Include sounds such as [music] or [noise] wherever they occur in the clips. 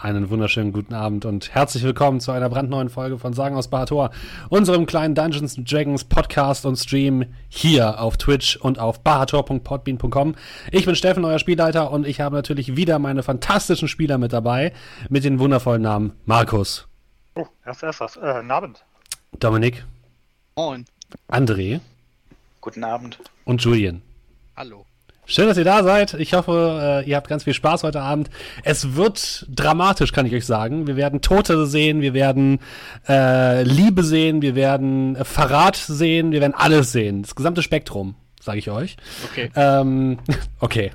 Einen wunderschönen guten Abend und herzlich willkommen zu einer brandneuen Folge von Sagen aus Bahator, unserem kleinen Dungeons Dragons Podcast und Stream hier auf Twitch und auf bahator.podbean.com. Ich bin Steffen, euer Spielleiter und ich habe natürlich wieder meine fantastischen Spieler mit dabei mit den wundervollen Namen Markus. Oh, erst erst was. Äh, guten Abend. Dominik. Moin. André. Guten Abend. Und Julian. Hallo. Schön, dass ihr da seid. Ich hoffe, äh, ihr habt ganz viel Spaß heute Abend. Es wird dramatisch, kann ich euch sagen. Wir werden Tote sehen, wir werden äh, Liebe sehen, wir werden äh, Verrat sehen, wir werden alles sehen. Das gesamte Spektrum, sage ich euch. Okay. Ähm, [laughs] okay.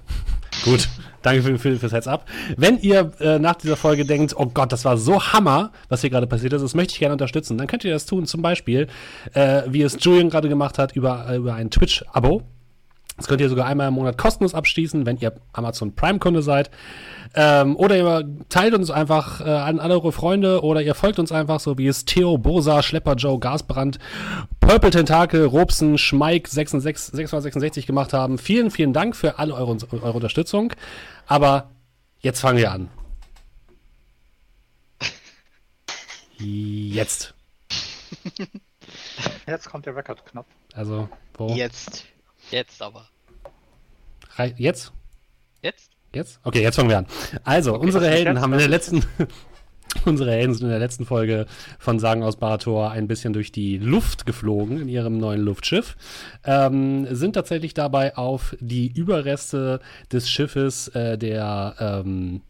Gut. Danke für, für, fürs Heads up. Wenn ihr äh, nach dieser Folge denkt, oh Gott, das war so Hammer, was hier gerade passiert ist, das möchte ich gerne unterstützen, dann könnt ihr das tun. Zum Beispiel, äh, wie es Julian gerade gemacht hat, über, über ein Twitch-Abo. Das könnt ihr sogar einmal im Monat kostenlos abschließen, wenn ihr Amazon Prime-Kunde seid. Ähm, oder ihr teilt uns einfach äh, an alle eure Freunde oder ihr folgt uns einfach, so wie es Theo, Bosa, Schlepper Joe, Gasbrand, Purple Tentakel, Robsen, Schmeik 66, 666 gemacht haben. Vielen, vielen Dank für alle eure, eure Unterstützung. Aber jetzt fangen wir an. Jetzt. Jetzt kommt der Record-Knopf. Also, wo? Jetzt. Jetzt aber. Rei jetzt? Jetzt? Jetzt? Okay, jetzt fangen wir an. Also, Okay, unsere Helden haben in der letzten [laughs] unsere Helden sind in der letzten Folge von Sagen aus Barator ein bisschen durch die Luft geflogen in ihrem neuen Luftschiff. Ähm, sind tatsächlich dabei auf die Überreste des Schiffes äh, der ähm,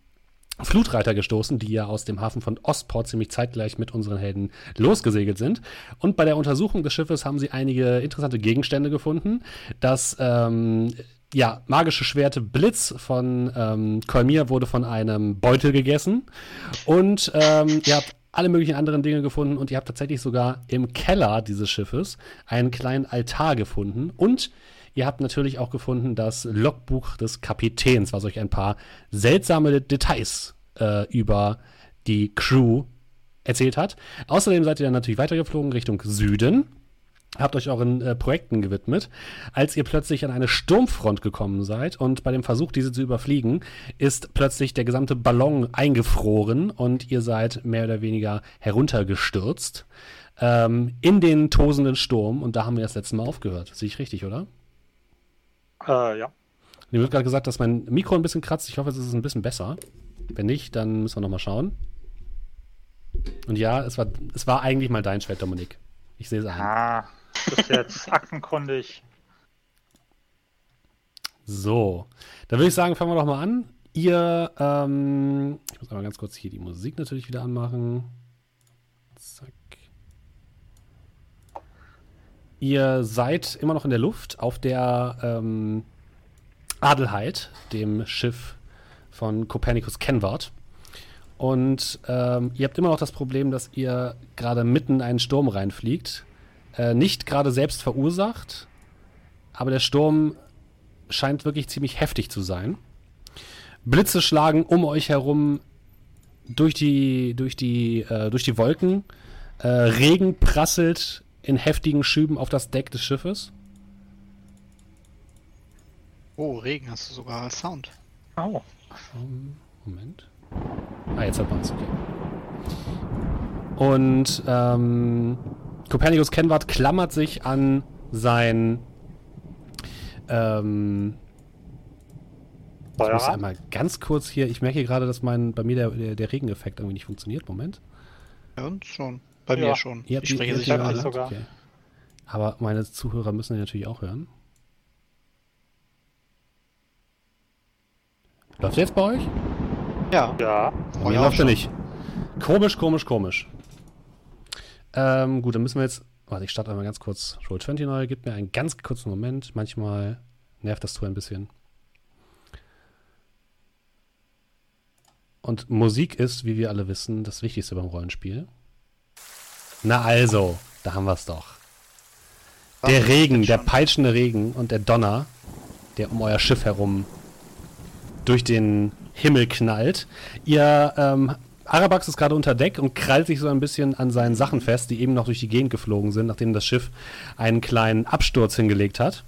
Flutreiter gestoßen, die ja aus dem Hafen von Ostport ziemlich zeitgleich mit unseren Helden losgesegelt sind. Und bei der Untersuchung des Schiffes haben sie einige interessante Gegenstände gefunden. Das ähm, ja, magische Schwerte Blitz von ähm, Kolmir wurde von einem Beutel gegessen. Und ähm, ihr habt alle möglichen anderen Dinge gefunden und ihr habt tatsächlich sogar im Keller dieses Schiffes einen kleinen Altar gefunden. Und ihr habt natürlich auch gefunden das Logbuch des Kapitäns, was euch ein paar seltsame Details äh, über die Crew erzählt hat. Außerdem seid ihr dann natürlich weitergeflogen Richtung Süden habt euch euren äh, Projekten gewidmet, als ihr plötzlich an eine Sturmfront gekommen seid und bei dem Versuch, diese zu überfliegen, ist plötzlich der gesamte Ballon eingefroren und ihr seid mehr oder weniger heruntergestürzt ähm, in den tosenden Sturm und da haben wir das letzte Mal aufgehört. Sehe ich richtig, oder? Äh, ja. Mir wird gerade gesagt, dass mein Mikro ein bisschen kratzt. Ich hoffe, es ist ein bisschen besser. Wenn nicht, dann müssen wir nochmal schauen. Und ja, es war, es war eigentlich mal dein Schwert, Dominik. Ich sehe es ein. Ah, du bist jetzt [laughs] aktenkundig. So, dann würde ich sagen, fangen wir doch mal an. Ihr, ähm, ich muss aber ganz kurz hier die Musik natürlich wieder anmachen. Zack. Ihr seid immer noch in der Luft auf der ähm, Adelheid, dem Schiff von Copernicus Kenward. Und ähm, ihr habt immer noch das Problem, dass ihr gerade mitten in einen Sturm reinfliegt. Äh, nicht gerade selbst verursacht, aber der Sturm scheint wirklich ziemlich heftig zu sein. Blitze schlagen um euch herum durch die, durch die, äh, durch die Wolken. Äh, Regen prasselt in heftigen Schüben auf das Deck des Schiffes. Oh, Regen hast du sogar als Sound. Oh, Ähm, Moment. Ah, jetzt hat man es, okay. Und ähm, Copernicus Kenward klammert sich an sein ähm, ich muss einmal ganz kurz hier, ich merke hier gerade, dass mein, bei mir der, der, der Regeneffekt irgendwie nicht funktioniert. Moment. Bei uns schon. Bei Ja. mir schon. Ihr habt ich die- spreche sicher alle. sogar. Okay. Aber meine Zuhörer müssen natürlich auch hören. Läuft der jetzt bei euch? Ja. Ja. Bei mir ja, läuft er schon. nicht. Komisch, komisch, komisch. Ähm, gut, dann müssen wir jetzt. Warte, ich starte einmal ganz kurz. Roll20 neu. Gib mir einen ganz kurzen Moment. Manchmal nervt das Tool ein bisschen. Und Musik ist, wie wir alle wissen, das Wichtigste beim Rollenspiel. Na also, da haben wir es doch. Der Regen, der peitschende Regen und der Donner, der um euer Schiff herum durch den Himmel knallt. Ihr, ähm, Arabax ist gerade unter Deck und krallt sich so ein bisschen an seinen Sachen fest, die eben noch durch die Gegend geflogen sind, nachdem das Schiff einen kleinen Absturz hingelegt hat.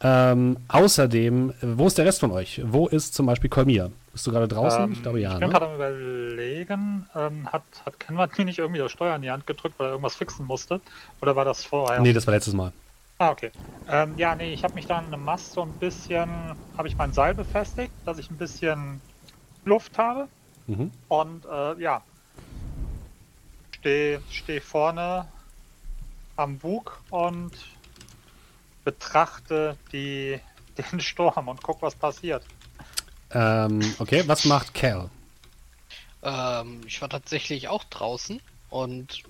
Ähm, außerdem, wo ist der Rest von euch? Wo ist zum Beispiel Kolmir? Bist du gerade draußen? Ähm, ich glaube ja. Ich bin Ne? gerade am überlegen, ähm, hat, hat Kenward mir [laughs] nicht irgendwie das Steuer in die Hand gedrückt, weil er irgendwas fixen musste? Oder war das vorher? Nee, das war letztes Mal. Ah, okay. Ähm, ja, nee, ich habe mich da an einem Mast so ein bisschen, habe ich mein Seil befestigt, dass ich ein bisschen Luft habe. Mhm. Und äh, ja, stehe steh vorne am Bug und betrachte die, [laughs] den Sturm und guck, was passiert. Ähm, okay, was macht Cal? Ähm, ich war tatsächlich auch draußen und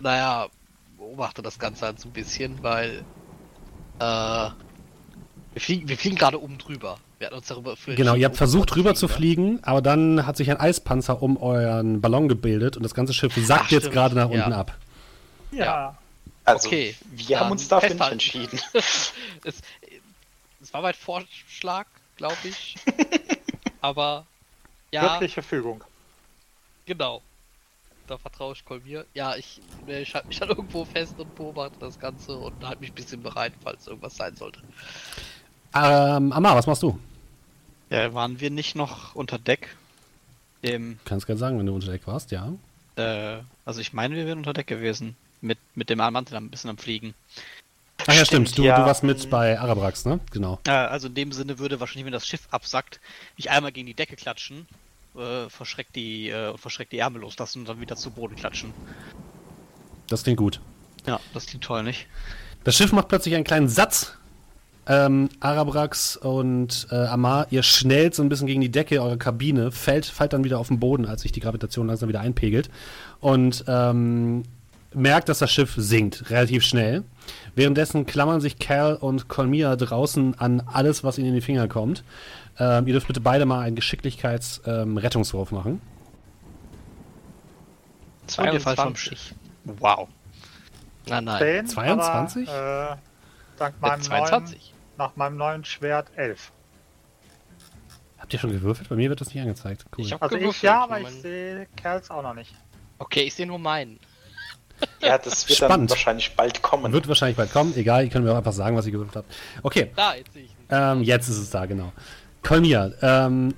naja, beobachte das Ganze halt so ein bisschen, weil äh, wir fliegen, wir fliegen gerade oben drüber. Wir hatten uns darüber für Genau, ihr habt versucht rüber zu fliegen, aber dann hat sich ein Eispanzer um euren Ballon gebildet und das ganze Schiff sackt Ach, jetzt gerade nach ja. unten ab. Ja. Also, Okay, wir haben uns dafür nicht entschieden. [laughs] es, es war mein Vorschlag, glaube ich. [laughs] Aber ja, Wirkliche Fügung. genau. Da vertraue ich Kolmir. Ja, ich, ich halte mich dann irgendwo fest und beobachte das Ganze und halte mich ein bisschen bereit, falls irgendwas sein sollte. Ähm, Amar, was machst du? Ja, waren wir nicht noch unter Deck? Dem, Kannst gerne sagen, wenn du unter Deck warst, ja. äh, also ich meine, wir wären unter Deck gewesen. Mit, mit dem Mantel ein bisschen am Fliegen. Ach ja, stimmt. Du, ja. du warst mit bei Arabrax, ne? Genau. Also in dem Sinne würde wahrscheinlich, wenn das Schiff absackt, mich einmal gegen die Decke klatschen, äh, verschreckt die, äh, und verschreckt die Ärmel loslassen und dann wieder zu Boden klatschen. Das klingt gut. Ja, das klingt toll, nicht? Das Schiff macht plötzlich einen kleinen Satz. Ähm, Arabrax und äh, Amar, ihr schnellt so ein bisschen gegen die Decke eurer Kabine, fällt, fällt dann wieder auf den Boden, als sich die Gravitation langsam wieder einpegelt. Und ähm, merkt, dass das Schiff sinkt, relativ schnell. Währenddessen klammern sich Cal und Colmia draußen an alles, was ihnen in die Finger kommt. Ähm, ihr dürft bitte beide mal einen Geschicklichkeits-Rettungswurf machen. Fallt vom 22. Schiff. Wow. Nein, nein. 10, 22? Aber, äh, dank Mit meinem neuen, 22. nach meinem neuen Schwert 11. Habt ihr schon gewürfelt? Bei mir wird das nicht angezeigt. Cool. Ich hab Also ich gewürfelt. ja, aber ich sehe Kerls auch noch nicht. Okay, ich sehe nur meinen. [laughs] Ja, das wird dann Spannend. wahrscheinlich bald kommen. Wird wahrscheinlich bald kommen. Egal, ihr könnt mir auch einfach sagen, was ihr gewürfelt habt. Okay, Da, jetzt sehe ich ihn. ähm, jetzt ist es da, genau. Kolmia, ähm,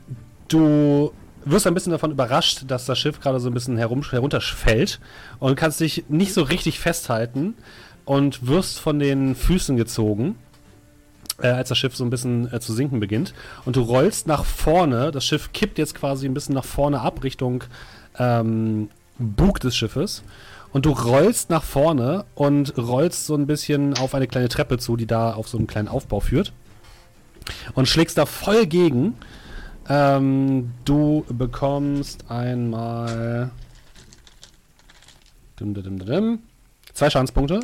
du wirst ein bisschen davon überrascht, dass das Schiff gerade so ein bisschen herum, herunterfällt und kannst dich nicht so richtig festhalten und wirst von den Füßen gezogen, äh, als das Schiff so ein bisschen äh, zu sinken beginnt. Und du rollst nach vorne, das Schiff kippt jetzt quasi ein bisschen nach vorne ab, Richtung ähm, Bug des Schiffes. Und du rollst nach vorne und rollst so ein bisschen auf eine kleine Treppe zu, die da auf so einen kleinen Aufbau führt. Und schlägst da voll gegen. Ähm, du bekommst einmal. Dim, dim, dim. Zwei Schadenspunkte.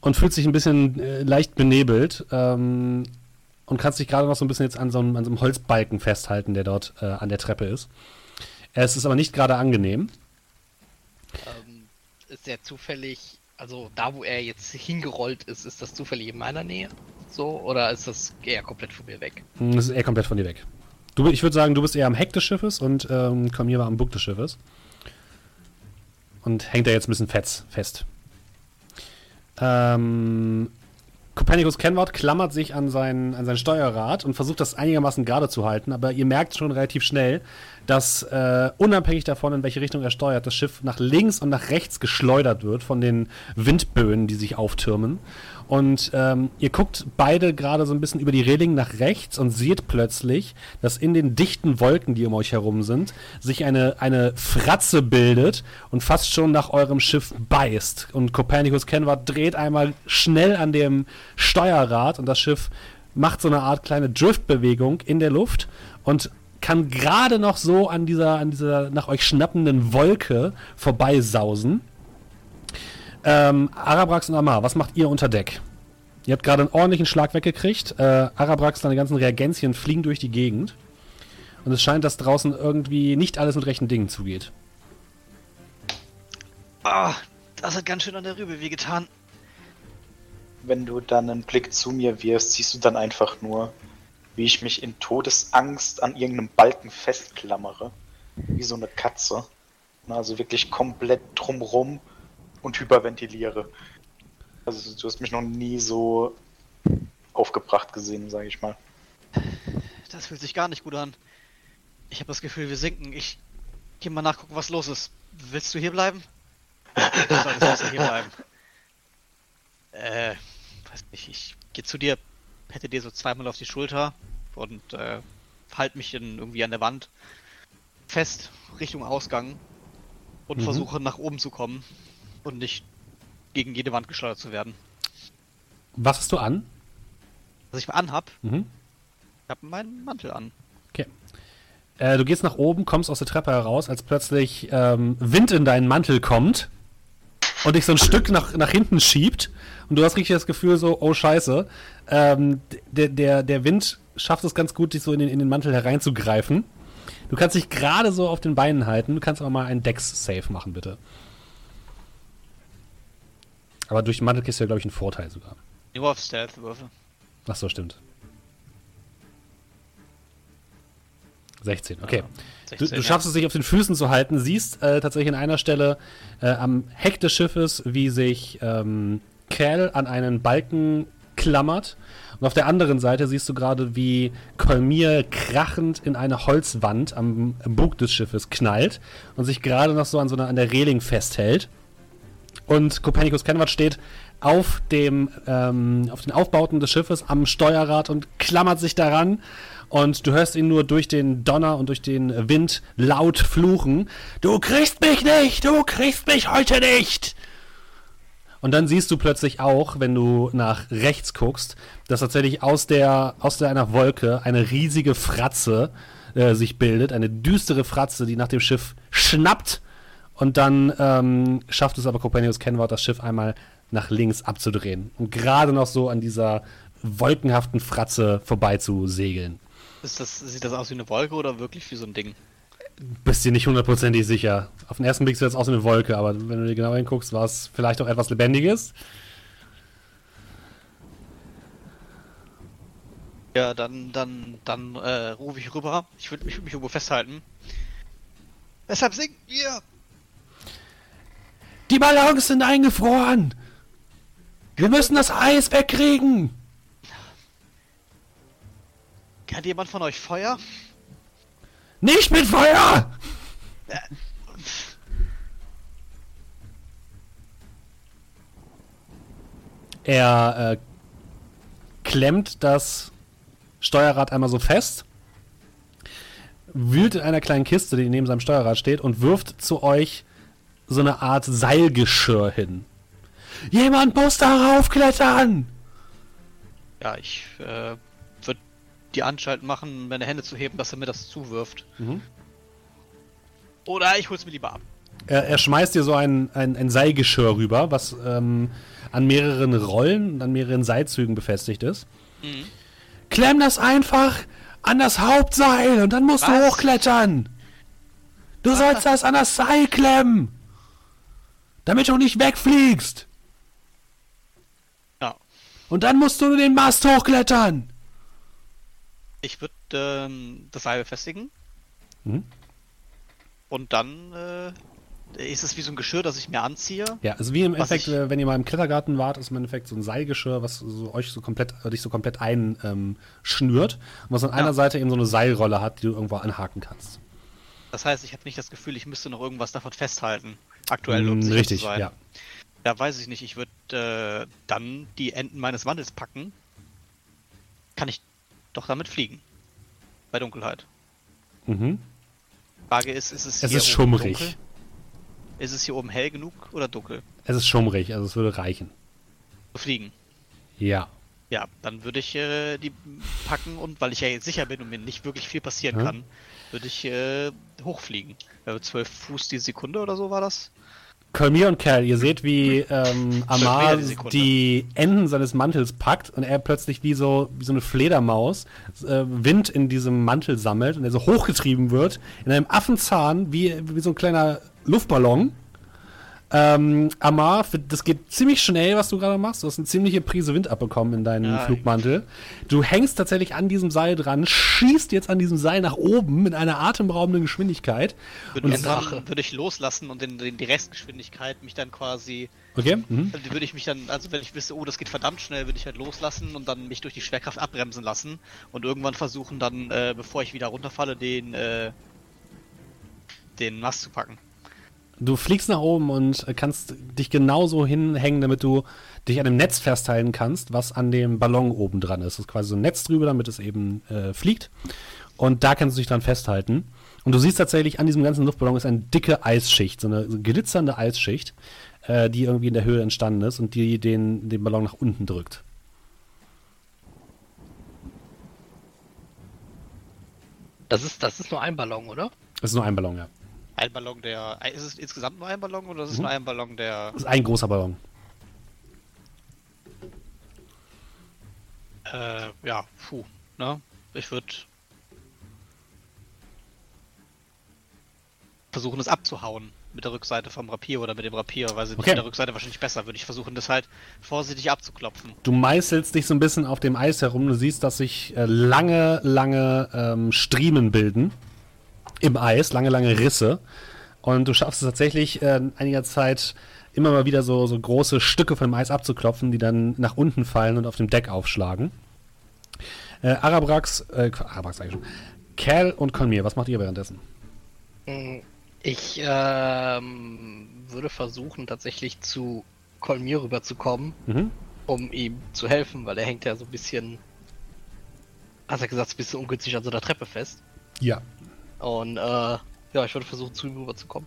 Und fühlt sich ein bisschen äh, leicht benebelt. Ähm, und kannst dich gerade noch so ein bisschen jetzt an so einem, an so einem Holzbalken festhalten, der dort äh, an der Treppe ist. Es ist aber nicht gerade angenehm. Ähm, ist der zufällig, also da wo er jetzt hingerollt ist, ist das zufällig in meiner Nähe? So? Oder ist das eher komplett von mir weg? Hm, Das ist eher komplett von dir weg. Du, ich würde sagen, du bist eher am Heck des Schiffes und ähm, Kamir war am Bug des Schiffes. Und hängt da jetzt ein bisschen fetz, fest. Ähm, Copernicus Kenwort klammert sich an sein, an sein Steuerrad und versucht das einigermaßen gerade zu halten, aber ihr merkt schon relativ schnell, dass äh, unabhängig davon, in welche Richtung er steuert, das Schiff nach links und nach rechts geschleudert wird von den Windböen, die sich auftürmen. Und ähm, ihr guckt beide gerade so ein bisschen über die Reling nach rechts und seht plötzlich, dass in den dichten Wolken, die um euch herum sind, sich eine, eine Fratze bildet und fast schon nach eurem Schiff beißt. Und Copernicus Kenward dreht einmal schnell an dem Steuerrad und das Schiff macht so eine Art kleine Driftbewegung in der Luft und kann gerade noch so an dieser, an dieser nach euch schnappenden Wolke vorbeisausen. Ähm, Arabrax und Amar, was macht ihr unter Deck? Ihr habt gerade einen ordentlichen Schlag weggekriegt. Äh, Arabrax, deine ganzen Reagenzien fliegen durch die Gegend. Und es scheint, dass draußen irgendwie nicht alles mit rechten Dingen zugeht. Ah, das hat ganz schön an der Rübe wehgetan. Wenn du dann einen Blick zu mir wirfst, siehst du dann einfach nur, wie ich mich in Todesangst an irgendeinem Balken festklammere. Wie so eine Katze. Na, Also wirklich komplett drumrum und hyperventiliere. Also du hast mich noch nie so aufgebracht gesehen, sage ich mal. Das fühlt sich gar nicht gut an. Ich habe das Gefühl, wir sinken. Ich geh mal nachgucken, was los ist. Willst du hier bleiben? Du solltest besser hier bleiben. Äh, weiß nicht, ich geh zu dir, pette dir so zweimal auf die Schulter und äh, halt mich in, irgendwie an der Wand fest Richtung Ausgang und Mhm. versuche nach oben zu kommen und nicht gegen jede Wand geschleudert zu werden. Was hast du an? Was ich anhab, Mhm. ich habe meinen Mantel an. Okay. Äh, du gehst nach oben, kommst aus der Treppe heraus, als plötzlich ähm, Wind in deinen Mantel kommt und dich so ein Stück nach, nach hinten schiebt. Und du hast richtig das Gefühl, so, oh Scheiße. Ähm, der, der, der Wind schafft es ganz gut, dich so in den, in den Mantel hereinzugreifen. Du kannst dich gerade so auf den Beinen halten. Du kannst aber mal einen Dex-Save machen, bitte. Aber durch den Mantel kriegst du ja, glaube ich, einen Vorteil sogar. Nur auf Stealth-Würfe. Ach so, stimmt. 16, okay. Du, 16, du ja. schaffst es, sich auf den Füßen zu halten, siehst äh, tatsächlich an einer Stelle äh, am Heck des Schiffes, wie sich ähm, Cal an einen Balken klammert. Und auf der anderen Seite siehst du gerade, wie Kolmir krachend in eine Holzwand am Bug des Schiffes knallt und sich gerade noch so an so einer an der Reling festhält. Und Copernicus Kenward steht auf dem ähm, auf den Aufbauten des Schiffes am Steuerrad und klammert sich daran. Und du hörst ihn nur durch den Donner und durch den Wind laut fluchen. Du kriegst mich nicht! Du kriegst mich heute nicht! Und dann siehst du plötzlich auch, wenn du nach rechts guckst, dass tatsächlich aus der aus der einer Wolke eine riesige Fratze äh, sich bildet, eine düstere Fratze, die nach dem Schiff schnappt und dann ähm, schafft es aber Copernicus Kenward, das Schiff einmal nach links abzudrehen und gerade noch so an dieser wolkenhaften Fratze vorbei zu segeln. Ist das, sieht das aus wie eine Wolke oder wirklich wie so ein Ding? Bist dir nicht hundertprozentig sicher. Auf den ersten Blick sieht das aus wie eine Wolke, aber wenn du dir genau hinguckst, war es vielleicht auch etwas Lebendiges. Ja, dann, dann, dann äh, rufe ich rüber. Ich würde mich, würd mich irgendwo festhalten. Weshalb sinken wir? Die Ballons sind eingefroren! Wir müssen das Eis wegkriegen! Kennt jemand von euch Feuer? Nicht mit Feuer! Er äh, klemmt das Steuerrad einmal so fest, wühlt in einer kleinen Kiste, die neben seinem Steuerrad steht, und wirft zu euch so eine Art Seilgeschirr hin. Jemand muss darauf klettern! Ja, ich äh, würde die Anstalt machen, meine Hände zu heben, dass er mir das zuwirft. Mhm. Oder ich hol's mir lieber ab. Er, er schmeißt dir so ein, ein, ein Seilgeschirr rüber, was ähm, an mehreren Rollen und an mehreren Seilzügen befestigt ist. Mhm. Klemm das einfach an das Hauptseil und dann musst du Was? hochklettern. Du sollst [laughs] das an das Seil klemmen. Damit du nicht wegfliegst. Ja. Und dann musst du den Mast hochklettern. Ich würde ähm, das Seil befestigen. Mhm. Und dann äh, ist es wie so ein Geschirr, das ich mir anziehe. Ja, also wie im Endeffekt, ich- äh, wenn ihr mal im Klettergarten wart, ist im Endeffekt so ein Seilgeschirr, was so euch so komplett, äh, dich so komplett einschnürt ähm, und was an einer Seite eben so eine Seilrolle hat, die du irgendwo anhaken kannst. Das heißt, ich habe nicht das Gefühl, ich müsste noch irgendwas davon festhalten. Aktuell, Mm, um sicher richtig, sein. ja. Ja, weiß ich nicht. Ich würde äh, dann die Enden meines Wandels packen. Kann ich doch damit fliegen. Bei Dunkelheit. Mhm. Frage ist, ist es Es hier ist oben schummrig. dunkel? Ist es hier oben hell genug oder dunkel? Es ist schummrig, also es würde reichen. Fliegen. Ja. Ja, dann würde ich äh, die packen und weil ich ja jetzt sicher bin und mir nicht wirklich viel passieren Ja. kann, würde ich äh, hochfliegen. Äh, 12 Fuß die Sekunde oder so war das? Kolmir und Cal, ihr seht, wie ähm, Amar die Enden seines Mantels packt und er plötzlich wie so, wie so eine Fledermaus äh, Wind in diesem Mantel sammelt und er so hochgetrieben wird, in einem Affenzahn, wie, wie so ein kleiner Luftballon, Ähm, Amar, das geht ziemlich schnell, was du gerade machst. Du hast eine ziemliche Prise Wind abbekommen in deinen Ja, Flugmantel. Du hängst tatsächlich an diesem Seil dran, schießt jetzt an diesem Seil nach oben mit einer atemberaubenden Geschwindigkeit. Würde Und dann, würde ich loslassen und in, in die Restgeschwindigkeit mich dann quasi, Okay? Mhm. würde ich mich dann, also wenn ich wüsste, oh, das geht verdammt schnell, würde ich halt loslassen und dann mich durch die Schwerkraft abbremsen lassen und irgendwann versuchen dann, äh, bevor ich wieder runterfalle, den, äh, den Mast zu packen. Du fliegst nach oben und kannst dich genauso hinhängen, damit du dich an dem Netz festhalten kannst, was an dem Ballon oben dran ist. Das ist quasi so ein Netz drüber, damit es eben äh, fliegt. Und da kannst du dich dran festhalten. Und du siehst tatsächlich, an diesem ganzen Luftballon ist eine dicke Eisschicht, so eine glitzernde Eisschicht, äh, die irgendwie in der Höhe entstanden ist und die den, den Ballon nach unten drückt. Das ist, das ist nur ein Ballon, oder? Das ist nur ein Ballon, ja. Ein Ballon, der, ist es insgesamt nur ein Ballon oder ist es Mhm. nur ein Ballon, der, Das ist ein großer Ballon. äh, ja, puh, ne? Ich würde versuchen, es abzuhauen mit der Rückseite vom Rapier oder mit dem Rapier, weil sie Okay. mit der Rückseite wahrscheinlich besser. Würde ich versuchen, das halt vorsichtig abzuklopfen. Du meißelst dich so ein bisschen auf dem Eis herum. Du siehst, dass sich äh, lange, lange ähm, Striemen bilden im Eis, lange, lange Risse. Und du schaffst es tatsächlich äh, in einiger Zeit immer mal wieder so, so große Stücke von dem Eis abzuklopfen, die dann nach unten fallen und auf dem Deck aufschlagen. Äh, Arabrax, äh, Arabrax sag ich schon. Cal und Conmir, was macht ihr währenddessen? Mm, Ich ähm, würde versuchen, tatsächlich zu Kolmir rüberzukommen, Mhm. um ihm zu helfen, weil er hängt ja so ein bisschen, hat er gesagt, ein bisschen ungünstig an so einer Treppe fest. Ja. Und äh, ja, ich würde versuchen, zu ihm rüberzukommen.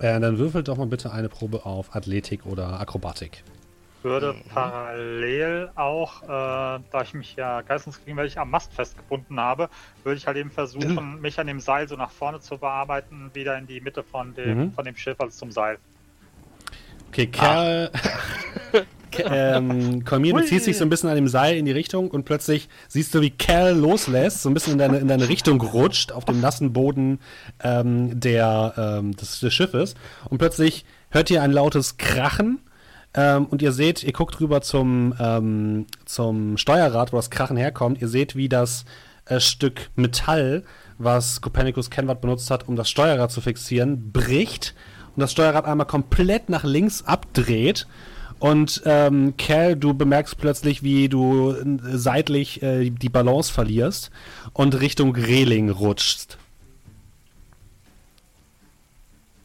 Äh, dann würfelt doch mal bitte eine Probe auf Athletik oder Akrobatik. würde Mhm. parallel auch, äh, da ich mich ja geistesgegenwärtig am Mast festgebunden habe, würde ich halt eben versuchen, [laughs] mich an dem Seil so nach vorne zu bearbeiten, wieder in die Mitte von dem, Mhm. von dem Schiff, also zum Seil. Okay, Kerl. Ähm, Kolmir, du ziehst dich so ein bisschen an dem Seil in die Richtung und plötzlich siehst du, wie Kerl loslässt, so ein bisschen in deine, in deine Richtung rutscht, auf dem nassen Boden ähm, der, ähm, des, des Schiffes. Und plötzlich hört ihr ein lautes Krachen. Ähm, und ihr seht, ihr guckt rüber zum, ähm, zum Steuerrad, wo das Krachen herkommt. Ihr seht, wie das äh, Stück Metall, was Copernicus Kenward benutzt hat, um das Steuerrad zu fixieren, bricht und das Steuerrad einmal komplett nach links abdreht. Und ähm, Cal, du bemerkst plötzlich, wie du äh, seitlich äh, die Balance verlierst und Richtung Reling rutschst.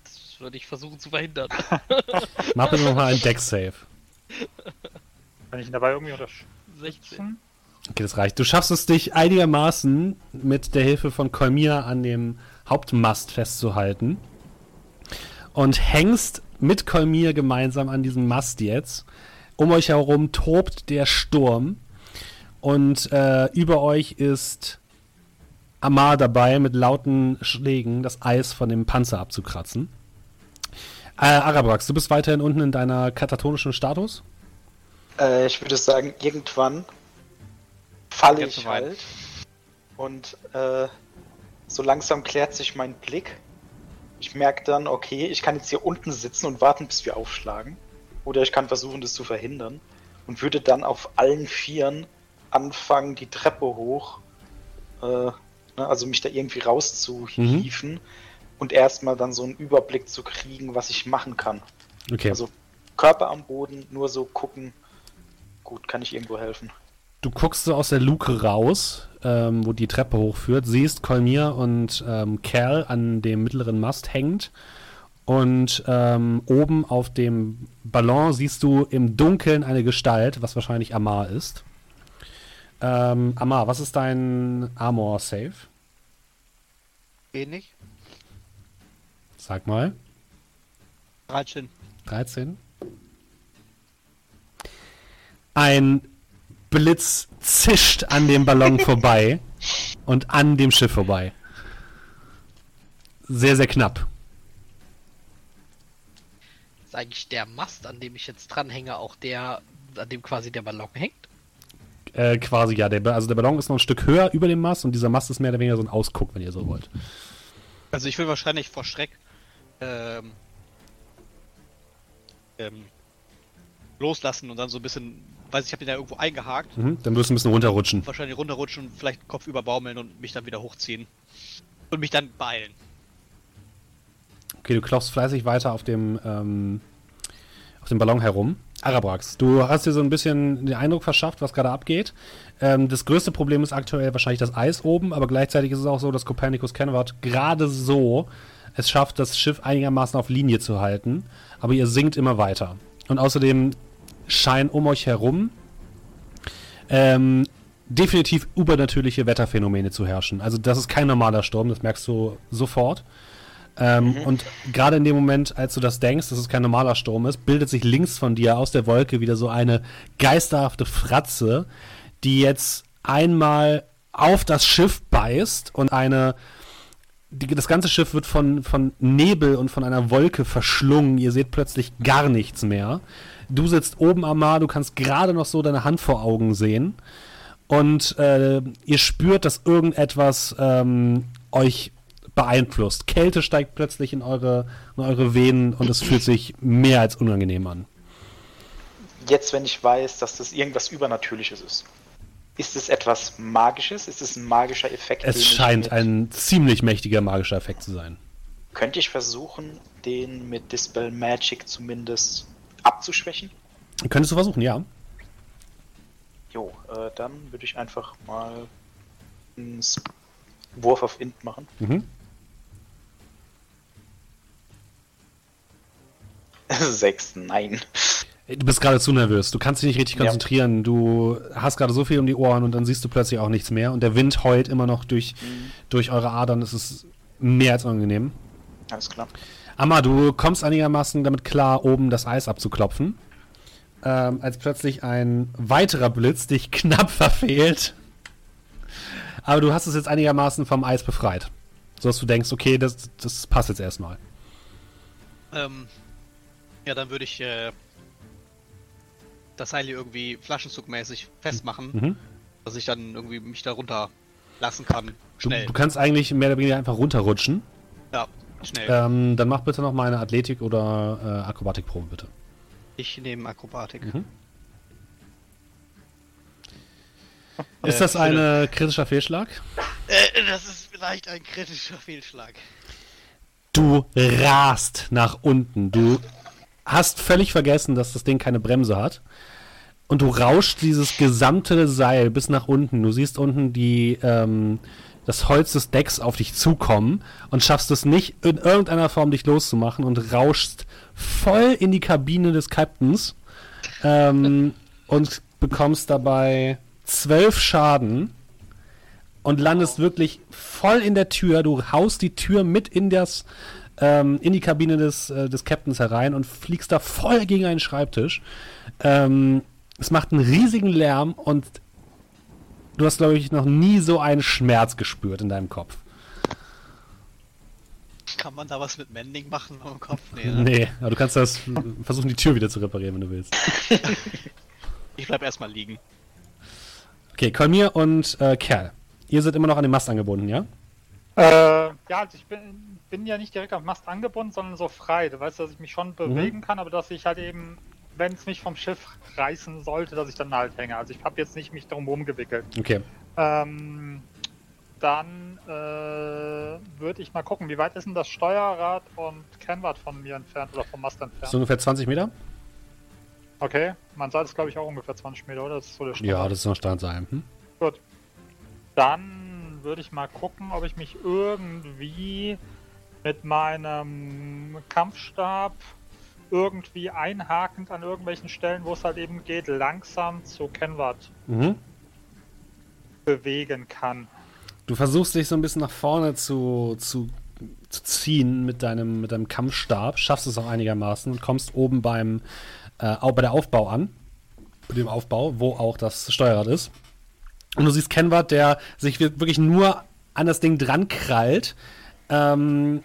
Das würde ich versuchen zu verhindern. [laughs] Mach bitte nochmal einen Deck-Save. Kann ich ihn dabei irgendwie unterstützen? 16. Okay, das reicht. Du schaffst es dich einigermaßen mit der Hilfe von Kolmir an dem Hauptmast festzuhalten und hängst mit Kolmir gemeinsam an diesem Mast jetzt. Um euch herum tobt der Sturm und äh, über euch ist Amar dabei, mit lauten Schlägen das Eis von dem Panzer abzukratzen. Äh, Arabrax, du bist weiterhin unten in deiner katatonischen Status? Äh, ich würde sagen, irgendwann falle Jetzt ich halt. Und äh, so langsam klärt sich mein Blick. Ich merke dann, okay, ich kann jetzt hier unten sitzen und warten, bis wir aufschlagen. Oder ich kann versuchen, das zu verhindern. Und würde dann auf allen Vieren anfangen, die Treppe hoch, äh, ne, also mich da irgendwie rauszuhieven und erstmal dann so einen Überblick zu kriegen, was ich machen kann. Okay. Also Körper am Boden, nur so gucken. Gut, kann ich irgendwo helfen. Du guckst so aus der Luke raus, ähm, wo die Treppe hochführt, siehst Kolmir und ähm, Cal an dem mittleren Mast hängend. Und ähm, oben auf dem Ballon siehst du im Dunkeln eine Gestalt, was wahrscheinlich Amar ist. Ähm, Amar, was ist dein Armor-Save? Wenig. Sag mal. 13. 13. Ein Blitz zischt an dem Ballon [laughs] vorbei und an dem Schiff vorbei. Sehr, sehr knapp. Ist eigentlich der Mast, an dem ich jetzt dranhänge, auch der, an dem quasi der Ballon hängt? Äh, quasi, ja. Der, also der Ballon ist noch ein Stück höher über dem Mast und dieser Mast ist mehr oder weniger so ein Ausguck, wenn ihr so wollt. Also ich will wahrscheinlich vor Schreck ähm, ähm, loslassen und dann so ein bisschen, weiß ich, ich habe ihn ja irgendwo eingehakt, Mhm. Dann wirst du ein bisschen runterrutschen. wahrscheinlich runterrutschen und vielleicht Kopf überbaumeln und mich dann wieder hochziehen. Und mich dann beeilen. Okay, du klopfst fleißig weiter auf dem, ähm, auf dem Ballon herum. Arabrax, du hast dir so ein bisschen den Eindruck verschafft, was gerade abgeht. Ähm, das größte Problem ist aktuell wahrscheinlich das Eis oben, aber gleichzeitig ist es auch so, dass Copernicus Kenward gerade so es schafft, das Schiff einigermaßen auf Linie zu halten, aber ihr sinkt immer weiter. Und außerdem scheinen um euch herum ähm, definitiv übernatürliche Wetterphänomene zu herrschen. Also das ist kein normaler Sturm, das merkst du sofort. Ähm, Und gerade in dem Moment, als du das denkst, dass es kein normaler Sturm ist, bildet sich links von dir aus der Wolke wieder so eine geisterhafte Fratze, die jetzt einmal auf das Schiff beißt und eine. Die, das ganze Schiff wird von, von Nebel und von einer Wolke verschlungen. Ihr seht plötzlich gar nichts mehr. Du sitzt oben am Mar, du kannst gerade noch so deine Hand vor Augen sehen. Und äh, ihr spürt, dass irgendetwas ähm, euch beeinflusst. Kälte steigt plötzlich in eure, in eure Venen und es fühlt sich mehr als unangenehm an. Jetzt, wenn ich weiß, dass das irgendwas Übernatürliches ist. Ist es etwas Magisches? Ist es ein magischer Effekt? Es scheint ein ziemlich mächtiger magischer Effekt zu sein. Könnte ich versuchen, den mit Dispel Magic zumindest abzuschwächen? Könntest du versuchen, ja. Jo, äh, dann würde ich einfach mal einen Wurf auf Int machen. Mhm. [laughs] Sechs, nein. Du bist gerade zu nervös. Du kannst dich nicht richtig Ja. konzentrieren. Du hast gerade so viel um die Ohren und dann siehst du plötzlich auch nichts mehr. Und der Wind heult immer noch durch, durch eure Adern. Es ist mehr als unangenehm. Alles klar. Amma, du kommst einigermaßen damit klar, oben das Eis abzuklopfen. Ähm, als plötzlich ein weiterer Blitz dich [laughs] knapp verfehlt. Aber du hast es jetzt einigermaßen vom Eis befreit. So dass du denkst, okay, das, das passt jetzt erstmal. Ähm, ja, dann würde ich äh, das Seil hier irgendwie flaschenzugmäßig festmachen, Mhm. dass ich dann irgendwie mich da runter lassen kann. Du, Schnell. du kannst eigentlich mehr oder weniger einfach runterrutschen. ja, schnell. Ähm, dann mach bitte noch mal eine Athletik- oder äh, Akrobatikprobe, bitte. Ich nehme Akrobatik. Mhm. Ist Äh, das bitte. ein kritischer Fehlschlag? Äh, das ist vielleicht ein kritischer Fehlschlag. Du rast nach unten. Du hast völlig vergessen, dass das Ding keine Bremse hat. Und du rauscht dieses gesamte Seil bis nach unten. Du siehst unten die, ähm, das Holz des Decks auf dich zukommen und schaffst es nicht, in irgendeiner Form dich loszumachen und rauschst voll in die Kabine des Captains ähm, [laughs] und bekommst dabei zwölf Schaden und landest wirklich voll in der Tür. Du haust die Tür mit in das ähm, in die Kabine des, äh, des Captains herein und fliegst da voll gegen einen Schreibtisch. Ähm, es macht einen riesigen Lärm und du hast, glaube ich, noch nie so einen Schmerz gespürt in deinem Kopf. Kann man da was mit Mending machen am Kopf? Nee, ne? Nee, aber du kannst das versuchen, die Tür wieder zu reparieren, wenn du willst. Ich bleib erstmal liegen. Okay, Kolmir und äh, Kerl. Ihr seid immer noch an den Mast angebunden, ja? Äh, ja, also ich bin, bin ja nicht direkt am Mast angebunden, sondern so frei. Du weißt, dass ich mich schon bewegen kann, aber dass ich halt eben, wenn es mich vom Schiff reißen sollte, dass ich dann halt hänge. Also ich habe jetzt nicht mich drum gewickelt. Okay. Ähm, dann äh, würde ich mal gucken, wie weit ist denn das Steuerrad und Kennwart von mir entfernt oder vom Mast entfernt? So ungefähr 20 Meter? Okay, man sagt es glaube ich auch ungefähr 20 Meter, oder? Das ist so der Ja, das ist noch Standseil. Hm? Gut. Dann würde ich mal gucken, ob ich mich irgendwie mit meinem Kampfstab irgendwie einhakend an irgendwelchen Stellen, wo es halt eben geht, langsam zu Kenward Mhm. bewegen kann. Du versuchst dich so ein bisschen nach vorne zu, zu, zu ziehen mit deinem, mit deinem Kampfstab, schaffst es auch einigermaßen und kommst oben beim äh, bei der Aufbau an. Bei dem Aufbau, wo auch das Steuerrad ist. Und du siehst Kenward, der sich wir- wirklich nur an das Ding dran krallt ähm,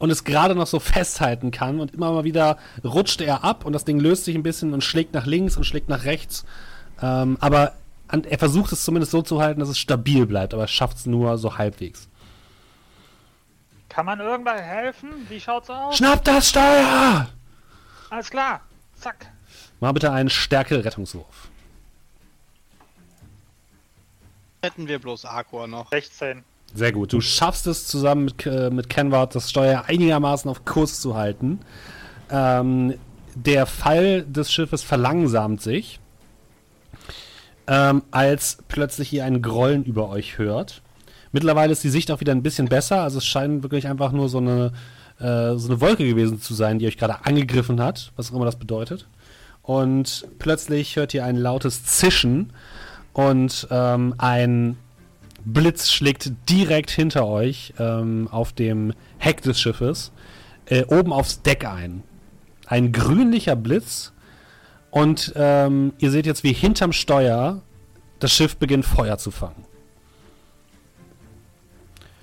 und es gerade noch so festhalten kann. Und immer mal wieder rutscht er ab und das Ding löst sich ein bisschen und schlägt nach links und schlägt nach rechts. Ähm, aber an, er versucht es zumindest so zu halten, dass es stabil bleibt, aber er schafft es nur so halbwegs. Kann man irgendwann helfen? Wie schaut's aus? Schnapp das Steuer! Alles klar. Zack. Mach bitte einen Stärke-Rettungswurf. Hätten wir bloß Aqua noch. 16. Sehr gut. Du schaffst es zusammen mit, äh, mit Kenward, das Steuer einigermaßen auf Kurs zu halten. Ähm, der Fall des Schiffes verlangsamt sich, ähm, als plötzlich ihr ein Grollen über euch hört. Mittlerweile ist die Sicht auch wieder ein bisschen besser, also es scheint wirklich einfach nur so eine, äh, so eine Wolke gewesen zu sein, die euch gerade angegriffen hat, was auch immer das bedeutet. Und plötzlich hört ihr ein lautes Zischen und ähm, ein Blitz schlägt direkt hinter euch ähm, auf dem Heck des Schiffes äh, oben aufs Deck ein. Ein grünlicher Blitz und ähm, ihr seht jetzt, wie hinterm Steuer das Schiff beginnt Feuer zu fangen.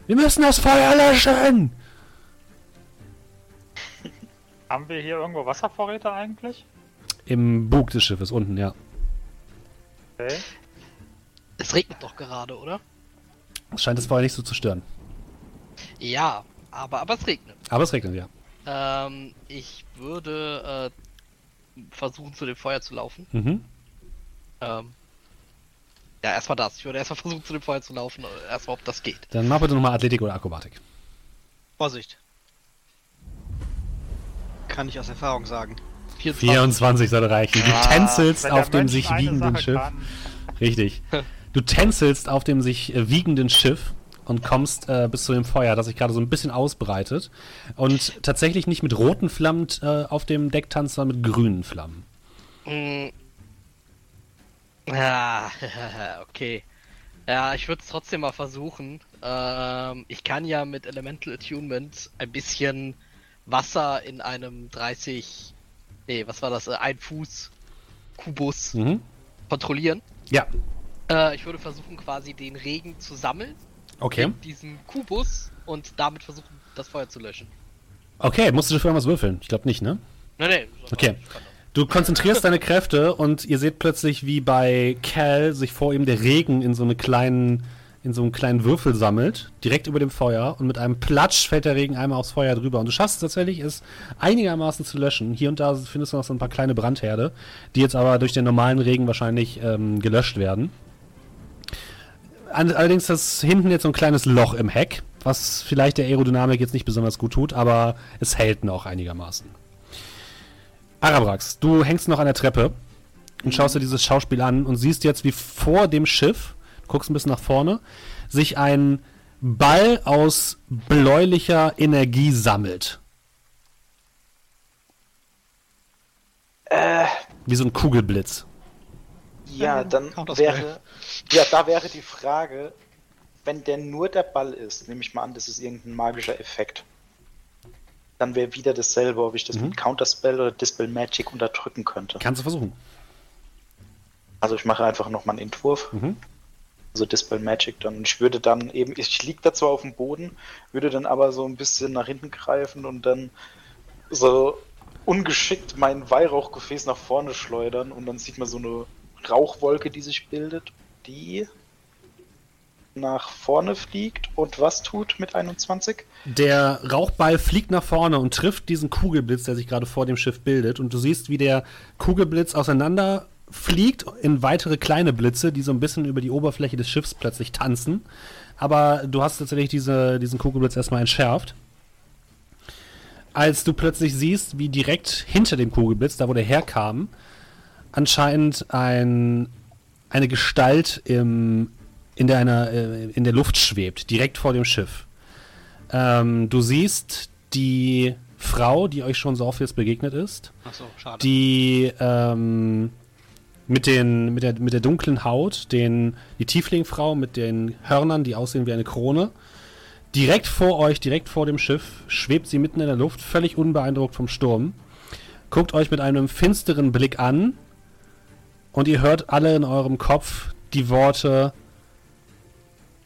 Wir müssen das Feuer löschen! [laughs] Haben wir hier irgendwo Wasservorräte eigentlich? Im Bug des Schiffes unten, ja. Okay. Es regnet doch gerade, oder? Es scheint das Feuer nicht so zu stören. Ja, aber, aber es regnet. Aber es regnet, ja. Ähm, ich würde äh, versuchen, zu dem Feuer zu laufen. Mhm. Ähm, ja, erstmal das. Ich würde erstmal versuchen, zu dem Feuer zu laufen. äh, Erstmal, ob das geht. Dann mach bitte nochmal Athletik oder Akrobatik. Vorsicht. Kann ich aus Erfahrung sagen. 24 soll reichen. Du Ah, tänzelst auf dem Mönch sich wiegenden Schiff. kann. Richtig. [laughs] Du tänzelst auf dem sich äh, wiegenden Schiff und kommst äh, bis zu dem Feuer, das sich gerade so ein bisschen ausbreitet. Und tatsächlich nicht mit roten Flammen äh, auf dem Deck tanzt, sondern mit grünen Flammen. Mm. Ah, [laughs] okay. Ja, ich würde es trotzdem mal versuchen. Ähm, ich kann ja mit Elemental Attunement ein bisschen Wasser in einem 30, nee, was war das, äh, ein Fuß Kubus Mhm. kontrollieren. Ja, Äh, ich würde versuchen, quasi den Regen zu sammeln okay. in diesem Kubus und damit versuchen, das Feuer zu löschen. Okay, musst du dafür irgendwas würfeln? Ich glaube nicht, ne? Nein, nein. Okay. Du konzentrierst deine Kräfte und ihr seht plötzlich, wie bei Cal sich vor ihm der Regen in so eine kleinen, in so einen kleinen Würfel sammelt, direkt über dem Feuer und mit einem Platsch fällt der Regen einmal aufs Feuer drüber. Und du schaffst es tatsächlich, es einigermaßen zu löschen. Hier und da findest du noch so ein paar kleine Brandherde, die jetzt aber durch den normalen Regen wahrscheinlich ähm, gelöscht werden. Allerdings ist hinten jetzt so ein kleines Loch im Heck, was vielleicht der Aerodynamik jetzt nicht besonders gut tut, aber es hält noch einigermaßen. Arabrax, du hängst noch an der Treppe und schaust dir dieses Schauspiel an und siehst jetzt, wie vor dem Schiff, guckst ein bisschen nach vorne, sich ein Ball aus bläulicher Energie sammelt. Äh, Wie so ein Kugelblitz. ja, dann wäre. Ja, da wäre die Frage, wenn der nur der Ball ist, nehme ich mal an, das ist irgendein magischer Effekt. Dann wäre wieder dasselbe, ob ich das Mhm. mit Counterspell oder Dispel Magic unterdrücken könnte. Kannst du versuchen. Also ich mache einfach nochmal einen Entwurf. Mhm. Also Dispel Magic dann. Und ich würde dann eben, ich liege da zwar auf dem Boden, würde dann aber so ein bisschen nach hinten greifen und dann so ungeschickt mein Weihrauchgefäß nach vorne schleudern und dann sieht man so eine Rauchwolke, die sich bildet, die nach vorne fliegt und was tut mit 21? Der Rauchball fliegt nach vorne und trifft diesen Kugelblitz, der sich gerade vor dem Schiff bildet. Und du siehst, wie der Kugelblitz auseinander fliegt in weitere kleine Blitze, die so ein bisschen über die Oberfläche des Schiffs plötzlich tanzen. Aber du hast tatsächlich diese, diesen Kugelblitz erstmal entschärft. Als du plötzlich siehst, wie direkt hinter dem Kugelblitz, da wo der herkam, anscheinend ein, eine Gestalt im, in, der, einer, äh, in der Luft schwebt, direkt vor dem Schiff. Ähm, du siehst die Frau, die euch schon so oft jetzt begegnet ist, Achso, schade. die ähm, mit, den, mit, der, mit der dunklen Haut, den, die Tieflingfrau mit den Hörnern, die aussehen wie eine Krone. Direkt vor euch, direkt vor dem Schiff, schwebt sie mitten in der Luft, völlig unbeeindruckt vom Sturm. Guckt euch mit einem finsteren Blick an und ihr hört alle in eurem Kopf die Worte: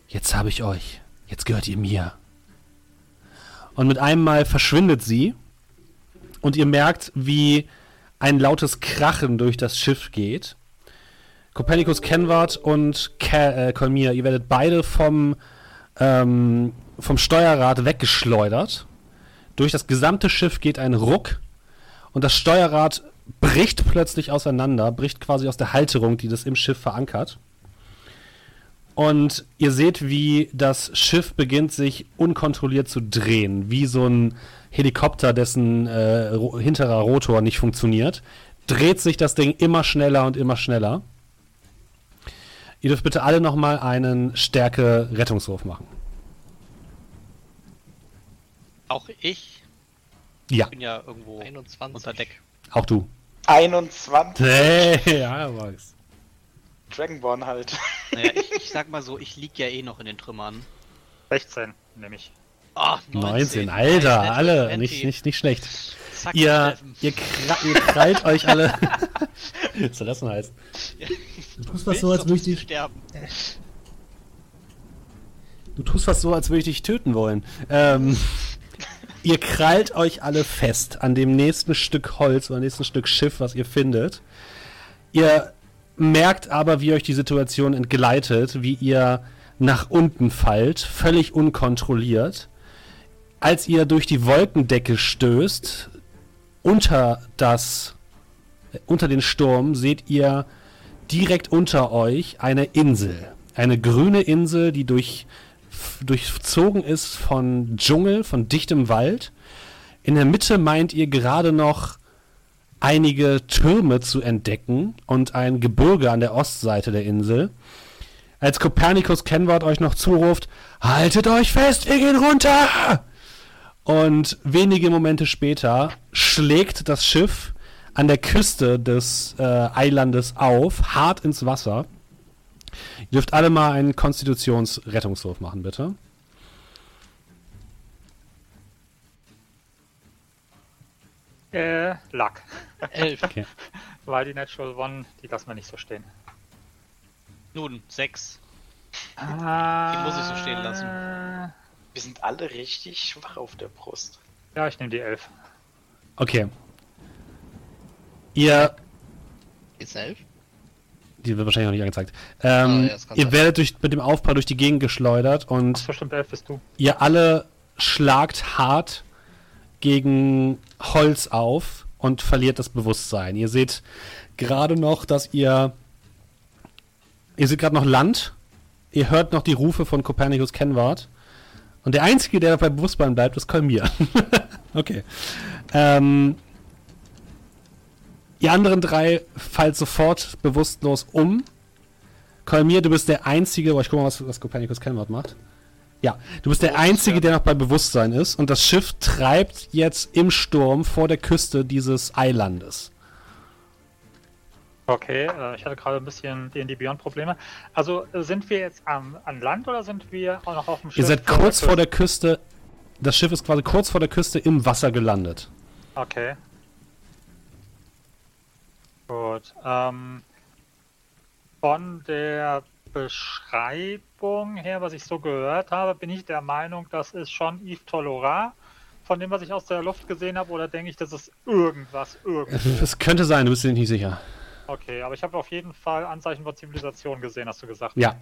Jetzt habe ich euch, jetzt gehört ihr mir. Und mit einem Mal verschwindet sie und ihr merkt, wie ein lautes Krachen durch das Schiff geht. Copernicus Kenward und Ka äh, ihr werdet beide vom, ähm, vom Steuerrad weggeschleudert. Durch das gesamte Schiff geht ein Ruck und das Steuerrad bricht plötzlich auseinander, bricht quasi aus der Halterung, die das im Schiff verankert. Und ihr seht, wie das Schiff beginnt sich unkontrolliert zu drehen, wie so ein Helikopter, dessen äh, ro hinterer Rotor nicht funktioniert. Dreht sich das Ding immer schneller und immer schneller. Ihr dürft bitte alle nochmal einen Stärke-Rettungswurf machen. Auch ich Ja, bin ja irgendwo 21. unter Deck. Auch du. 21. Hey, ja, Max. Dragonborn halt. Naja, ich, [laughs] ich sag mal so, ich lieg ja eh noch in den Trümmern. 16, nehme ich. Ah, 19, Alter, Nice, alle, Natural nicht, 20. nicht, nicht schlecht. Zack, Ihr, ihr, kra ihr krallt [laughs] euch alle. [laughs] Soll das denn heißen? Du tust was so, als würde ich dich, sterben. du tust was so, als würde ich dich töten wollen. Ähm, ihr krallt euch alle fest an dem nächsten Stück Holz oder nächsten Stück Schiff, was ihr findet. Ihr merkt aber, wie euch die Situation entgleitet, wie ihr nach unten fallt, völlig unkontrolliert. Als ihr durch die Wolkendecke stößt, unter das, unter den Sturm, seht ihr direkt unter euch eine Insel. Eine grüne Insel, die durch, durchzogen ist von Dschungel, von dichtem Wald. In der Mitte meint ihr gerade noch einige Türme zu entdecken und ein Gebirge an der Ostseite der Insel. Als Kopernikus Kenwort euch noch zuruft, haltet euch fest, wir gehen runter! Und wenige Momente später schlägt das Schiff an der Küste des äh, Eilandes auf, hart ins Wasser. Ihr dürft alle mal einen Konstitutionsrettungswurf machen, bitte. Äh, Luck. 11. Okay. [laughs] Weil die Natural One, die lassen wir nicht so stehen. Nun, 6. Die muss ich so stehen lassen. Wir sind alle richtig schwach auf der Brust. Ja, ich nehme die 11. Okay. Ihr Ist 11? Die wird wahrscheinlich noch nicht angezeigt. Ähm, Ah, ja, ihr sein. werdet durch, mit dem Aufprall durch die Gegend geschleudert und Ach, bestimmt 11 bist du. ihr alle schlagt hart gegen Holz auf und verliert das Bewusstsein. Ihr seht gerade noch, dass ihr. Ihr seht gerade noch Land. Ihr hört noch die Rufe von Copernicus Kenward. Und der Einzige, der bei Bewusstsein bleibt, ist Kolmir. [laughs] okay. Ähm, ihr anderen drei fallt sofort bewusstlos um. Kolmir, du bist der Einzige, boah, ich guck mal, was, was Copernicus Kenward macht. Ja, du bist der Einzige, der noch bei Bewusstsein ist und das Schiff treibt jetzt im Sturm vor der Küste dieses Eilandes. Okay, äh, ich hatte gerade ein bisschen D&D Beyond Probleme. Also äh, sind wir jetzt am, an Land oder sind wir auch noch auf dem Schiff? Ihr seid kurz vor der Küste, das Schiff ist quasi kurz vor der Küste im Wasser gelandet. Okay. Gut. Ähm, von der Beschreibung her, was ich so gehört habe, bin ich der Meinung, das ist schon Yves Tolora, von dem, was ich aus der Luft gesehen habe, oder denke ich, das ist irgendwas, irgendwo? Es könnte sein, du bist dir nicht sicher. Okay, aber ich habe auf jeden Fall Anzeichen von Zivilisation gesehen, hast du gesagt. Ja,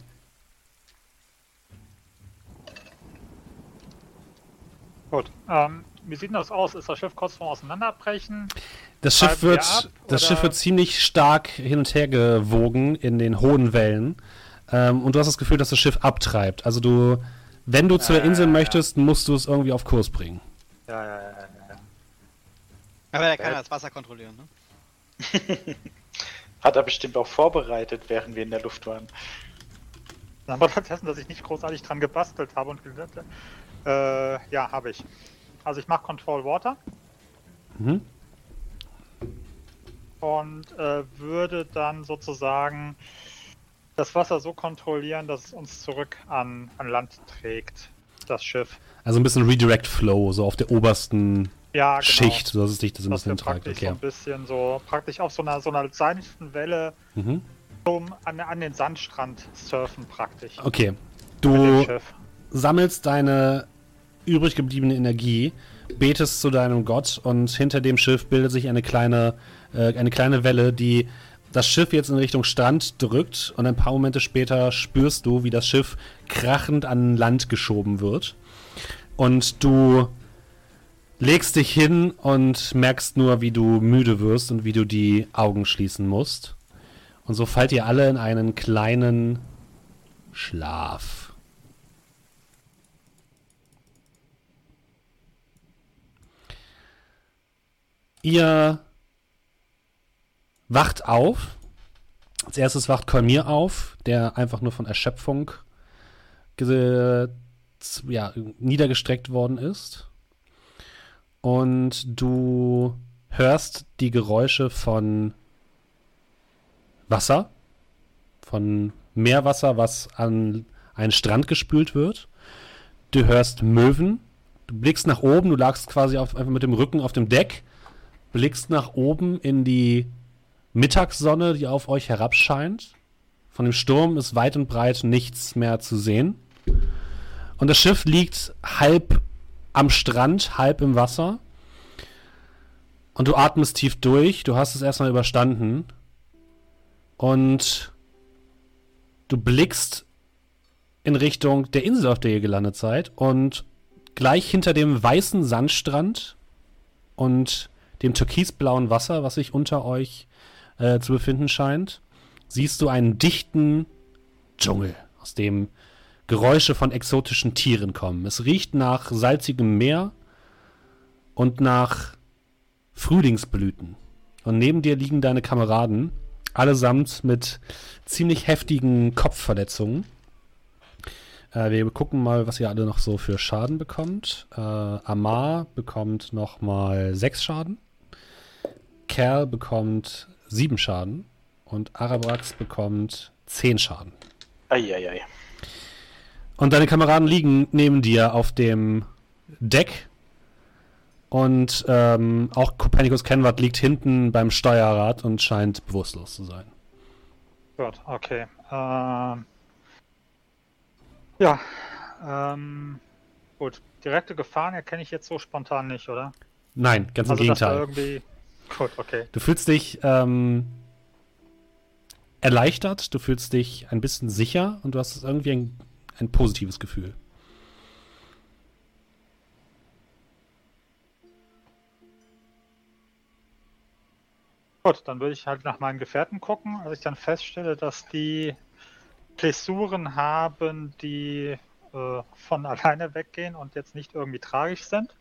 Gut. Ähm, wie sieht das aus? Ist das Schiff kurz vorm Auseinanderbrechen? das Schiff wird, ab, das? Schiff wird ziemlich stark hin und her gewogen in den hohen Wellen. Ähm, und du hast das Gefühl, dass das Schiff abtreibt. Also du, wenn du zu der Ja, Insel ja, ja. möchtest, musst du es irgendwie auf Kurs bringen. Ja, ja, ja, ja. ja. Aber der kann ja das Wasser kontrollieren, ne? [laughs] Hat er bestimmt auch vorbereitet, während wir in der Luft waren. Aber dessen, dass ich nicht großartig dran gebastelt habe und gesagt habe, äh, ja, habe ich. Also ich mache Control Water Mhm. und äh, würde dann sozusagen das Wasser so kontrollieren, dass es uns zurück an, an Land trägt, das Schiff. Also ein bisschen Redirect Flow, so auf der obersten Ja, genau. Schicht, so dass es dich das ein Dass bisschen treibt. praktisch so Okay. ein bisschen so, praktisch auf so einer, so einer sanften Welle Mhm. um, an, an den Sandstrand surfen praktisch. Okay. Du sammelst deine übrig gebliebene Energie, betest zu deinem Gott und hinter dem Schiff bildet sich eine kleine, äh, eine kleine Welle, die das Schiff jetzt in Richtung Strand drückt und ein paar Momente später spürst du, wie das Schiff krachend an Land geschoben wird. Und du legst dich hin und merkst nur, wie du müde wirst und wie du die Augen schließen musst. Und so fallt ihr alle in einen kleinen Schlaf. Ihr wacht auf. Als erstes wacht Kolmir auf, der einfach nur von Erschöpfung ja, niedergestreckt worden ist. Und du hörst die Geräusche von Wasser, von Meerwasser, was an einen Strand gespült wird. Du hörst Möwen. Du blickst nach oben, du lagst quasi auf, einfach mit dem Rücken auf dem Deck, blickst nach oben in die Mittagssonne, die auf euch herabscheint. Von dem Sturm ist weit und breit nichts mehr zu sehen. Und das Schiff liegt halb am Strand, halb im Wasser. Und du atmest tief durch. Du hast es erstmal überstanden. Und du blickst in Richtung der Insel, auf der ihr gelandet seid. Und gleich hinter dem weißen Sandstrand und dem türkisblauen Wasser, was sich unter euch äh, zu befinden scheint, siehst du einen dichten Dschungel, aus dem Geräusche von exotischen Tieren kommen. Es riecht nach salzigem Meer und nach Frühlingsblüten. Und neben dir liegen deine Kameraden, allesamt mit ziemlich heftigen Kopfverletzungen. Äh, wir gucken mal, was ihr alle noch so für Schaden bekommt. Äh, Amar bekommt noch mal sechs Schaden. Kerl bekommt sieben Schaden. Und Arabrax bekommt zehn Schaden. Eieiei. Und deine Kameraden liegen neben dir auf dem Deck. Und ähm, auch Copernicus Kenward liegt hinten beim Steuerrad und scheint bewusstlos zu sein. Gut, okay. Ähm, ja, ähm, gut. Direkte Gefahren erkenne ich jetzt so spontan nicht, oder? Nein, ganz im Also, dass da Gegenteil. Gut, okay. Du fühlst dich ähm, erleichtert, du fühlst dich ein bisschen sicher und du hast irgendwie ein, ein positives Gefühl. Gut, dann würde ich halt nach meinen Gefährten gucken, als ich dann feststelle, dass die Blessuren haben, die äh, von alleine weggehen und jetzt nicht irgendwie tragisch sind.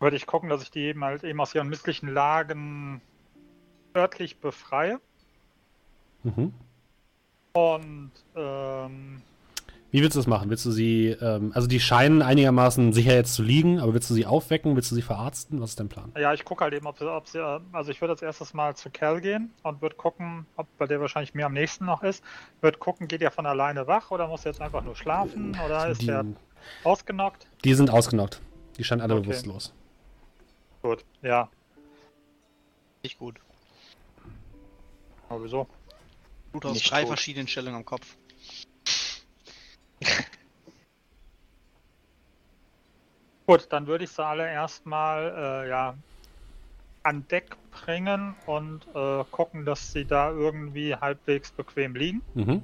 Würde ich gucken, dass ich die eben halt eben aus ihren misslichen Lagen örtlich befreie. Mhm. Und ähm, Wie willst du das machen? Willst du sie, ähm, also die scheinen einigermaßen sicher jetzt zu liegen, aber willst du sie aufwecken? Willst du sie verarzten? Was ist dein Plan? ja, ich gucke halt eben, ob sie, ob sie, äh, also ich würde als erstes mal zu Cal gehen und würde gucken, ob bei der wahrscheinlich mir am nächsten noch ist. Würde gucken, geht er von alleine wach oder muss er jetzt einfach nur schlafen oder ist Die, er ausgenockt? die sind ausgenockt. Die scheinen alle Okay. bewusstlos. Gut, ja, Nicht gut. aber wieso? Blut aus Nicht drei gut. verschiedenen Stellungen am Kopf. [laughs] Gut, dann würde ich sie alle erstmal äh, ja, an Deck bringen und äh, gucken, dass sie da irgendwie halbwegs bequem liegen. Mhm.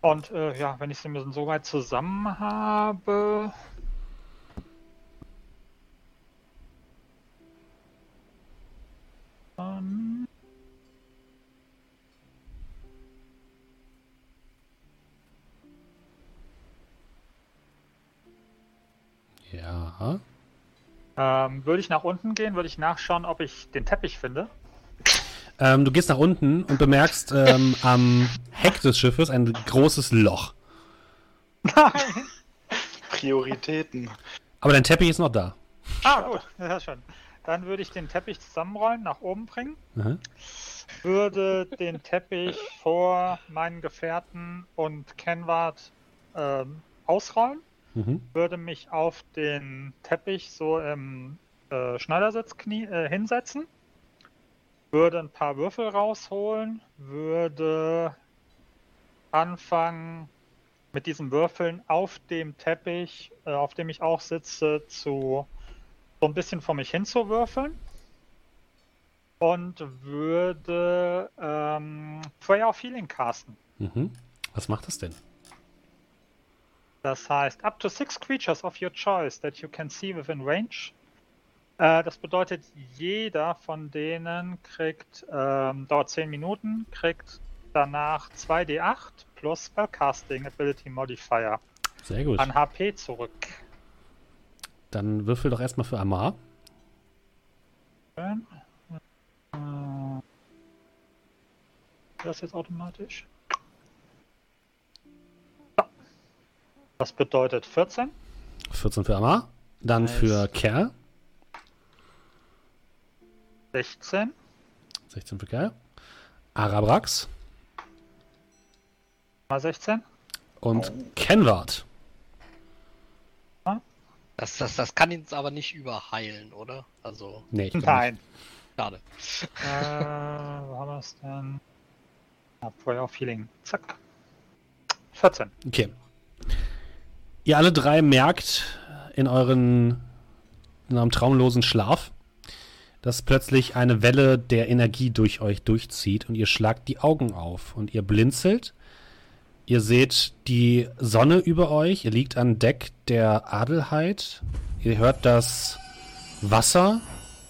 Und äh, ja, wenn ich sie mir so weit zusammen habe. Dann. Ja. Ähm, würde ich nach unten gehen, würde ich nachschauen, ob ich den Teppich finde. Ähm, du gehst nach unten und bemerkst ähm, am Heck des Schiffes ein großes Loch. Nein! Prioritäten. Aber dein Teppich ist noch da. Ah, gut, ja, schön. Dann würde ich den Teppich zusammenrollen, nach oben bringen, Mhm. würde den Teppich vor meinen Gefährten und Kenward ähm, ausrollen, Mhm. würde mich auf den Teppich so im äh, Schneidersitz knie, äh, hinsetzen, würde ein paar Würfel rausholen, würde anfangen mit diesen Würfeln auf dem Teppich, äh, auf dem ich auch sitze, zu so ein bisschen vor mich hin zu würfeln. Und würde ähm, Prayer of Healing casten. Mhm. Was macht das denn? Das heißt, up to six creatures of your choice that you can see within range. Äh, das bedeutet, jeder von denen kriegt, ähm, dauert 10 Minuten, kriegt danach 2d8 plus Spellcasting Ability Modifier Sehr gut. an HP zurück. Dann würfel doch erstmal für Amar. Äh, Das jetzt automatisch. Das bedeutet 14, 14 für Amar. Dann Nice. für Kerl. 16, 16 für Kerl. Arabrax. mal 16. Und Kenward. Das, das, das kann ihn aber nicht überheilen, oder? Also, Nee, Nein. schade. äh, wo haben wir es denn? Ja, Prayer of Healing. Zack. 14. nicht. Okay. Ihr alle drei merkt in euren in eurem traumlosen Schlaf, dass plötzlich eine Welle der Energie durch euch durchzieht und ihr schlagt die Augen auf und ihr blinzelt. Ihr seht die Sonne über euch. Ihr liegt an Deck der Adelheid. Ihr hört das Wasser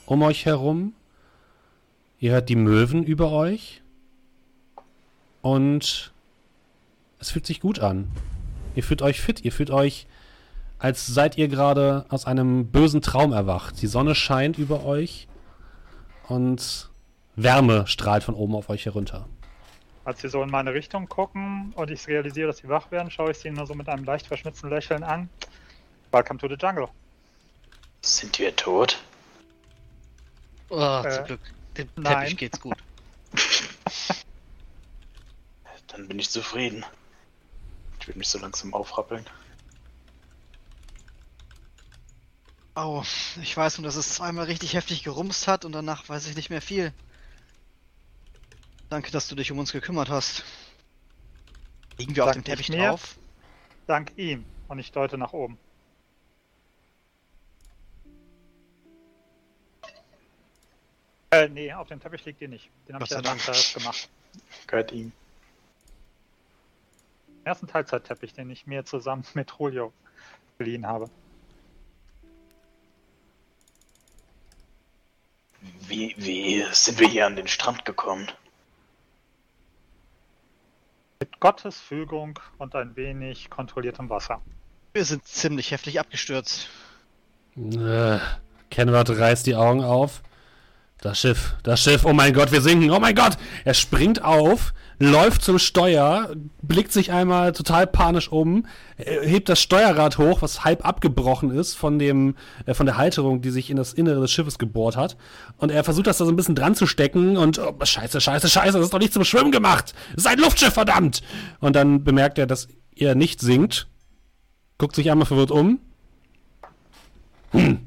um euch herum. Ihr hört die Möwen über euch. Und es fühlt sich gut an. Ihr fühlt euch fit. Ihr fühlt euch, als seid ihr gerade aus einem bösen Traum erwacht. Die Sonne scheint über euch und Wärme strahlt von oben auf euch herunter. Als sie so in meine Richtung gucken und ich realisiere, dass sie wach werden, schaue ich sie nur so mit einem leicht verschmitzten Lächeln an. Welcome to the jungle. Sind wir tot? Oh, Äh, zum Glück. Dem nein. Teppich geht's gut. [laughs] Dann bin ich zufrieden. Ich will mich so langsam aufrappeln. Au, ich weiß nur, dass es zweimal richtig heftig gerumst hat und danach weiß ich nicht mehr viel. Danke, dass du dich um uns gekümmert hast. Liegen wir auf Dank dem Teppich nicht mir. drauf? Dank ihm. Und ich deute nach oben. Äh, nee, auf dem Teppich liegt ihr nicht. Den habe ich ja dann gemacht. Gehört ihm. Ersten Teilzeitteppich, den ich mir zusammen mit Julio geliehen habe. Wie, wie sind wir hier an den Strand gekommen? Mit Gottes Fügung und ein wenig kontrolliertem Wasser. Wir sind ziemlich heftig abgestürzt. Äh, Kenward reißt die Augen auf. Das Schiff, das Schiff, oh mein Gott, wir sinken, oh mein Gott! Er springt auf, läuft zum Steuer, blickt sich einmal total panisch um, äh, hebt das Steuerrad hoch, was halb abgebrochen ist von dem, äh, von der Halterung, die sich in das Innere des Schiffes gebohrt hat. Und er versucht das da so ein bisschen dran zu stecken und, oh, scheiße, scheiße, scheiße, das ist doch nicht zum Schwimmen gemacht! Das ist ein Luftschiff, verdammt! Und dann bemerkt er, dass er nicht sinkt, guckt sich einmal verwirrt um. Hm.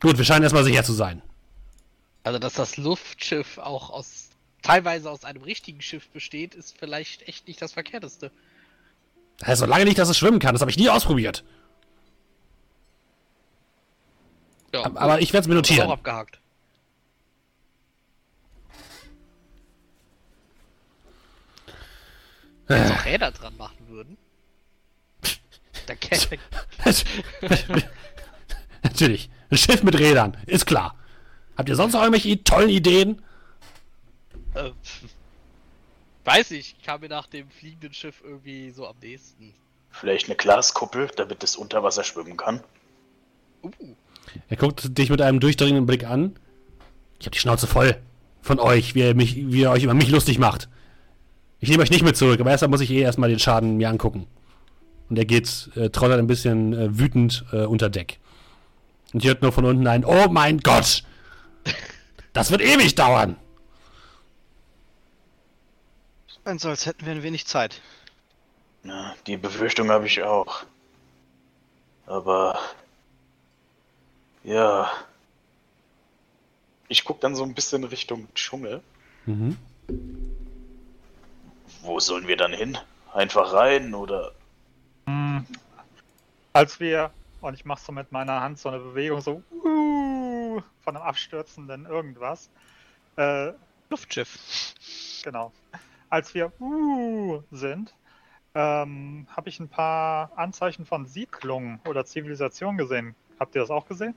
Gut, wir scheinen erstmal sicher zu sein. Also, dass das Luftschiff auch aus teilweise aus einem richtigen Schiff besteht, ist vielleicht echt nicht das Verkehrteste. Das heißt so lange nicht, dass es schwimmen kann. Das habe ich nie ausprobiert. Ja, Aber- ich werde es mir Auch notieren. abgehakt. Wenn Äh. sie auch Räder dran machen würden. [laughs] Dann. Natürlich. Ein Schiff mit Rädern. Ist klar. Habt ihr sonst noch irgendwelche tollen Ideen? Äh, weiß ich, kam mir nach dem fliegenden Schiff irgendwie so am nächsten. Vielleicht eine Glaskuppel, damit es unter Wasser schwimmen kann. Uh, Er guckt dich mit einem durchdringenden Blick an. Ich hab die Schnauze voll von euch, wie ihr, mich, wie ihr euch über mich lustig macht. Ich nehme euch nicht mit zurück, aber erstmal muss ich eh erstmal den Schaden mir angucken. Und er geht, äh, trottert ein bisschen äh, wütend äh, unter Deck. Und ihr hört nur von unten ein, oh mein Gott! Das wird ewig dauern! Scheint so, als hätten wir ein wenig Zeit. Ja, die Befürchtung habe ich auch. Aber ja. Ich gucke dann so ein bisschen Richtung Dschungel. Mhm. Wo sollen wir dann hin? Einfach rein oder? Hm. Als wir, und ich mache so mit meiner Hand so eine Bewegung, so uh, von einem abstürzenden irgendwas. Äh, Luftschiff. genau. Als wir uh, sind, ähm, habe ich ein paar Anzeichen von Siedlung oder Zivilisation gesehen. Habt ihr das auch gesehen?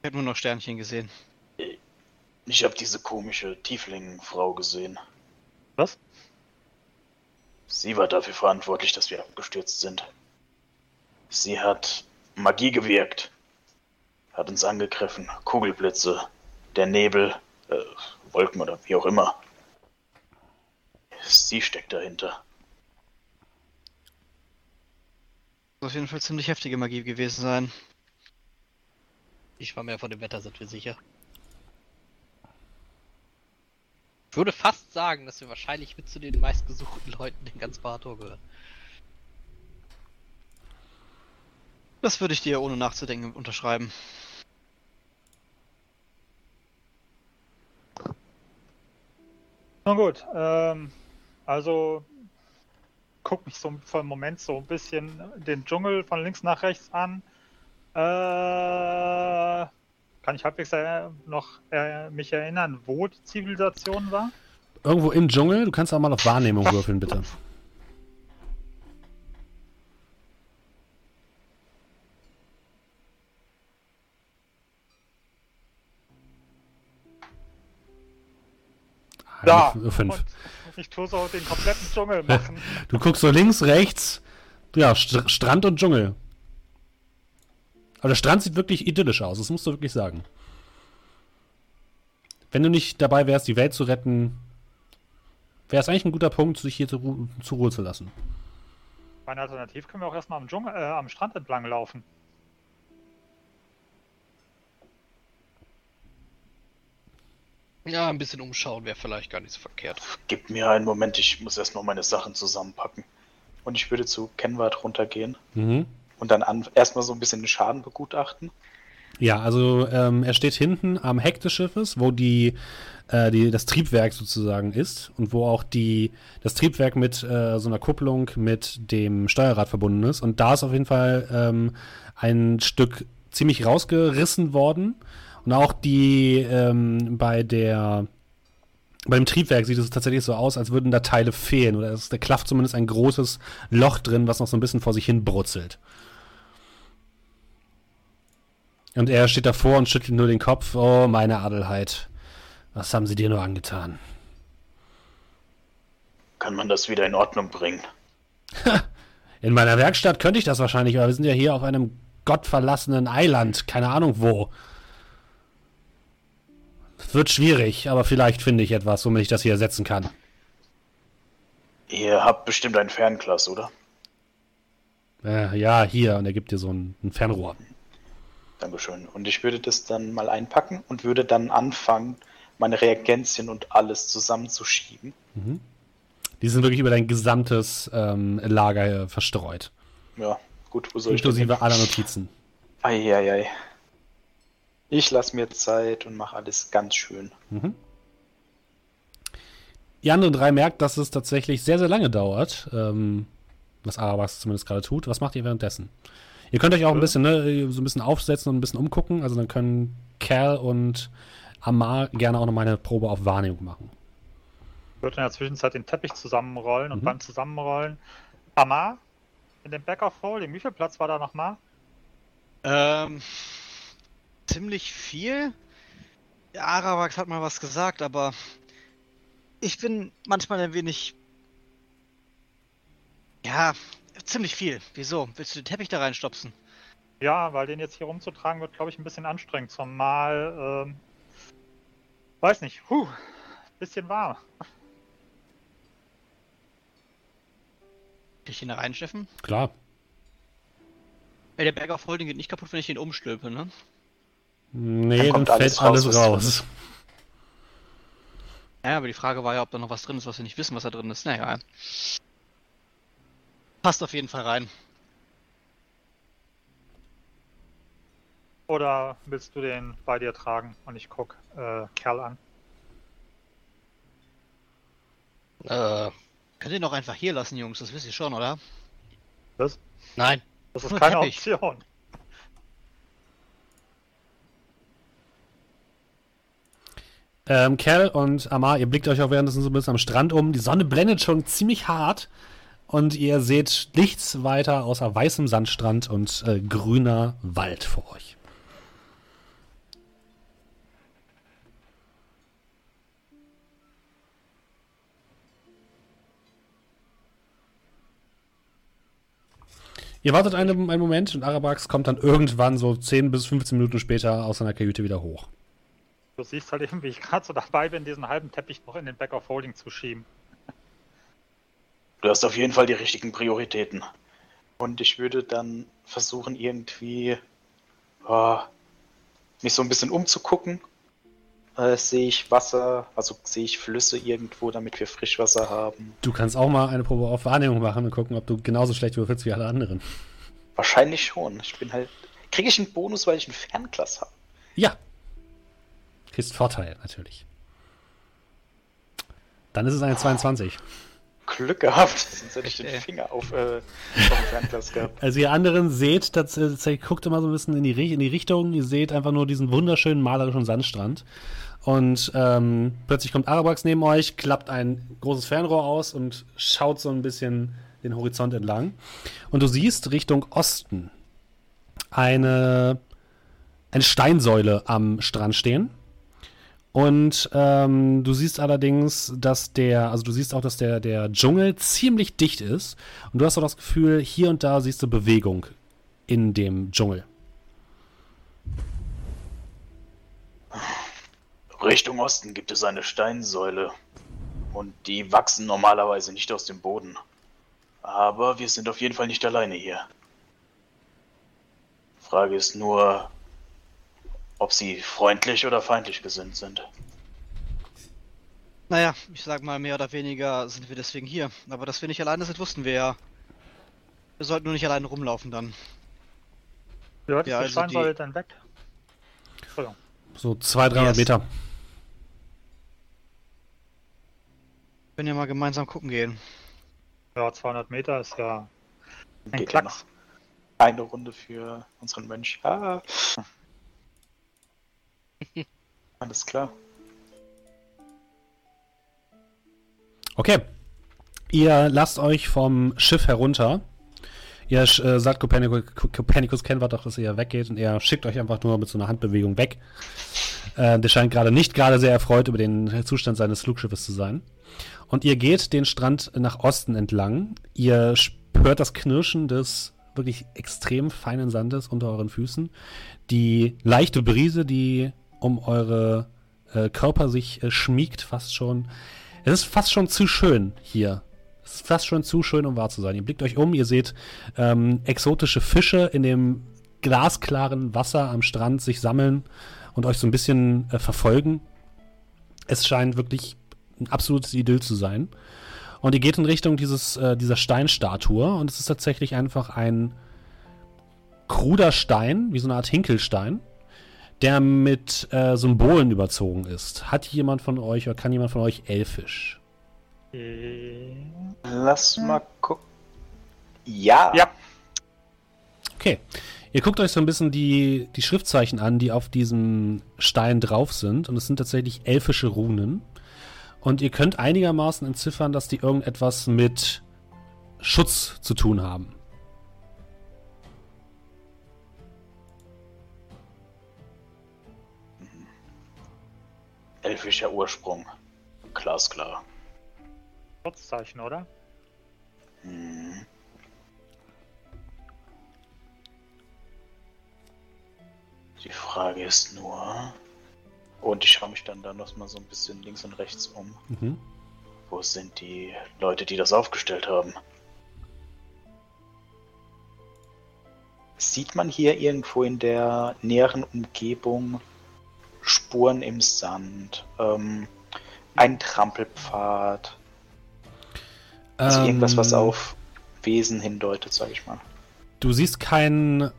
Ich habe nur noch Sternchen gesehen. Ich habe diese komische Tiefling-Frau gesehen. Was? Sie war dafür verantwortlich, dass wir abgestürzt sind. Sie hat Magie gewirkt, hat uns angegriffen, Kugelblitze, der Nebel, äh, Wolken oder wie auch immer. Sie steckt dahinter. Muss auf jeden Fall ziemlich heftige Magie gewesen sein. Ich war mehr von dem Wetter, sind wir sicher. Ich würde fast sagen, dass wir wahrscheinlich mit zu den meistgesuchten Leuten in ganz Barator gehören. Das würde ich dir ohne nachzudenken unterschreiben. Na gut, ähm, also guck mich so für einen Moment so ein bisschen den Dschungel von links nach rechts an. Äh, kann ich halbwegs noch äh, mich erinnern, wo die Zivilisation war? Irgendwo im Dschungel. Du kannst auch mal auf Wahrnehmung würfeln, bitte. Da. Fünf. Und ich tue so den kompletten Dschungel machen. [laughs] Du guckst so links, rechts. Ja, St Strand und Dschungel. Aber der Strand sieht wirklich idyllisch aus, das musst du wirklich sagen. Wenn du nicht dabei wärst, die Welt zu retten, wäre es eigentlich ein guter Punkt, sich hier zu, Ru zur Ruhe zu lassen. Meine Alternativ können wir auch erstmal am, Dschungel, äh, am Strand entlang laufen. Ja, ein bisschen umschauen wäre vielleicht gar nicht so verkehrt. Gib mir einen Moment, ich muss erst noch meine Sachen zusammenpacken. Und ich würde zu Kenward runtergehen Mhm. und dann an, erstmal so ein bisschen den Schaden begutachten. Ja, also ähm, er steht hinten am Heck des Schiffes, wo die, äh, die, das Triebwerk sozusagen ist und wo auch die, das Triebwerk mit äh, so einer Kupplung mit dem Steuerrad verbunden ist. Und da ist auf jeden Fall ähm, ein Stück ziemlich rausgerissen worden. Und auch die ähm, bei der beim Triebwerk sieht es tatsächlich so aus, als würden da Teile fehlen. Oder es ist, klafft zumindest ein großes Loch drin, was noch so ein bisschen vor sich hin brutzelt. Und er steht davor und schüttelt nur den Kopf. Oh, meine Adelheid. Was haben sie dir nur angetan? Kann man das wieder in Ordnung bringen? [laughs] In meiner Werkstatt könnte ich das wahrscheinlich, aber wir sind ja hier auf einem gottverlassenen Eiland. Keine Ahnung wo. Wird schwierig, aber vielleicht finde ich etwas, womit ich das hier ersetzen kann. Ihr habt bestimmt ein Fernglas, oder? Äh, ja, hier. Und er gibt dir so ein, ein Fernrohr. Dankeschön. Und ich würde das dann mal einpacken und würde dann anfangen, meine Reagenzien und alles zusammenzuschieben. Die sind wirklich über dein gesamtes ähm, Lager verstreut. Ja, gut, wo soll ich denn Inklusive aller Notizen. Eieiei. Ich lasse mir Zeit und mache alles ganz schön. Die anderen drei merkt, dass es tatsächlich sehr, sehr lange dauert. Ähm, was Arabax zumindest gerade tut. Was macht ihr währenddessen? Ihr könnt euch auch ein bisschen, ne, so ein bisschen aufsetzen und ein bisschen umgucken. Also dann können Cal und Amar gerne auch noch mal eine Probe auf Wahrnehmung machen. Ich würde in der Zwischenzeit den Teppich zusammenrollen und Mhm. beim Zusammenrollen. Amar, in dem Back of Holding, wie viel Platz war da nochmal? Ähm, ziemlich viel. Ja, Arawax hat mal was gesagt, aber ich bin manchmal ein wenig. Ja, ziemlich viel. Wieso? Willst du den Teppich da reinstopsen? Ja, weil den jetzt hier rumzutragen wird, glaube ich, ein bisschen anstrengend. Zumal, ähm, weiß nicht, huh, bisschen warm. Kann ich ihn da reinsteffen? Klar. Ey, der Berg auf Holding geht nicht kaputt, wenn ich den umstülpe, ne? Nee, Dann dann, kommt fällt alles alles raus, was Ja, aber die Frage war ja, ob da noch was drin ist, was wir nicht wissen, was da drin ist. Naja. Passt auf jeden Fall rein. Oder willst du den bei dir tragen und ich guck äh, Kerl an? Äh, Könnt ihr noch einfach hier lassen, Jungs, das wisst ihr schon, oder? Das, nein. das ist keine [laughs] Teppich. Option. Ähm, Cal und Amar, ihr blickt euch auch währenddessen so ein bisschen am Strand um. Die Sonne blendet schon ziemlich hart. und ihr seht nichts weiter außer weißem Sandstrand und äh, grüner Wald vor euch. Ihr wartet einen, einen Moment und Arabax kommt dann irgendwann so 10 bis 15 Minuten später aus seiner Kajüte wieder hoch. Du siehst halt eben, wie ich gerade so dabei bin, diesen halben Teppich noch in den Back of Holding zu schieben. Du hast auf jeden Fall die richtigen Prioritäten. Und ich würde dann versuchen, irgendwie äh, mich so ein bisschen umzugucken. Äh, sehe ich Wasser, also sehe ich Flüsse irgendwo, damit wir Frischwasser haben. Du kannst auch mal eine Probe auf Wahrnehmung machen und gucken, ob du genauso schlecht würfelst wie alle anderen. Wahrscheinlich schon. Ich bin halt. Kriege ich einen Bonus, weil ich ein Fernglas habe? Ja. Kriegst Vorteil, natürlich. Dann ist es eine 22. Glück gehabt, sonst hätte ich den Finger auf, äh, auf dem Fernglas gehabt. Also ihr anderen seht, das, das, guckt immer so ein bisschen in die, in die Richtung, ihr seht einfach nur diesen wunderschönen malerischen Sandstrand. Und ähm, plötzlich kommt Arabax neben euch, klappt ein großes Fernrohr aus und schaut so ein bisschen den Horizont entlang. Und du siehst Richtung Osten eine, eine Steinsäule am Strand stehen. Und ähm, du siehst allerdings, dass der, also du siehst auch, dass der, der Dschungel ziemlich dicht ist. Und du hast auch das Gefühl, hier und da siehst du Bewegung in dem Dschungel. Richtung Osten gibt es eine Steinsäule. Und die wachsen normalerweise nicht aus dem Boden. Aber wir sind auf jeden Fall nicht alleine hier. Frage ist nur, ob sie freundlich oder feindlich gesinnt sind. Naja, ich sag mal, mehr oder weniger sind wir deswegen hier. Aber dass wir nicht alleine sind, wussten wir ja. Wir sollten nur nicht alleine rumlaufen dann. Ja, die also die- denn weg? Entschuldigung. So 200, 300 Yes. Meter. Können ja mal gemeinsam gucken gehen. Ja, 200 Meter ist ja ein Geht Klacks. noch Eine Runde für unseren Mönch. Ah. Alles klar. Okay. Ihr lasst euch vom Schiff herunter. Ihr äh, sagt Copernicus, Copernicus Kenwart doch, dass ihr weggeht und er schickt euch einfach nur mit so einer Handbewegung weg. Äh, der scheint gerade nicht gerade sehr erfreut über den Zustand seines Flugschiffes zu sein. Und ihr geht den Strand nach Osten entlang. Ihr hört das Knirschen des wirklich extrem feinen Sandes unter euren Füßen. Die leichte Brise, die um eure äh, Körper sich äh, schmiegt, fast schon. Es ist fast schon zu schön hier. Es ist fast schon zu schön, um wahr zu sein. Ihr blickt euch um, ihr seht ähm, exotische Fische in dem glasklaren Wasser am Strand sich sammeln und euch so ein bisschen äh, verfolgen. Es scheint wirklich ein absolutes Idyll zu sein. Und ihr geht in Richtung dieses, äh, dieser Steinstatue und es ist tatsächlich einfach ein kruder Stein, wie so eine Art Hinkelstein, der mit äh, Symbolen überzogen ist. Hat jemand von euch oder kann jemand von euch Elfisch? Äh, Lass mal gucken. Ja. Ja. Okay. Ihr guckt euch so ein bisschen die, die Schriftzeichen an, die auf diesem Stein drauf sind. Und es sind tatsächlich elfische Runen. Und ihr könnt einigermaßen entziffern, dass die irgendetwas mit Schutz zu tun haben. Elfischer Ursprung. Glasklar. Kurzzeichen, oder? Hm. Die Frage ist nur. Und ich schaue mich dann da noch mal so ein bisschen links und rechts um. Mhm. Wo sind die Leute, die das aufgestellt haben? Sieht man hier irgendwo in der näheren Umgebung Spuren im Sand? Ähm, ein Trampelpfad? Also irgendwas, was Ähm, auf Wesen hindeutet, sag ich mal. Du siehst keinen,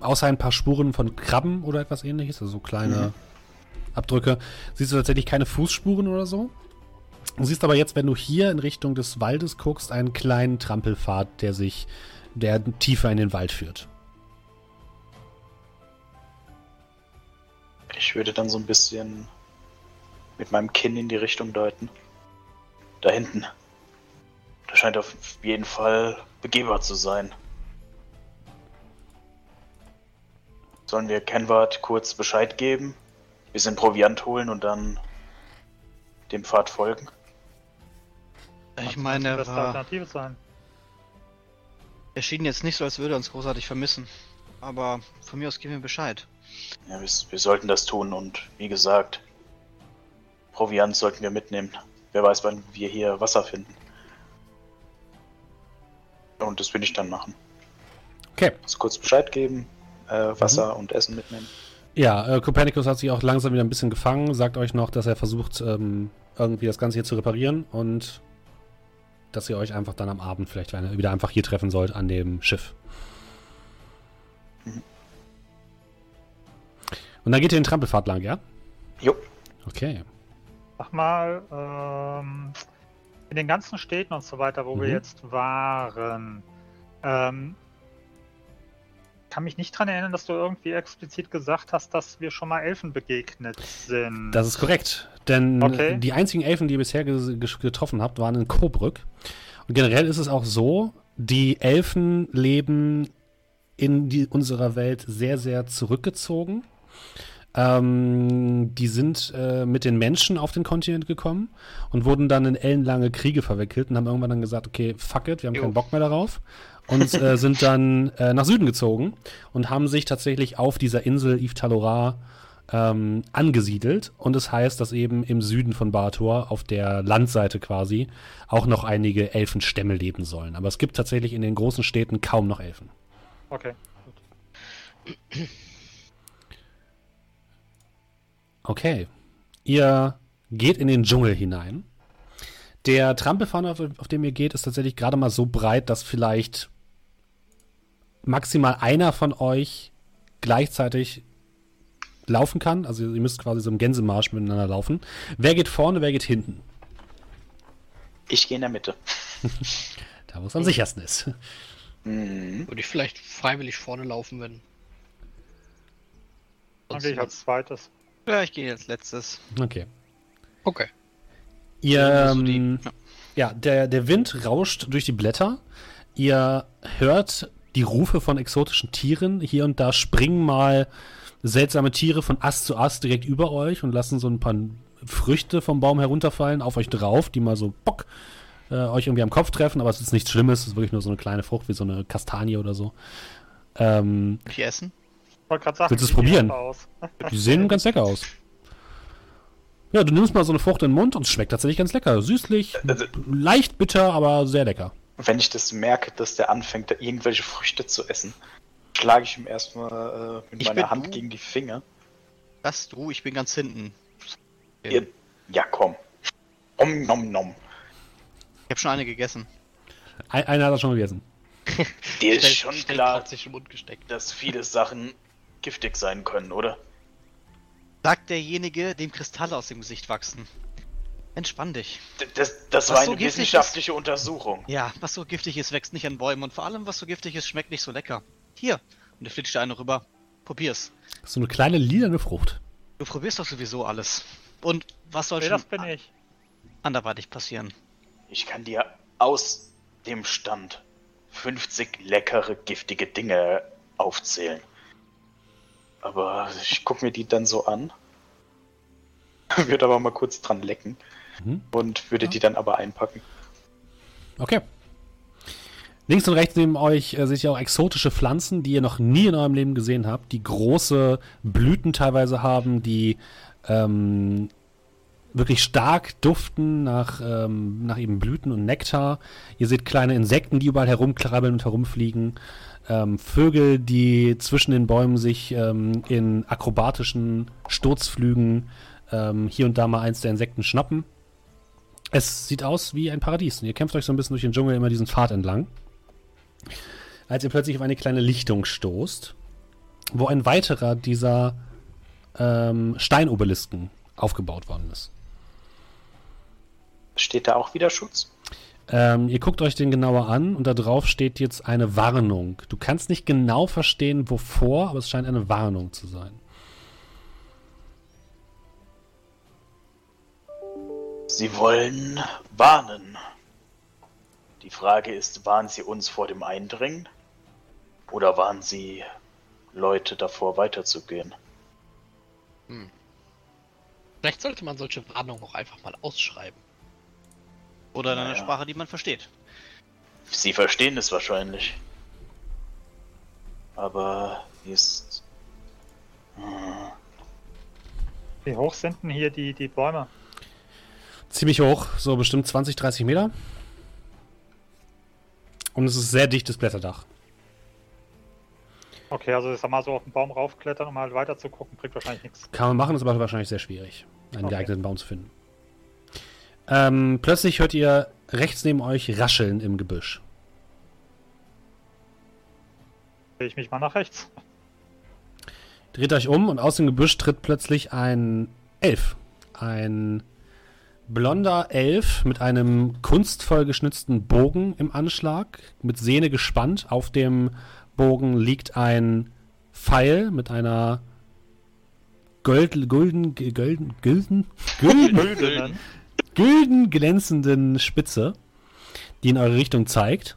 außer ein paar Spuren von Krabben oder etwas ähnliches, also so kleine Mhm. Abdrücke, siehst du tatsächlich keine Fußspuren oder so. Du siehst aber jetzt, wenn du hier in Richtung des Waldes guckst, einen kleinen Trampelpfad, der sich, der tiefer in den Wald führt. Ich würde dann so ein bisschen mit meinem Kinn in die Richtung deuten. Da hinten. Da scheint auf jeden Fall begehbar zu sein. Sollen wir Kenward kurz Bescheid geben? Bisschen Proviant holen und dann dem Pfad folgen? Ich meine, er das die war, Alternative sein. er schien jetzt nicht so, als würde er uns großartig vermissen. Aber von mir aus geben wir Bescheid. Ja, wir, wir sollten das tun und wie gesagt, Proviant sollten wir mitnehmen. Wer weiß, wann wir hier Wasser finden. Und das will ich dann machen. Okay. Also kurz Bescheid geben, äh, Wasser und Essen mitnehmen. Ja, äh, Copernicus hat sich auch langsam wieder ein bisschen gefangen, sagt euch noch, dass er versucht, ähm, irgendwie das Ganze hier zu reparieren und dass ihr euch einfach dann am Abend vielleicht wieder einfach hier treffen sollt an dem Schiff. Mhm. Und dann geht ihr den Trampelpfad lang, ja? Jo. Okay. Sag mal, ähm, in den ganzen Städten und so weiter, wo wir Mhm. jetzt waren, ähm, kann mich nicht dran erinnern, dass du irgendwie explizit gesagt hast, dass wir schon mal Elfen begegnet sind. Das ist korrekt. Denn Okay. die einzigen Elfen, die ihr bisher ge ge getroffen habt, waren in Coburg. Und generell ist es auch so, die Elfen leben in die, unserer Welt sehr, sehr zurückgezogen. Ähm, die sind äh, mit den Menschen auf den Kontinent gekommen und wurden dann in ellenlange Kriege verwickelt und haben irgendwann dann gesagt, okay, fuck it, wir haben Jo. keinen Bock mehr darauf. Und äh, [laughs] sind dann äh, nach Süden gezogen und haben sich tatsächlich auf dieser Insel Yves Talora ähm, angesiedelt. Und das heißt, dass eben im Süden von Barator, auf der Landseite quasi, auch noch einige Elfenstämme leben sollen. Aber es gibt tatsächlich in den großen Städten kaum noch Elfen. okay. [clears throat] Okay. Ihr geht in den Dschungel hinein. Der Trampelpfad, auf, auf dem ihr geht, ist tatsächlich gerade mal so breit, dass vielleicht maximal einer von euch gleichzeitig laufen kann. Also ihr müsst quasi so im Gänsemarsch miteinander laufen. Wer geht vorne, wer geht hinten? Ich gehe in der Mitte. [laughs] Da, wo es am sichersten ist. Mhm. Würde ich vielleicht freiwillig vorne laufen, wenn. Gehe ich als zweites. Ja, ich gehe als letztes. Okay. Okay. Ihr, Also die- ähm, ja. ja, der, der Wind rauscht durch die Blätter. Ihr hört die Rufe von exotischen Tieren. Hier und da springen mal seltsame Tiere von Ast zu Ast direkt über euch und lassen so ein paar Früchte vom Baum herunterfallen auf euch drauf, die mal so bock äh, euch irgendwie am Kopf treffen, aber es ist nichts Schlimmes, es ist wirklich nur so eine kleine Frucht wie so eine Kastanie oder so. Ähm, Die essen? Ich wollte gerade sagen, Willst du es probieren? die sehen ganz lecker aus. Ja, du nimmst mal so eine Frucht in den Mund und es schmeckt tatsächlich ganz lecker. Süßlich, Also- leicht bitter, aber sehr lecker. Wenn ich das merke, dass der anfängt, da irgendwelche Früchte zu essen, schlage ich ihm erstmal äh, mit Ich meiner Hand du. gegen die Finger. Das du, ich bin ganz hinten. Ja. Ja, komm. Om nom nom. Ich habe schon eine gegessen. Ein, einer hat das schon gegessen. [laughs] Dir ist schon klar, grad sich im Mund gesteckt. dass viele Sachen giftig sein können, oder? Sagt derjenige, dem Kristalle aus dem Gesicht wachsen. Entspann dich. D das das war so eine wissenschaftliche Untersuchung. Ja, was so giftig ist, wächst nicht an Bäumen und vor allem, was so giftig ist, schmeckt nicht so lecker. Hier. Und er flitscht eine rüber. Probier's. Ist so eine kleine lilane Frucht. Du probierst doch sowieso alles. Und was soll Nee, schon das bin ich. anderweitig passieren? Ich kann dir aus dem Stand 50 leckere, giftige Dinge aufzählen. Aber ich gucke mir die dann so an. [laughs] Würde aber mal kurz dran lecken. Mhm. Und würde die dann aber einpacken. Okay. Links und rechts neben euch äh, seht ihr auch exotische Pflanzen, die ihr noch nie in eurem Leben gesehen habt, die große Blüten teilweise haben, die ähm, wirklich stark duften nach, ähm, nach eben Blüten und Nektar. Ihr seht kleine Insekten, die überall herumkrabbeln und herumfliegen. Ähm, Vögel, die zwischen den Bäumen sich ähm, in akrobatischen Sturzflügen ähm, hier und da mal eins der Insekten schnappen. Es sieht aus wie ein Paradies. Und ihr kämpft euch so ein bisschen durch den Dschungel immer diesen Pfad entlang. Als ihr plötzlich auf eine kleine Lichtung stoßt, wo ein weiterer dieser ähm, Steinobelisken aufgebaut worden ist. Steht da auch wieder Schutz? Ähm, ihr guckt euch den genauer an und da drauf steht jetzt eine Warnung. Du kannst nicht genau verstehen, wovor, aber es scheint eine Warnung zu sein. Sie wollen warnen. Die Frage ist, waren sie uns vor dem Eindringen? Oder waren sie Leute davor weiterzugehen? Vielleicht sollte man solche Warnungen auch einfach mal ausschreiben. Oder in einer Naja. Sprache, die man versteht. Sie verstehen es wahrscheinlich. Aber hier ist. Hm, Wie hoch sind denn hier die, die Bäume? Ziemlich hoch, so bestimmt 20, 30 Meter. Und es ist sehr dichtes Blätterdach. Okay, also ich sag mal so auf den Baum raufklettern, um halt weiter zu gucken, bringt wahrscheinlich nichts. Kann man machen, ist aber wahrscheinlich sehr schwierig, einen Okay. geeigneten Baum zu finden. Ähm, plötzlich hört ihr rechts neben euch Rascheln im Gebüsch. Drehe ich mich mal nach rechts. Dreht euch um und aus dem Gebüsch tritt plötzlich ein Elf. Ein blonder Elf mit einem kunstvoll geschnitzten Bogen im Anschlag, mit Sehne gespannt. Auf dem Bogen liegt ein Pfeil mit einer gold, golden, g- golden, gülden, gülden, glänzenden Spitze, die in eure Richtung zeigt.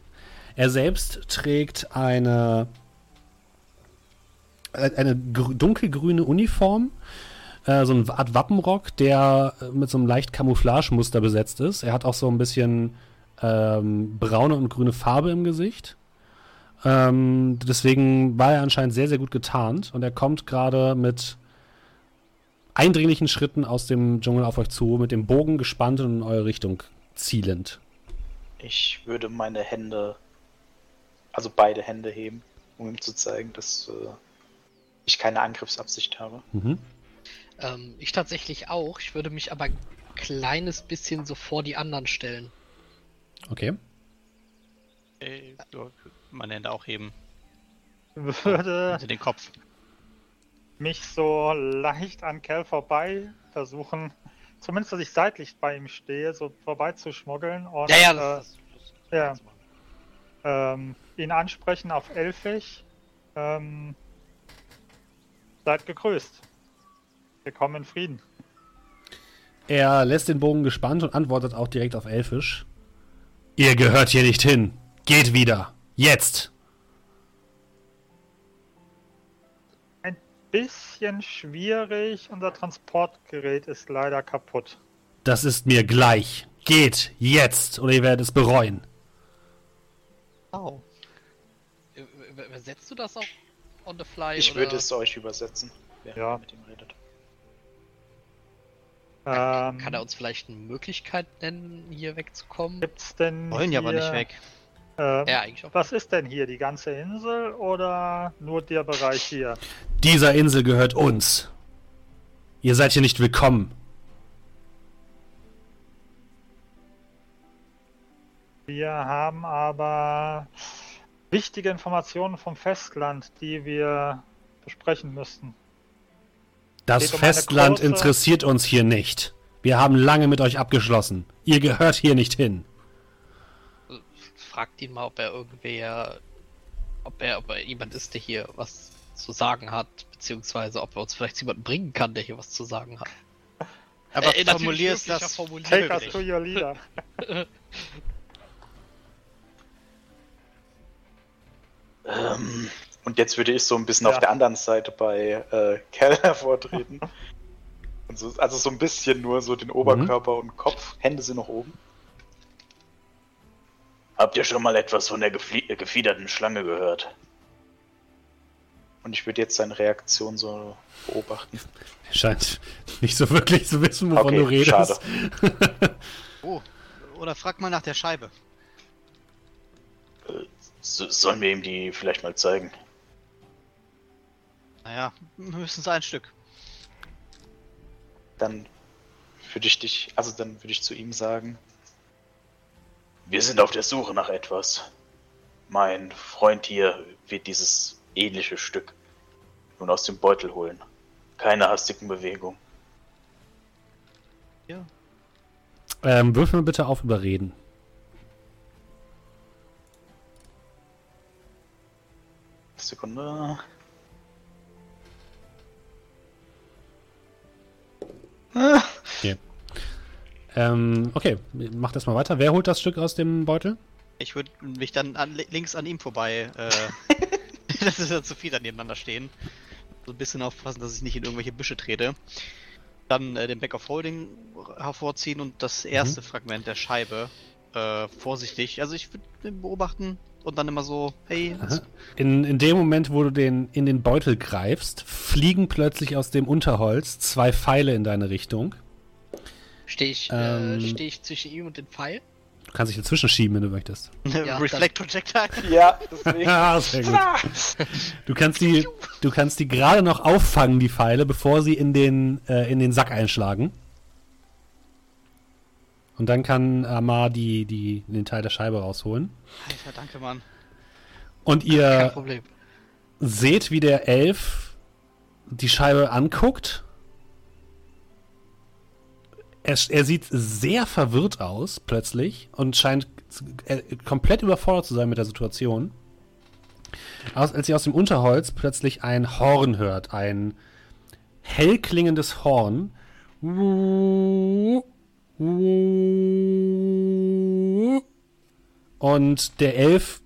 Er selbst trägt eine, eine gr- dunkelgrüne Uniform, äh, so eine Art Wappenrock, der mit so einem leicht Camouflagemuster besetzt ist. Er hat auch so ein bisschen ähm, braune und grüne Farbe im Gesicht. Ähm, deswegen war er anscheinend sehr, sehr gut getarnt und er kommt gerade mit eindringlichen Schritten aus dem Dschungel auf euch zu, mit dem Bogen gespannt und in eure Richtung zielend. Ich würde meine Hände, also beide Hände heben, um ihm zu zeigen, dass äh, ich keine Angriffsabsicht habe. Mhm. Ähm, ich tatsächlich auch. Ich würde mich aber ein kleines bisschen so vor die anderen stellen. Okay. Äh, ja, meine Hände auch heben. Würde Hinter den Kopf. Mich so leicht an Kel vorbei versuchen, zumindest dass ich seitlich bei ihm stehe, so vorbei zu schmuggeln und Ja, ja, äh, das, das, ja. das ähm, ihn ansprechen auf Elfisch. Ähm, seid gegrüßt. Willkommen in Frieden. Er lässt den Bogen gespannt und antwortet auch direkt auf Elfisch. Ihr gehört hier nicht hin. Geht wieder. Jetzt. Bisschen schwierig. Unser Transportgerät ist leider kaputt. Das ist mir gleich. Geht jetzt oder ihr werdet es bereuen. Au. W- Übersetzt du das auch on the fly? Ich oder? würde es euch übersetzen, während Ja. ihr mit ihm redet. Ähm, Kann er uns vielleicht eine Möglichkeit nennen, hier wegzukommen? Gibt's denn Wollen ja aber nicht weg. Ähm, Ja, eigentlich auch. Was ist denn hier? Die ganze Insel oder nur der Bereich hier? Dieser Insel gehört uns. Ihr seid hier nicht willkommen. Wir haben aber wichtige Informationen vom Festland, die wir besprechen müssten. Das um Festland große- interessiert uns hier nicht. Wir haben lange mit euch abgeschlossen. Ihr gehört hier nicht hin. Fragt ihn mal, ob er irgendwer, ob er, ob er jemand ist, der hier was zu sagen hat, beziehungsweise ob er uns vielleicht jemanden bringen kann, der hier was zu sagen hat. [laughs] Aber Äh, formulier es das. formuliert. Take us to your leader. [laughs] Ähm, und jetzt würde ich so ein bisschen Ja. auf der anderen Seite bei äh, [laughs] Cal hervortreten. Und so, also so ein bisschen nur so den Oberkörper und Kopf. Hände sind noch oben. Habt ihr schon mal etwas von der geflie- äh, gefiederten Schlange gehört? Und ich würde jetzt seine Reaktion so beobachten. Er [laughs] scheint nicht so wirklich zu wissen, wovon Okay, du redest. schade. [laughs] Oh, oder frag mal nach der Scheibe. So, sollen wir ihm die vielleicht mal zeigen? Naja, höchstens ein Stück. Dann würde ich dich, also dann würde ich zu ihm sagen. Wir sind auf der Suche nach etwas. Mein Freund hier wird dieses ähnliche Stück nun aus dem Beutel holen. Keine hastigen Bewegungen. Ja. Ähm, würfel mal bitte auf Überreden. Sekunde. Ähm, okay, macht das mal weiter. Wer holt das Stück aus dem Beutel? Ich würde mich dann an, links an ihm vorbei. Äh, [laughs] [laughs] das ist ja zu viel, da nebeneinander stehen. So ein bisschen aufpassen, dass ich nicht in irgendwelche Büsche trete. Dann äh, den Back of Holding hervorziehen und das erste Fragment der Scheibe äh, vorsichtig. Also ich würde den beobachten und dann immer so, hey, was, In, in dem Moment, wo du den in den Beutel greifst, fliegen plötzlich aus dem Unterholz zwei Pfeile in deine Richtung. Stehe ich, Ähm. äh, steh ich zwischen ihm und den Pfeil? Du kannst dich dazwischen schieben, wenn du möchtest. [laughs] Ja, Reflect Projectile. [laughs] Ja, deswegen. Ja, [laughs] sehr gut. Du kannst die, du kannst die gerade noch auffangen, die Pfeile, bevor sie in den, äh, in den Sack einschlagen. Und dann kann Amar die, die, den Teil der Scheibe rausholen. Alter, danke, Mann. Und Kein ihr Problem. seht, wie der Elf die Scheibe anguckt. Er, er sieht sehr verwirrt aus, plötzlich, und scheint komplett überfordert zu sein mit der Situation. Aus, als ihr aus dem Unterholz plötzlich ein Horn hört, ein hell klingendes Horn. Und der Elf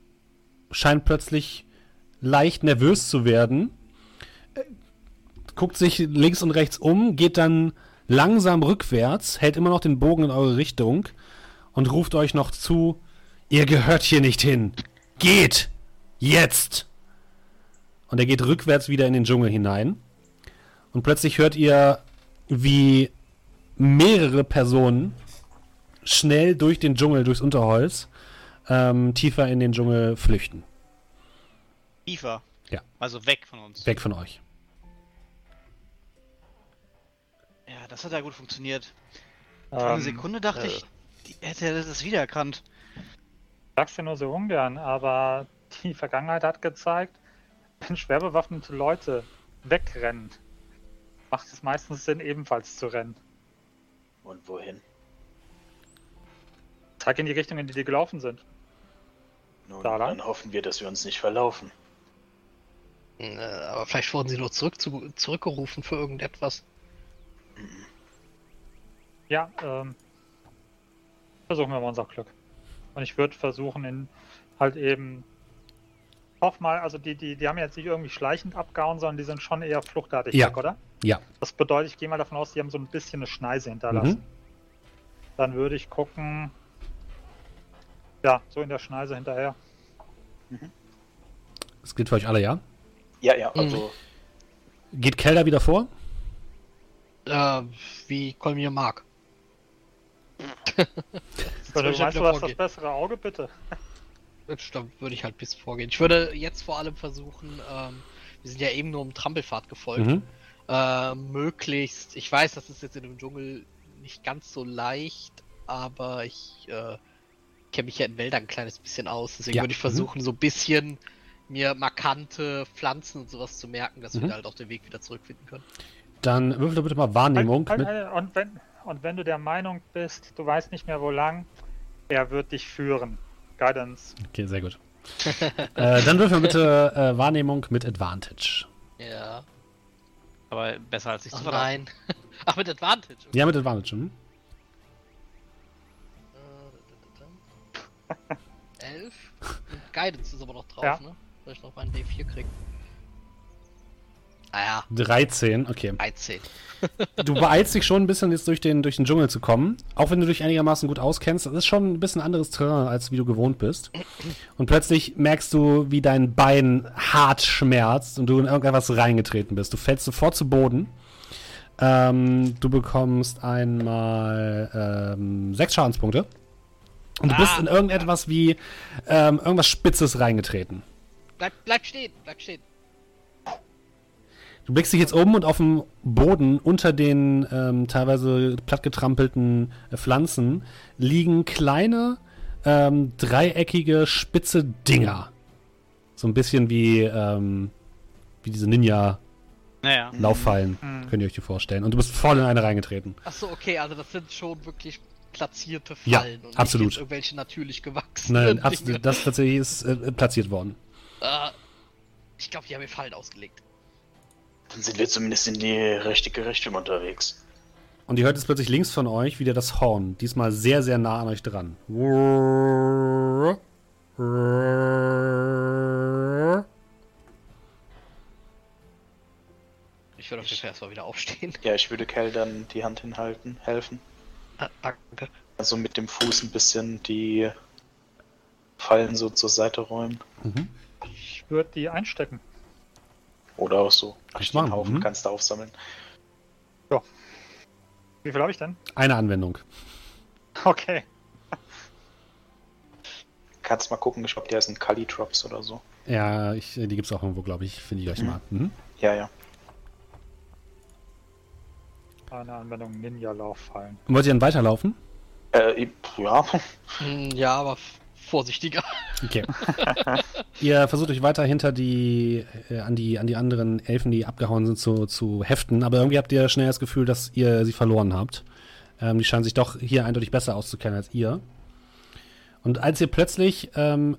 scheint plötzlich leicht nervös zu werden, äh, guckt sich links und rechts um, geht dann langsam rückwärts, hält immer noch den Bogen in eure Richtung und ruft euch noch zu, ihr gehört hier nicht hin. Geht! Jetzt! Und er geht rückwärts wieder in den Dschungel hinein. Und plötzlich hört ihr, wie mehrere Personen schnell durch den Dschungel, durchs Unterholz, ähm, tiefer in den Dschungel flüchten. Tiefer. Ja. Also weg von uns. Weg von euch. Das hat ja gut funktioniert. Für Ähm, eine Sekunde dachte äh, ich, die hätte das wiedererkannt. sag's dir nur so ungern, aber die Vergangenheit hat gezeigt, wenn schwer bewaffnete Leute wegrennen, macht es meistens Sinn, ebenfalls zu rennen. Und wohin? Zeig in die Richtung, in die die gelaufen sind. Nun, Da dann hoffen wir, dass wir uns nicht verlaufen. Äh, aber vielleicht wurden sie nur zurück zu, zurückgerufen für irgendetwas. Ja, ähm, versuchen wir mal unser Glück. Und ich würde versuchen, in halt eben. Hoff mal, also die, die, die haben jetzt nicht irgendwie schleichend abgehauen, sondern die sind schon eher fluchtartig Ja. weg, oder? Ja. Das bedeutet, ich gehe mal davon aus, die haben so ein bisschen eine Schneise hinterlassen. Mhm. Dann würde ich gucken. Ja, so in der Schneise hinterher. Das gilt für euch alle, ja? Ja, ja, also Geht Kelder wieder vor? Äh, wie Kolmir mag. Oder würde du ich halt meinst, du hast das bessere Auge, bitte? Da würde ich halt bis vorgehen. Ich würde jetzt vor allem versuchen, ähm, wir sind ja eben nur um Trampelfahrt gefolgt, Mhm. äh, möglichst, ich weiß, das ist jetzt in dem Dschungel nicht ganz so leicht, aber ich äh, kenne mich ja in Wäldern ein kleines bisschen aus, deswegen Ja, würde ich mhm. versuchen, so ein bisschen mir markante Pflanzen und sowas zu merken, dass Mhm. wir da halt auch den Weg wieder zurückfinden können. Dann würfel doch bitte mal Wahrnehmung. Halt, mit, halt, halt, und, wenn, und wenn du der Meinung bist, du weißt nicht mehr wo lang, er wird dich führen. Guidance. okay, sehr gut. [laughs] äh, dann würfel bitte äh, Wahrnehmung mit Advantage. Ja. Aber besser als ich Oh zu verlassen. nein. Ach, [laughs] mit Advantage. Okay. Ja, mit Advantage. Hm? Äh, Elf. Und Guidance ist aber noch drauf, Ja. ne? Soll ich noch meinen D4 kriegen? Naja, 13, okay. 13. Du beeilst dich schon ein bisschen jetzt durch den, durch den Dschungel zu kommen. Auch wenn du dich einigermaßen gut auskennst, das ist schon ein bisschen anderes Terrain, als wie du gewohnt bist. Und plötzlich merkst du, wie dein Bein hart schmerzt und du in irgendetwas reingetreten bist. Du fällst sofort zu Boden. Ähm, du bekommst einmal ähm, sechs Schadenspunkte. Und du bist Ah. in irgendetwas wie ähm, irgendwas Spitzes reingetreten. Bleib, bleib stehen, bleib stehen. Du blickst dich jetzt um und auf dem Boden unter den ähm, teilweise plattgetrampelten äh, Pflanzen liegen kleine, ähm, dreieckige, spitze Dinger. So ein bisschen wie, ähm, wie diese Ninja-Lauffallen, Mhm. könnt ihr euch die vorstellen. Und du bist voll in eine reingetreten. Achso, okay, also das sind schon wirklich platzierte Ja, Fallen und absolut. irgendwelche natürlich gewachsenen Nein, Dinge. absolut, das tatsächlich ist äh, platziert worden. Äh, ich glaube, die haben mir Fallen ausgelegt. Dann sind wir zumindest in die richtige Richtung unterwegs. Und ihr hört jetzt plötzlich links von euch wieder das Horn. Diesmal sehr, sehr nah an euch dran. Ich würde auf jeden Fall erstmal wieder aufstehen. Ja, ich würde Kel dann die Hand hinhalten, helfen. Ah, danke. Also mit dem Fuß ein bisschen die Fallen so zur Seite räumen. Mhm. Ich würde die einstecken. Oder auch so. Kannst machen, Haufen mhm. kannst du aufsammeln. Wie viel habe ich denn? Eine Anwendung. Okay. Kannst mal gucken, ich glaube, die heißen Kali Drops oder so. Ja, ich, die gibt es auch irgendwo, glaube ich. Finde ich gleich Mhm. mal. Mhm. Ja, ja. Eine Anwendung Ninja-Lauffallen. Wollt ihr dann weiterlaufen? Äh, ja. Hm, Ja, aber vorsichtiger. Okay. [laughs] ihr versucht euch weiter hinter die, äh, an die, an die anderen Elfen, die abgehauen sind, zu, zu heften, aber irgendwie habt ihr schnell das Gefühl, dass ihr sie verloren habt. Ähm, die scheinen sich doch hier eindeutig besser auszukennen als ihr. Und als ihr plötzlich ähm,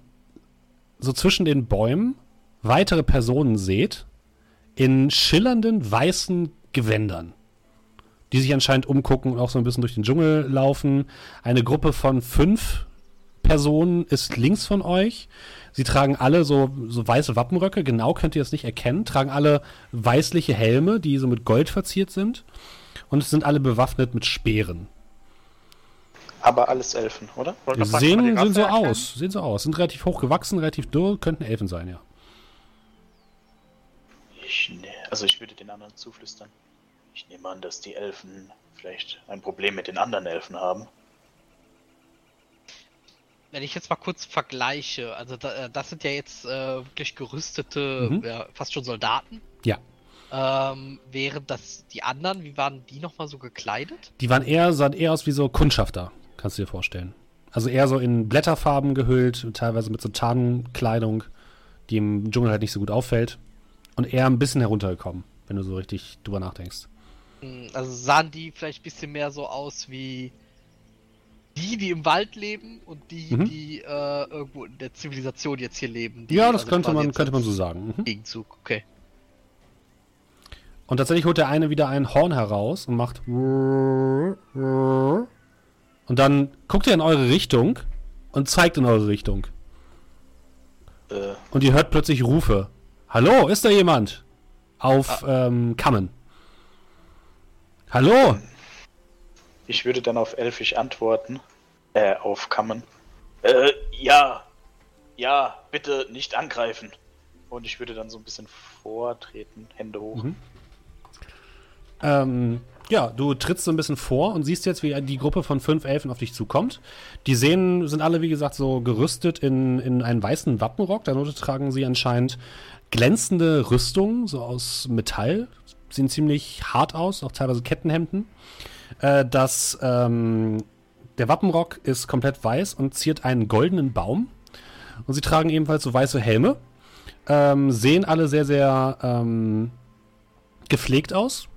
so zwischen den Bäumen weitere Personen seht, in schillernden weißen Gewändern, die sich anscheinend umgucken und auch so ein bisschen durch den Dschungel laufen. Eine Gruppe von fünf Person ist links von euch. Sie tragen alle so, so weiße Wappenröcke, genau könnt ihr es nicht erkennen, tragen alle weißliche Helme, die so mit Gold verziert sind. Und es sind alle bewaffnet mit Speeren. Aber alles Elfen, oder? Man Sehen, die sehen so erkennen? aus, sehen so aus. Sind relativ hoch gewachsen, relativ dürr, könnten Elfen sein, ja. Ich, ne, also ich würde den anderen zuflüstern. Ich nehme an, dass die Elfen vielleicht ein Problem mit den anderen Elfen haben. Wenn ich jetzt mal kurz vergleiche, also da, äh, das sind ja jetzt äh, wirklich gerüstete, Mhm. ja, fast schon Soldaten. Ja. Ähm, während das die anderen, wie waren die nochmal so gekleidet? Die waren eher, sahen eher aus wie so Kundschafter, kannst du dir vorstellen. Also eher so in Blätterfarben gehüllt, teilweise mit so Tarnkleidung, die im Dschungel halt nicht so gut auffällt. Und eher ein bisschen heruntergekommen, wenn du so richtig drüber nachdenkst. Hm, Also sahen die vielleicht ein bisschen mehr so aus wie die, die im Wald leben und die, Mhm. die äh, irgendwo in der Zivilisation jetzt hier leben. Die Ja, das also könnte man, könnte man so sagen. Mhm. Gegenzug, okay. Und tatsächlich holt der eine wieder ein Horn heraus und macht. Und dann guckt er in eure Richtung und zeigt in eure Richtung. Äh, Und ihr hört plötzlich Rufe. Hallo, ist da jemand? Auf ähm, Kammen. Hallo? Ich würde dann auf Elfisch antworten. Äh, auf Kammen. Äh, ja. Ja, bitte nicht angreifen. Und ich würde dann so ein bisschen vortreten, Hände hoch. Mhm. Ähm, ja, du trittst so ein bisschen vor und siehst jetzt, wie die Gruppe von fünf Elfen auf dich zukommt. Die sehen, sind alle, wie gesagt, so gerüstet in, in einen weißen Wappenrock. Darunter tragen sie anscheinend glänzende Rüstungen, so aus Metall. Sehen ziemlich hart aus, auch teilweise Kettenhemden. Äh, das, ähm, der Wappenrock ist komplett weiß und ziert einen goldenen Baum. Und sie tragen ebenfalls so weiße Helme. Ähm, sehen alle sehr, sehr ähm, gepflegt aus.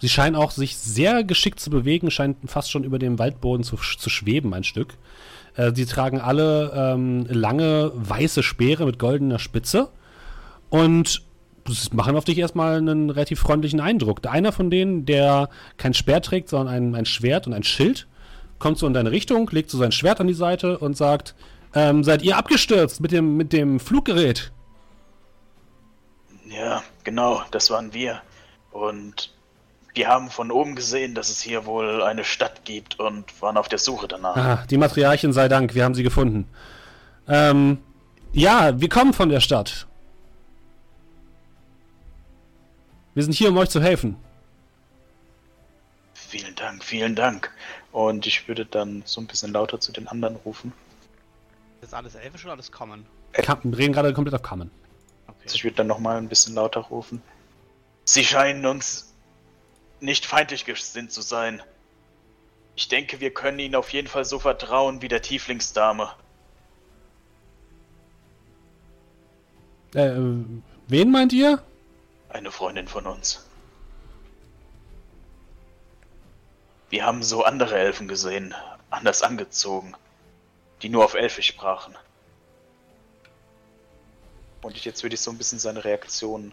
Sie scheinen auch sich sehr geschickt zu bewegen, scheinen fast schon über dem Waldboden zu, zu schweben, ein Stück. Äh, sie tragen alle ähm, lange weiße Speere mit goldener Spitze und machen auf dich erstmal einen relativ freundlichen Eindruck. Einer von denen, der kein Speer trägt, sondern ein, ein Schwert und ein Schild, kommt so in deine Richtung, legt so sein Schwert an die Seite und sagt, ähm, seid ihr abgestürzt mit dem, mit dem Fluggerät? Ja, genau, das waren wir. Und wir haben von oben gesehen, dass es hier wohl eine Stadt gibt und waren auf der Suche danach. Ah, die Matriarchin sei Dank, wir haben sie gefunden. Ähm, ja, wir kommen von der Stadt. Wir sind hier, um euch zu helfen. Vielen Dank, vielen Dank. Und ich würde dann so ein bisschen lauter zu den anderen rufen. Ist alles elfisch oder alles common? Kam, wir reden gerade komplett auf Kamen. Also ich würde dann nochmal ein bisschen lauter rufen. Sie scheinen uns nicht feindlich gesinnt zu sein. Ich denke, wir können ihnen auf jeden Fall so vertrauen wie der Tieflingsdame. Äh, wen meint ihr? Eine Freundin von uns. Wir haben so andere Elfen gesehen, anders angezogen, die nur auf Elfisch sprachen. Und jetzt würde ich so ein bisschen seine Reaktion.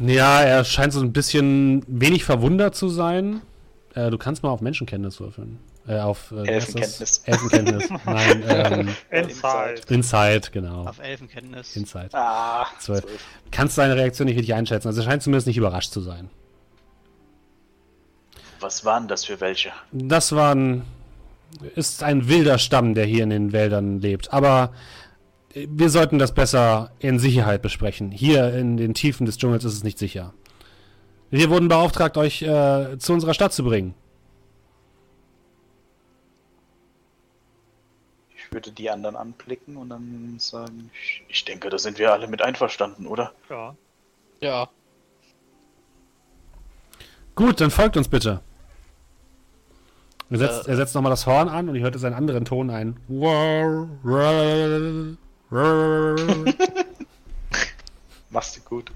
Ja, er scheint so ein bisschen wenig verwundert zu sein. Äh, du kannst mal auf Menschenkenntnis würfeln. Äh, auf äh? Elfenkenntnis. Elfenkenntnis. Nein, [laughs] ähm, Inside. Inside, genau. Auf Elfenkenntnis. Inside. Ah, Zwölf. zwölf. Kannst deine Reaktion nicht richtig einschätzen. Also er scheint zumindest nicht überrascht zu sein. Was waren das für welche? Das war ein, ist ein wilder Stamm, der hier in den Wäldern lebt. Aber äh, wir sollten das besser in Sicherheit besprechen. Hier in den Tiefen des Dschungels ist es nicht sicher. Wir wurden beauftragt, euch äh, zu unserer Stadt zu bringen. Würde die anderen anblicken und dann sagen, Ich, denke, da sind wir alle mit einverstanden, oder? Ja. Ja. Gut, dann folgt uns bitte. Er setzt, Äh. er setzt nochmal das Horn an und ich hörte seinen anderen Ton ein. [laughs] machst du gut.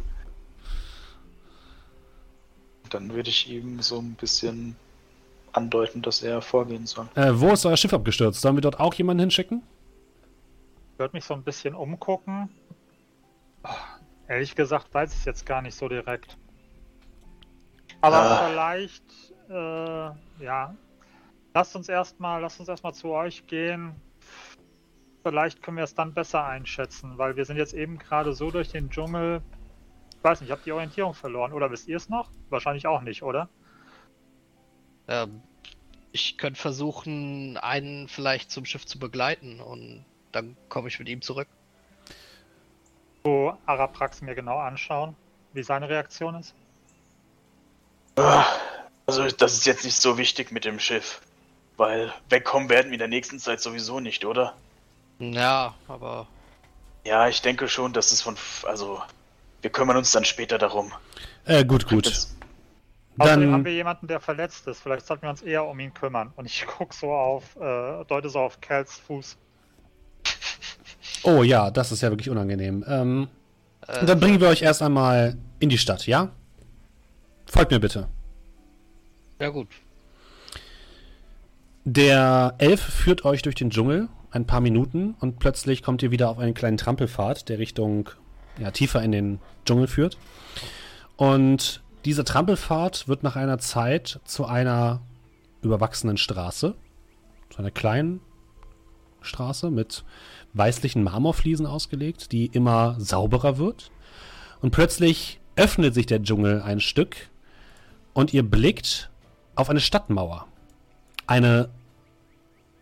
Dann würde ich ihm so ein bisschen andeuten, dass er vorgehen soll. äh, wo ist euer Schiff abgestürzt? Sollen wir dort auch jemanden hinschicken? Ich würde mich so ein bisschen umgucken. Ah, Ehrlich gesagt weiß ich es jetzt gar nicht so direkt. Aber Ah. vielleicht, äh, ja. Lasst uns erstmal, lasst uns erstmal zu euch gehen. Vielleicht können wir es dann besser einschätzen, weil wir sind jetzt eben gerade so durch den Dschungel. Ich weiß nicht, habt die Orientierung verloren? Oder wisst ihr es noch? Wahrscheinlich auch nicht, oder? Ähm, ich könnte versuchen, einen vielleicht zum Schiff zu begleiten und dann komme ich mit ihm zurück. So Araprax mir genau anschauen, wie seine Reaktion ist. Also, das ist jetzt nicht so wichtig mit dem Schiff. Weil wegkommen werden wir in der nächsten Zeit sowieso nicht, oder? Ja, aber Ja, ich denke schon, dass es von. Also, wir kümmern uns dann später darum. Äh, gut, gut. Das- Außerdem haben Dann, wir jemanden, der verletzt ist. Vielleicht sollten wir uns eher um ihn kümmern. Und ich [laughs] guck so auf, äh, deute so auf Cals Fuß. oh ja, das ist ja wirklich unangenehm. Ähm, äh, dann bringen wir euch erst einmal in die Stadt, ja? Folgt mir bitte. ja gut. Der Elf führt euch durch den Dschungel ein paar Minuten und plötzlich kommt ihr wieder auf einen kleinen Trampelpfad, der Richtung ja, tiefer in den Dschungel führt. Und dieser Trampelpfad wird nach einer Zeit zu einer überwachsenen Straße, zu einer kleinen Straße mit weißlichen Marmorfliesen ausgelegt, die immer sauberer wird. Und plötzlich öffnet sich der Dschungel ein Stück und ihr blickt auf eine Stadtmauer. Eine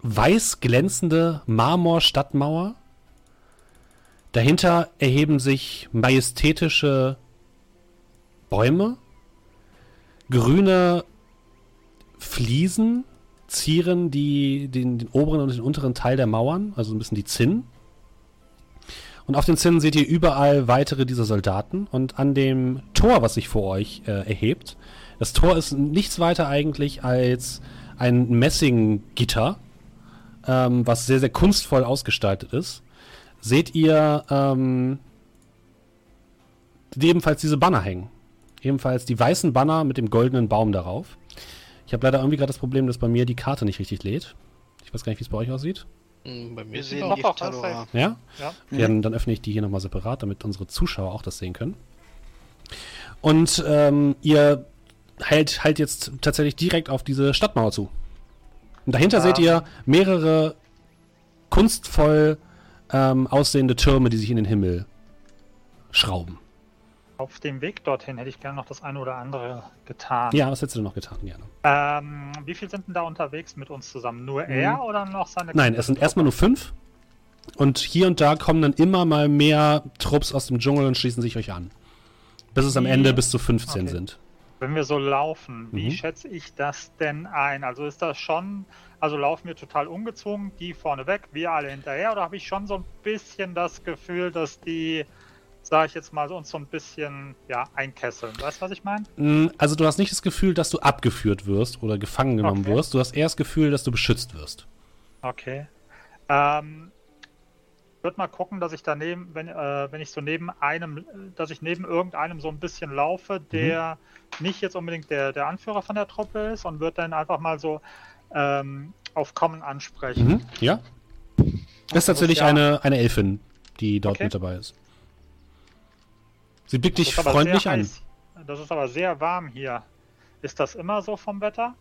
weiß glänzende Marmorstadtmauer. Dahinter erheben sich majestätische Bäume. Grüne Fliesen zieren die, den, den oberen und den unteren Teil der Mauern, also ein bisschen die Zinnen. Und auf den Zinnen seht ihr überall weitere dieser Soldaten. Und an dem Tor, was sich vor euch äh, erhebt, das Tor ist nichts weiter eigentlich als ein Messinggitter, ähm, was sehr, sehr kunstvoll ausgestaltet ist. Seht ihr ähm, ebenfalls diese Banner hängen. Ebenfalls die weißen Banner mit dem goldenen Baum darauf. Ich habe leider irgendwie gerade das Problem, dass bei mir die Karte nicht richtig lädt. Ich weiß gar nicht, wie es bei euch aussieht. Hm, Bei mir sehen die auch Talora. Ja? Ja. Ja, dann, dann öffne ich die hier nochmal separat, damit unsere Zuschauer auch das sehen können. Und ähm, ihr heilt halt jetzt tatsächlich direkt auf diese Stadtmauer zu. Und dahinter Ja. seht ihr mehrere kunstvoll ähm, aussehende Türme, die sich in den Himmel schrauben. Auf dem Weg dorthin hätte ich gerne noch das eine oder andere getan. Ja, was hättest du denn noch getan? Gerne. Ähm, wie viel sind denn da unterwegs mit uns zusammen? Nur er oder noch seine Nein, es sind erstmal nur fünf. Und hier und da kommen dann immer mal mehr Trupps aus dem Dschungel und schließen sich euch an. Bis es am Ende bis zu 15 Okay. sind. Wenn wir so laufen, wie Mhm. schätze ich das denn ein? Also ist das schon, also laufen wir total ungezwungen, die vorne weg, wir alle hinterher, oder habe ich schon so ein bisschen das Gefühl, dass die, sage ich jetzt mal, uns so ein bisschen ja, einkesseln? Weißt du, was ich meine? Mm, Also du hast nicht das Gefühl, dass du abgeführt wirst oder gefangen genommen Okay. wirst. Du hast eher das Gefühl, dass du beschützt wirst. Okay. Ähm, würde mal gucken, dass ich daneben, wenn, äh, wenn ich so neben einem, dass ich neben irgendeinem so ein bisschen laufe, der nicht jetzt unbedingt der, der Anführer von der Truppe ist und würde dann einfach mal so ähm, auf Kommen ansprechen. Mhm. Ja? Das ist tatsächlich ja- eine, eine Elfin, die dort Okay. mit dabei ist. Sie blickt dich freundlich an. heiß. Das ist aber sehr warm hier. Ist das immer so vom Wetter?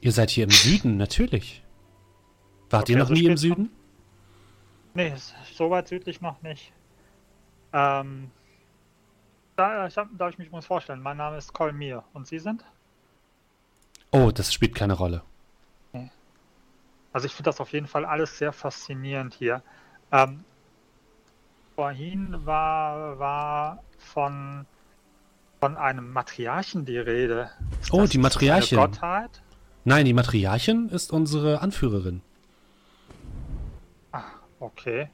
Ihr seid hier im Süden, natürlich. Wart Okay, ihr noch also nie im Süden? Nee, ist so weit südlich noch nicht. Ähm, da, ich darf ich mich mal vorstellen? Mein Name ist Kolmir. Und Sie sind? Oh, das spielt keine Rolle. Also ich finde das auf jeden Fall alles sehr faszinierend hier. Ähm, vorhin war, war von, von einem Matriarchen die Rede. Ist Oh, die Matriarchin. Eine Gottheit? Nein, die Matriarchin ist unsere Anführerin. Ah, okay.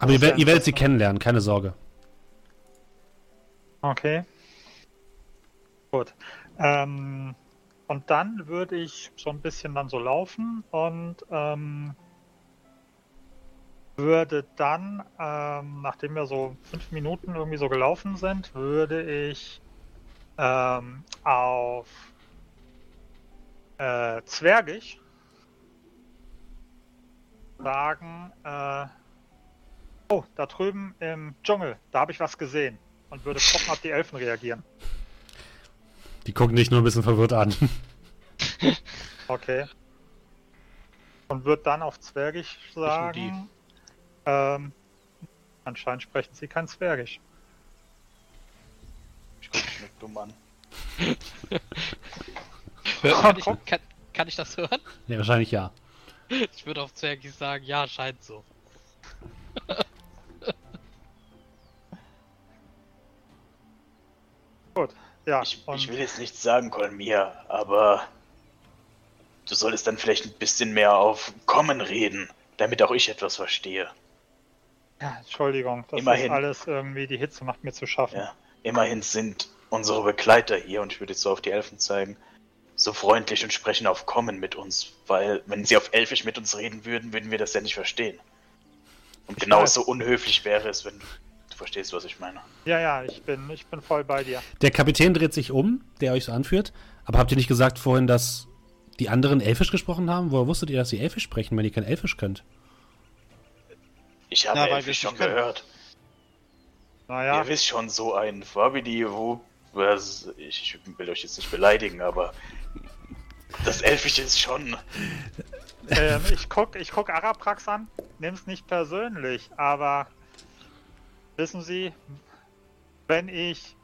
Aber ihr, ihr werdet sie kennenlernen, keine Sorge. Okay. Gut. Ähm, und dann würde ich so ein bisschen dann so laufen und ähm, würde dann, ähm, nachdem wir so fünf Minuten irgendwie so gelaufen sind, würde ich ähm, auf äh, Zwergisch sagen, äh, oh, da drüben im Dschungel, da habe ich was gesehen und würde gucken, ob die Elfen reagieren. Die gucken dich nur ein bisschen verwirrt an. [laughs] Okay. Und wird dann auf Zwergisch sagen, ähm, anscheinend sprechen sie kein Zwergisch. Ich guck mich dumm an. [laughs] Kann ich, kann, kann ich das hören? Ja, wahrscheinlich ja. [laughs] Ich würde auf Zwergis sagen, ja, scheint so. [laughs] Gut, ja. Ich, ich will jetzt nichts sagen, Kolmir, aber du solltest dann vielleicht ein bisschen mehr auf Kommen reden, damit auch ich etwas verstehe. Ja, Entschuldigung, das Immerhin. ist alles irgendwie, die Hitze macht mir zu schaffen. Ja, immerhin sind unsere Begleiter hier, und ich würde jetzt so auf die Elfen zeigen, so freundlich und sprechen auf Kommen mit uns, weil wenn sie auf Elfisch mit uns reden würden, würden wir das ja nicht verstehen. Und Ich genauso weiß. unhöflich wäre es, wenn du, du verstehst, was ich meine. Ja, ja, ich bin, ich bin voll bei dir. Der Kapitän dreht sich um, der euch so anführt. Aber habt ihr nicht gesagt vorhin, dass die anderen Elfisch gesprochen haben? Woher wusstet ihr, dass sie Elfisch sprechen, wenn ihr kein Elfisch könnt? Ich habe wir Elfisch es schon können. gehört. Naja, Ihr wisst schon, so ein Fabidi, wo. was- Ich, will euch jetzt nicht beleidigen, aber. Das Elfische ist schon. ähm, ich guck, ich guck Araprax an, nimm's nicht persönlich, aber wissen Sie, wenn ich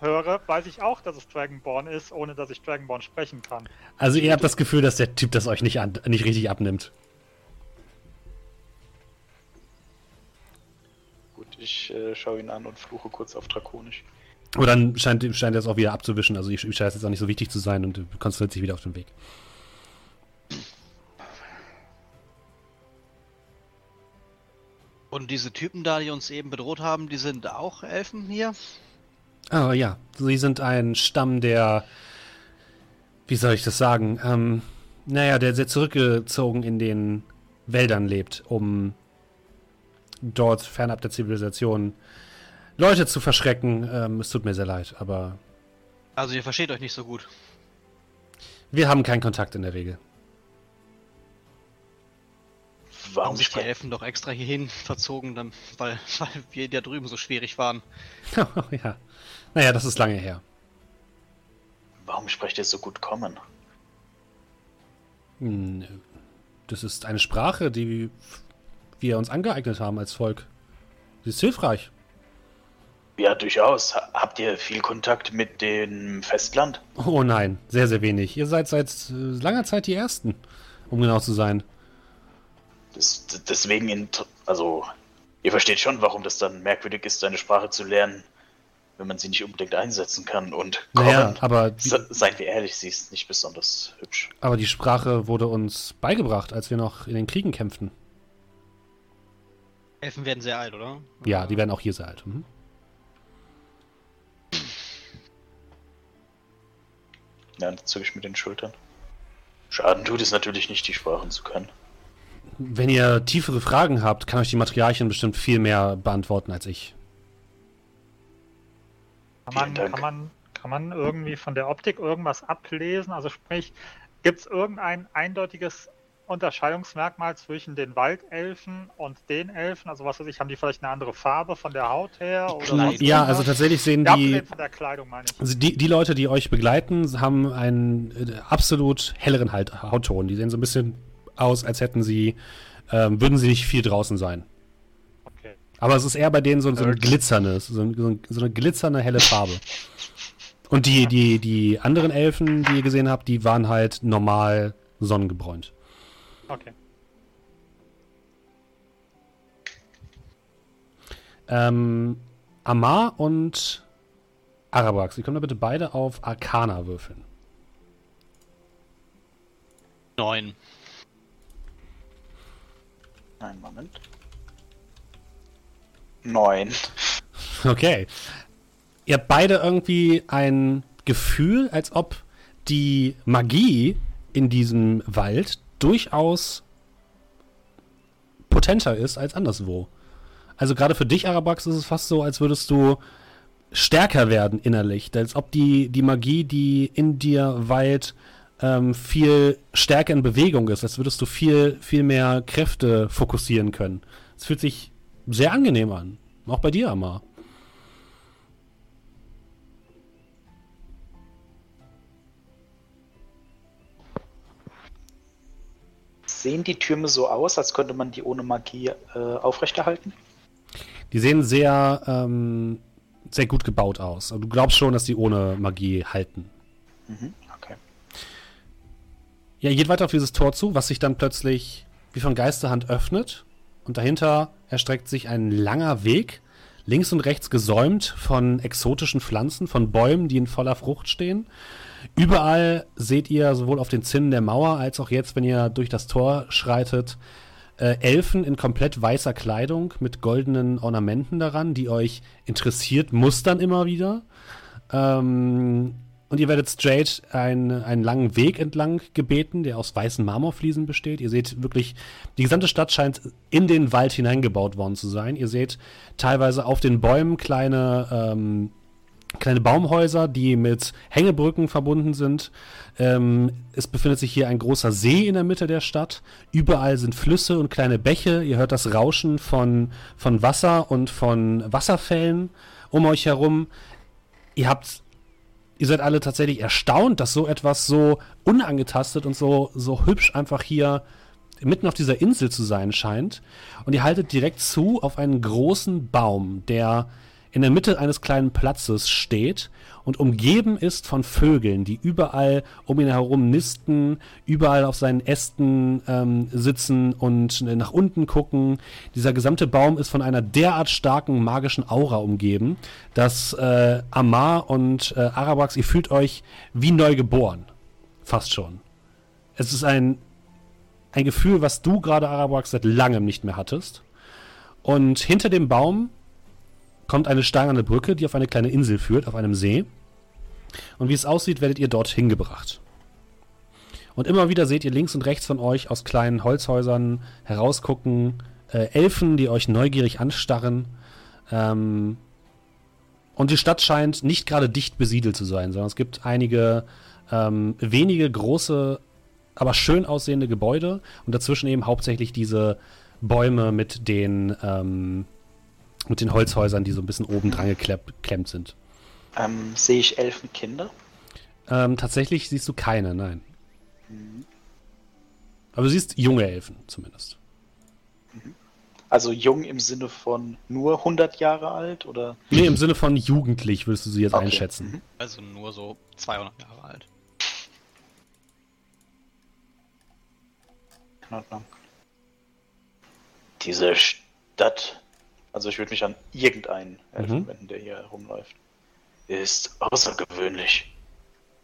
höre, weiß ich auch, dass es Dragonborn ist, ohne dass ich Dragonborn sprechen kann. Also ihr habt das Gefühl, dass der Typ das euch nicht, an, nicht richtig abnimmt. Ich äh, schaue ihn an und fluche kurz auf Drakonisch. Aber dann scheint, scheint er es auch wieder abzuwischen. Also ich, ich scheint es jetzt auch nicht so wichtig zu sein und konzentriert sich wieder auf den Weg. Und diese Typen da, die uns eben bedroht haben, die sind auch Elfen hier? Ah ja, sie sind ein Stamm, der, wie soll ich das sagen, ähm, naja, der sehr zurückgezogen in den Wäldern lebt, um dort fernab der Zivilisation Leute zu verschrecken. Ähm, es tut mir sehr leid, aber Also ihr versteht euch nicht so gut. wir haben keinen Kontakt in der Regel. Haben Warum sich die sprechen, Elfen doch extra hierhin verzogen, dann, weil, [laughs] weil wir da drüben so schwierig waren. [laughs] ja. Naja, das ist lange her. warum sprecht ihr so gut kommen? Hm, Das ist eine Sprache, die wir uns angeeignet haben als Volk. Sie ist hilfreich. Ja, durchaus. Ha- Habt ihr viel Kontakt mit dem Festland? Oh nein, sehr, sehr wenig. Ihr seid seit äh, langer Zeit die Ersten, um genau zu sein. Das, deswegen, also, ihr versteht schon, warum das dann merkwürdig ist, eine Sprache zu lernen, wenn man sie nicht unbedingt einsetzen kann. Und kommen, Naja, aber die, se- seien wir ehrlich, sie ist nicht besonders hübsch. aber die Sprache wurde uns beigebracht, als wir noch in den Kriegen kämpften. Elfen werden sehr alt, oder? Ja, die werden auch hier sehr alt. Mhm. Ja, dann zucke ich mit den Schultern. Schaden tut es natürlich nicht, die Sprachen zu können. Wenn ihr tiefere Fragen habt, kann euch die Matriarchin bestimmt viel mehr beantworten als ich. Kann man, kann, man, kann man irgendwie von der Optik irgendwas ablesen? Also sprich, gibt es irgendein eindeutiges Unterscheidungsmerkmal zwischen den Waldelfen und den Elfen? Also was weiß ich, haben die vielleicht eine andere Farbe von der Haut her? Ja, also tatsächlich sehen Ja, die, Kleidung meine ich. also die, die Leute, die euch begleiten, haben einen äh, absolut helleren halt, Hautton. Die sehen so ein bisschen aus, als hätten sie, ähm, würden sie nicht viel draußen sein. Okay. Aber es ist eher bei denen so, so ein glitzerndes, so, ein, so, ein, so eine glitzernde helle Farbe. Und die, die, die anderen Elfen, die ihr gesehen habt, die waren halt normal sonnengebräunt. Okay. Ähm, Amar und Arabax, Sie können da bitte beide auf Arcana würfeln. Neun. Nein, Moment. Neun. Okay. Ihr habt beide irgendwie ein Gefühl, als ob die Magie in diesem Wald durchaus potenter ist als anderswo. Also gerade für dich, Arabax, ist es fast so, als würdest du stärker werden innerlich. Als ob die, die Magie, die in dir weilt, ähm, viel stärker in Bewegung ist. Als würdest du viel, viel mehr Kräfte fokussieren können. Es fühlt sich sehr angenehm an. Auch bei dir, Amar. Sehen die Türme so aus, als könnte man die ohne Magie äh, aufrechterhalten? Die sehen sehr, ähm, sehr gut gebaut aus. Also du glaubst schon, dass die ohne Magie halten. Mhm, okay. Ja, geht weiter auf dieses Tor zu, was sich dann plötzlich wie von Geisterhand öffnet. Und dahinter erstreckt sich ein langer Weg, links und rechts gesäumt von exotischen Pflanzen, von Bäumen, die in voller Frucht stehen. Überall seht ihr sowohl auf den Zinnen der Mauer als auch jetzt, wenn ihr durch das Tor schreitet, äh, Elfen in komplett weißer Kleidung mit goldenen Ornamenten daran, die euch interessiert mustern immer wieder. Ähm, und ihr werdet straight einen, einen langen Weg entlang gebeten, der aus weißen Marmorfliesen besteht. Ihr seht wirklich, die gesamte Stadt scheint in den Wald hineingebaut worden zu sein. Ihr seht teilweise auf den Bäumen kleine, ähm, kleine Baumhäuser, die mit Hängebrücken verbunden sind. Ähm, es befindet sich hier ein großer See in der Mitte der Stadt. Überall sind Flüsse und kleine Bäche. Ihr hört das Rauschen von, von Wasser und von Wasserfällen um euch herum. Ihr habt ihr seid alle tatsächlich erstaunt, dass so etwas so unangetastet und so, so hübsch einfach hier mitten auf dieser Insel zu sein scheint. Und ihr haltet direkt zu auf einen großen Baum, der in der Mitte eines kleinen Platzes steht und umgeben ist von Vögeln, die überall um ihn herum nisten, überall auf seinen Ästen ähm, sitzen und nach unten gucken. Dieser gesamte Baum ist von einer derart starken magischen Aura umgeben, dass äh, Amar und äh, Arabax, ihr fühlt euch wie neu geboren. Fast schon. Es ist ein, ein Gefühl, was du gerade, Arabax, seit langem nicht mehr hattest. Und hinter dem Baum kommt eine steinerne Brücke, die auf eine kleine Insel führt, auf einem See. Und wie es aussieht, werdet ihr dort hingebracht. Und immer wieder seht ihr links und rechts von euch aus kleinen Holzhäusern herausgucken äh, Elfen, die euch neugierig anstarren. Ähm, und die Stadt scheint nicht gerade dicht besiedelt zu sein, sondern es gibt einige ähm, wenige große, aber schön aussehende Gebäude und dazwischen eben hauptsächlich diese Bäume mit den ähm, mit den Holzhäusern, die so ein bisschen oben dran geklemmt sind. Ähm, sehe ich Elfenkinder? Ähm, tatsächlich siehst du keine, nein. Aber du siehst junge Elfen zumindest. Also jung im Sinne von nur 100 Jahre alt oder? Nee, im Sinne von jugendlich würdest du sie jetzt Okay. einschätzen. Mhm. Also nur so 200 Jahre alt. In Ordnung. Diese Stadt, also ich würde mich an irgendeinen Elfen Mhm. wenden, der hier herumläuft, ist außergewöhnlich.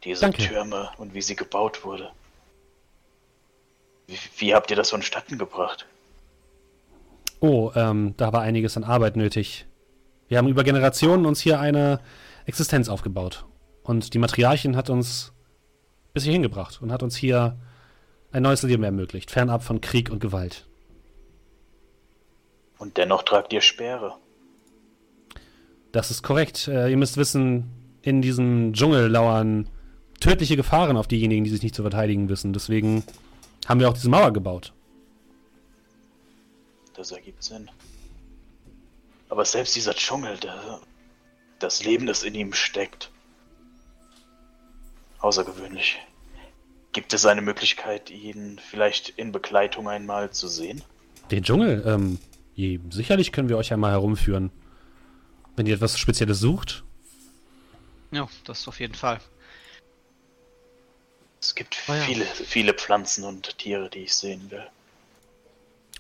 Diese Danke. Türme und wie sie gebaut wurde. Wie, wie habt ihr das vonstatten gebracht? Oh, ähm, da war einiges an Arbeit nötig. Wir haben über Generationen uns hier eine Existenz aufgebaut. Und die Matriarchin hat uns bis hierhin gebracht und hat uns hier ein neues Leben ermöglicht, fernab von Krieg und Gewalt. Und dennoch tragt ihr Speere. Das ist korrekt. Äh, ihr müsst wissen, in diesem Dschungel lauern tödliche Gefahren auf diejenigen, die sich nicht zu verteidigen wissen. Deswegen haben wir auch diese Mauer gebaut. Das ergibt Sinn. Aber selbst dieser Dschungel, der, das Leben, das in ihm steckt, außergewöhnlich. Gibt es eine Möglichkeit, ihn vielleicht in Begleitung einmal zu sehen? Den Dschungel, ähm, je, sicherlich können wir euch einmal herumführen. Wenn ihr etwas Spezielles sucht. Ja, das auf jeden Fall. Es gibt Ah ja. viele, viele Pflanzen und Tiere, die ich sehen will.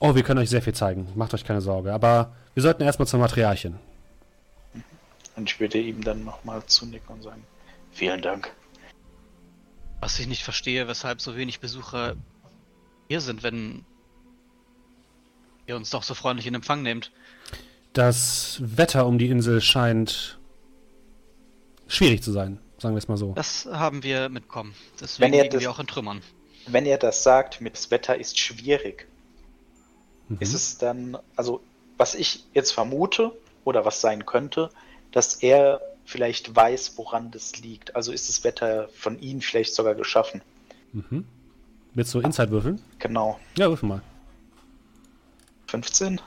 Oh, wir können euch sehr viel zeigen. Macht euch keine Sorge. Aber wir sollten erstmal zum Materialchen. Und ich würde ihm dann nochmal zunicken und sagen, vielen Dank. Was ich nicht verstehe, weshalb so wenig Besucher hier sind, wenn ihr uns doch so freundlich in Empfang nehmt. Das Wetter um die Insel scheint schwierig zu sein, sagen wir es mal so. Das haben wir mitbekommen. Deswegen Wenn ihr liegen das- wir auch in Trümmern. Wenn er das sagt, mit das Wetter ist schwierig, Mhm. ist es dann, also was ich jetzt vermute oder was sein könnte, dass er vielleicht weiß, woran das liegt. Also ist das Wetter von ihm vielleicht sogar geschaffen. Mhm. Willst du Inside würfeln? Genau. Ja, würfel mal. 15?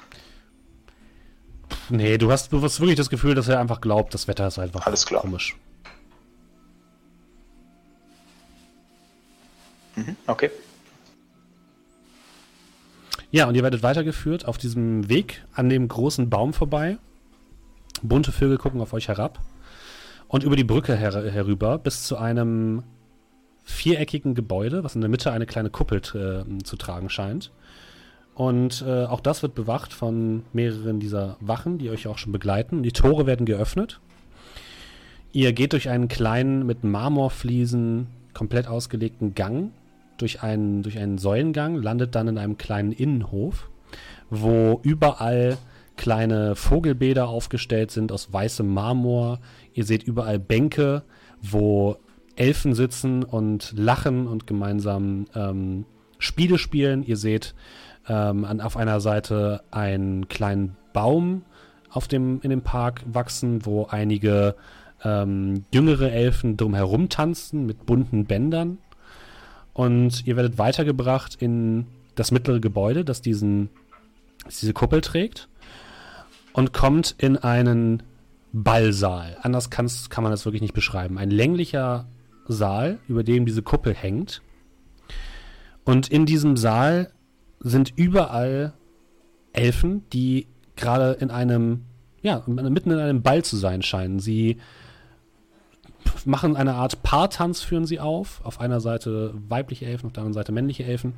Nee, du hast, du hast wirklich das Gefühl, dass er einfach glaubt, das Wetter ist einfach Alles klar. komisch. Mhm, okay. Ja, und ihr werdet weitergeführt auf diesem Weg an dem großen Baum vorbei. Bunte Vögel gucken auf euch herab. Und über die Brücke her herüber bis zu einem viereckigen Gebäude, was in der Mitte eine kleine Kuppel äh, zu tragen scheint. Und äh, auch das wird bewacht von mehreren dieser Wachen, die euch auch schon begleiten. Die Tore werden geöffnet. Ihr geht durch einen kleinen, mit Marmorfliesen komplett ausgelegten Gang, durch einen, durch einen Säulengang, landet dann in einem kleinen Innenhof, wo überall kleine Vogelbäder aufgestellt sind aus weißem Marmor. Ihr seht überall Bänke, wo Elfen sitzen und lachen und gemeinsam ähm, Spiele spielen. Ihr seht ähm, an, auf einer Seite einen kleinen Baum auf dem, in dem Park wachsen, wo einige ähm, jüngere Elfen drumherum tanzen mit bunten Bändern. Und ihr werdet weitergebracht in das mittlere Gebäude, das diesen, das diese Kuppel trägt. Und kommt in einen Ballsaal. Anders kann's, kann man das wirklich nicht beschreiben. Ein länglicher Saal, über dem diese Kuppel hängt. Und in diesem Saal sind überall Elfen, die gerade in einem, ja, mitten in einem Ball zu sein scheinen. Sie machen eine Art Paartanz, führen sie auf. Auf einer Seite weibliche Elfen, auf der anderen Seite männliche Elfen.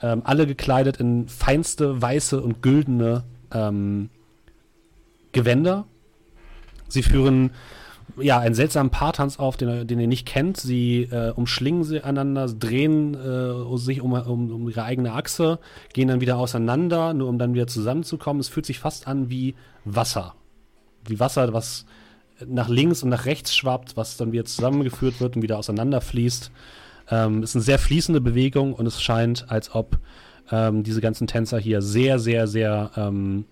Ähm, alle gekleidet in feinste weiße und güldene ähm, Gewänder. Sie führen ja einen seltsamen Paartanz auf, den, den ihr nicht kennt. Sie äh, umschlingen sie einander, drehen äh, sich um, um, um ihre eigene Achse, gehen dann wieder auseinander, nur um dann wieder zusammenzukommen. Es fühlt sich fast an wie Wasser. Wie Wasser, was nach links und nach rechts schwappt, was dann wieder zusammengeführt wird und wieder auseinanderfließt. Ähm, ist eine sehr fließende Bewegung und es scheint, als ob ähm, diese ganzen Tänzer hier sehr, sehr, sehr, ähm,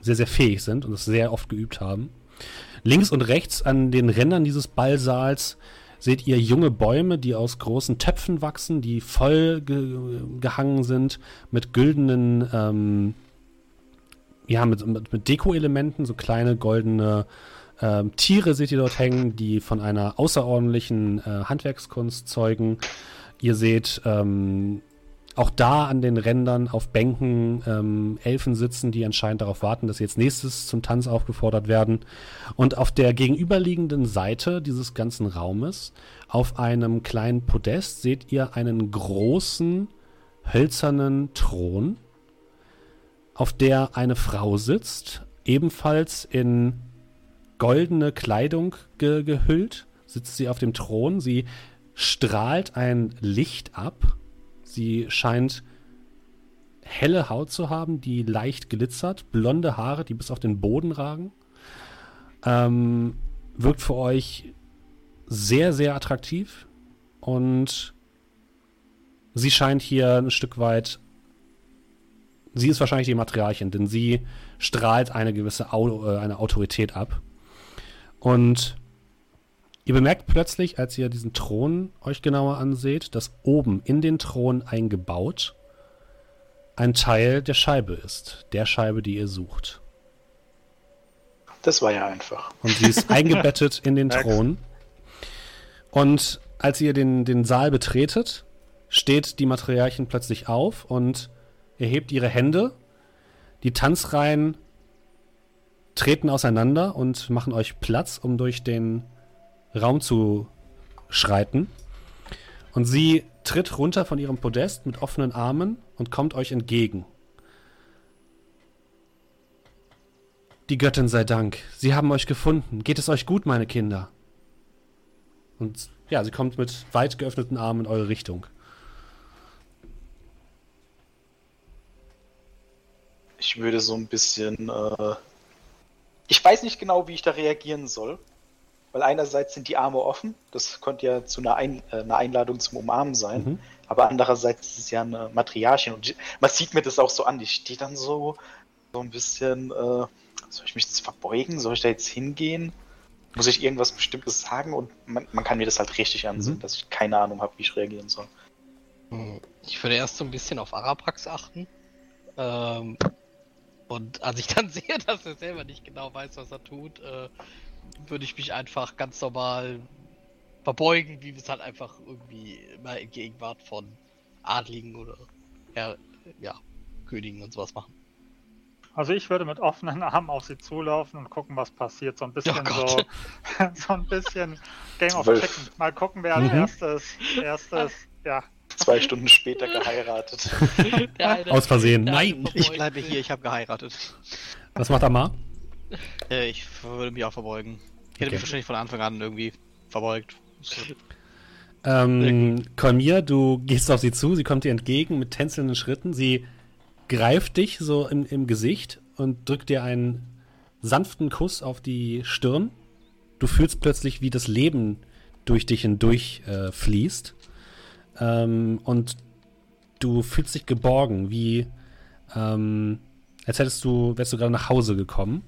sehr, sehr fähig sind und es sehr oft geübt haben. Links und rechts an den Rändern dieses Ballsaals seht ihr junge Bäume, die aus großen Töpfen wachsen, die voll ge gehangen sind mit güldenen, ähm, ja, mit, mit, mit Deko-Elementen, so kleine goldene ähm, Tiere seht ihr dort hängen, die von einer außerordentlichen äh, Handwerkskunst zeugen. Ihr seht ähm, auch da an den Rändern auf Bänken ähm, Elfen sitzen, die anscheinend darauf warten, dass sie jetzt nächstes zum Tanz aufgefordert werden. Und auf der gegenüberliegenden Seite dieses ganzen Raumes, auf einem kleinen Podest, seht ihr einen großen hölzernen Thron, auf der eine Frau sitzt, ebenfalls in goldene Kleidung ge gehüllt, sitzt sie auf dem Thron. Sie strahlt ein Licht ab. Sie scheint helle Haut zu haben, die leicht glitzert, blonde Haare, die bis auf den Boden ragen. Ähm, wirkt für euch sehr, sehr attraktiv und sie scheint hier ein Stück weit. Sie ist wahrscheinlich die Materialchen, denn sie strahlt eine gewisse Au äh, eine Autorität ab. Und Ihr bemerkt plötzlich, als ihr diesen Thron euch genauer anseht, dass oben in den Thron eingebaut ein Teil der Scheibe ist. Der Scheibe, die ihr sucht. Das war ja einfach. Und sie ist [laughs] eingebettet in den. Thron. Und als ihr den, den Saal betretet, steht die Matriarchin plötzlich auf und erhebt ihre Hände. Die Tanzreihen treten auseinander und machen euch Platz, um durch den Raum zu schreiten. Und sie tritt runter von ihrem Podest mit offenen Armen und kommt euch entgegen. Die Göttin sei Dank. Sie haben euch gefunden. Geht es euch gut, meine Kinder? Und ja, sie kommt mit weit geöffneten Armen in eure Richtung. Ich würde so ein bisschen. Äh, ich weiß nicht genau, wie ich da reagieren soll. Weil einerseits sind die Arme offen, das könnte ja zu einer, Ein äh, einer Einladung zum Umarmen sein. Mhm. Aber andererseits ist es ja eine Matriarchin und die- man sieht mir das auch so an. Die steht dann so, so ein bisschen. Äh, soll ich mich jetzt verbeugen? Soll ich da jetzt hingehen? Muss ich irgendwas Bestimmtes sagen? Und man, man kann mir das halt richtig ansehen, Mhm. dass ich keine Ahnung habe, wie ich reagieren soll. Ich würde erst so ein bisschen auf Araprax achten. Ähm, und als ich dann [laughs] sehe, dass er selber nicht genau weiß, was er tut, äh, würde ich mich einfach ganz normal verbeugen, wie wir es halt einfach irgendwie immer in Gegenwart von Adligen oder ja, ja, Königen und sowas machen. Also ich würde mit offenen Armen auf sie zulaufen und gucken, was passiert. So ein bisschen Oh so, [laughs] so ein bisschen Game of Zwölf. Chicken. Mal gucken, wer als Mhm. erstes, erstes, ja. Zwei Stunden später geheiratet. [laughs] Aus Versehen. Nein. Ich bleibe hier, ich habe geheiratet. Was macht Amar? [laughs] Äh, ich würde mich auch verbeugen. Ich hätte Okay. mich wahrscheinlich von Anfang an irgendwie verbeugt. So. Ähm, Kolmir, du gehst auf sie zu, sie kommt dir entgegen mit tänzelnden Schritten. Sie greift dich so im, im Gesicht und drückt dir einen sanften Kuss auf die Stirn. Du fühlst plötzlich, wie das Leben durch dich hindurch äh, fließt. Ähm, und du fühlst dich geborgen, wie ähm, als hättest du, wärst du gerade nach Hause gekommen.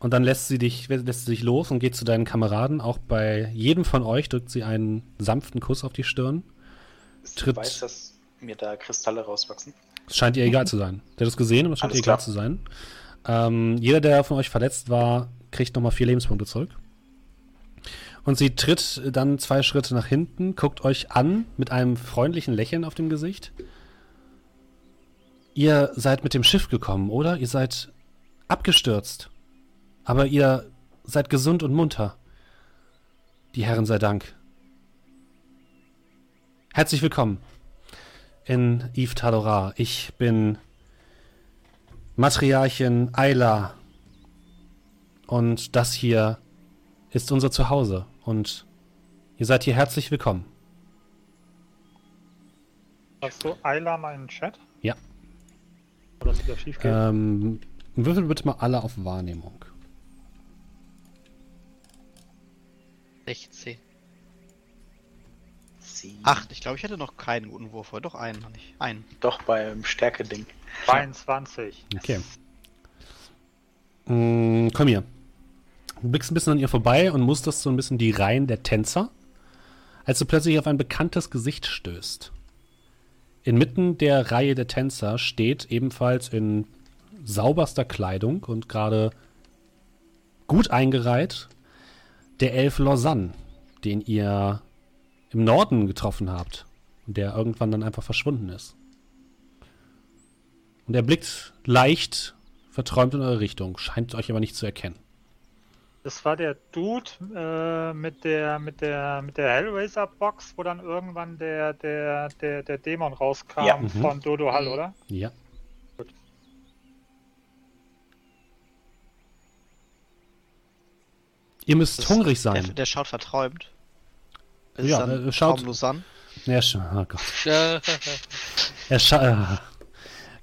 Und dann lässt sie dich, lässt sie dich los und geht zu deinen Kameraden. Auch bei jedem von euch drückt sie einen sanften Kuss auf die Stirn. Sie Tritt- weiß, dass mir da Kristalle rauswachsen. Es scheint ihr egal [laughs] zu sein. Der hat es gesehen, aber es scheint Alles ihr egal klar. zu sein. Ähm, jeder, der von euch verletzt war, kriegt nochmal vier Lebenspunkte zurück. Und sie tritt dann zwei Schritte nach hinten, guckt euch an mit einem freundlichen Lächeln auf dem Gesicht. Ihr seid mit dem Schiff gekommen, oder? Ihr seid abgestürzt. Aber ihr seid gesund und munter. Die Herren sei Dank. Herzlich willkommen in Yves Talora. Ich bin Matriarchin Ayla. Und das hier ist unser Zuhause. Und ihr seid hier herzlich willkommen. Hast du Ayla mal in den Chat? Ja. Oder das wieder schief geht? Ähm, würfel bitte mal alle auf Wahrnehmung. 16. Sie Acht, ich glaube, ich hätte noch keinen guten Wurf, aber doch einen ich. Einen. doch beim Stärke-Ding. 22. Okay. Mm, komm hier. Du blickst ein bisschen an ihr vorbei und musterst so ein bisschen die Reihen der Tänzer, als du plötzlich auf ein bekanntes Gesicht stößt. Inmitten der Reihe der Tänzer steht ebenfalls in sauberster Kleidung und gerade gut eingereiht der Elf Lausanne, den ihr im Norden getroffen habt und der irgendwann dann einfach verschwunden ist. Und er blickt leicht verträumt in eure Richtung, scheint euch aber nicht zu erkennen. Das war der Dude äh, mit der mit der mit der Hellraiser Box, wo dann irgendwann der der der der Dämon rauskam Ja. Mhm. von Dodo Hall, Mhm. oder? Ja. Ihr müsst Das- hungrig Der, sein. der schaut verträumt. Ist Ja, dann äh, schaut- Lausanne? Ja, oh Gott. [laughs] Er scha- äh,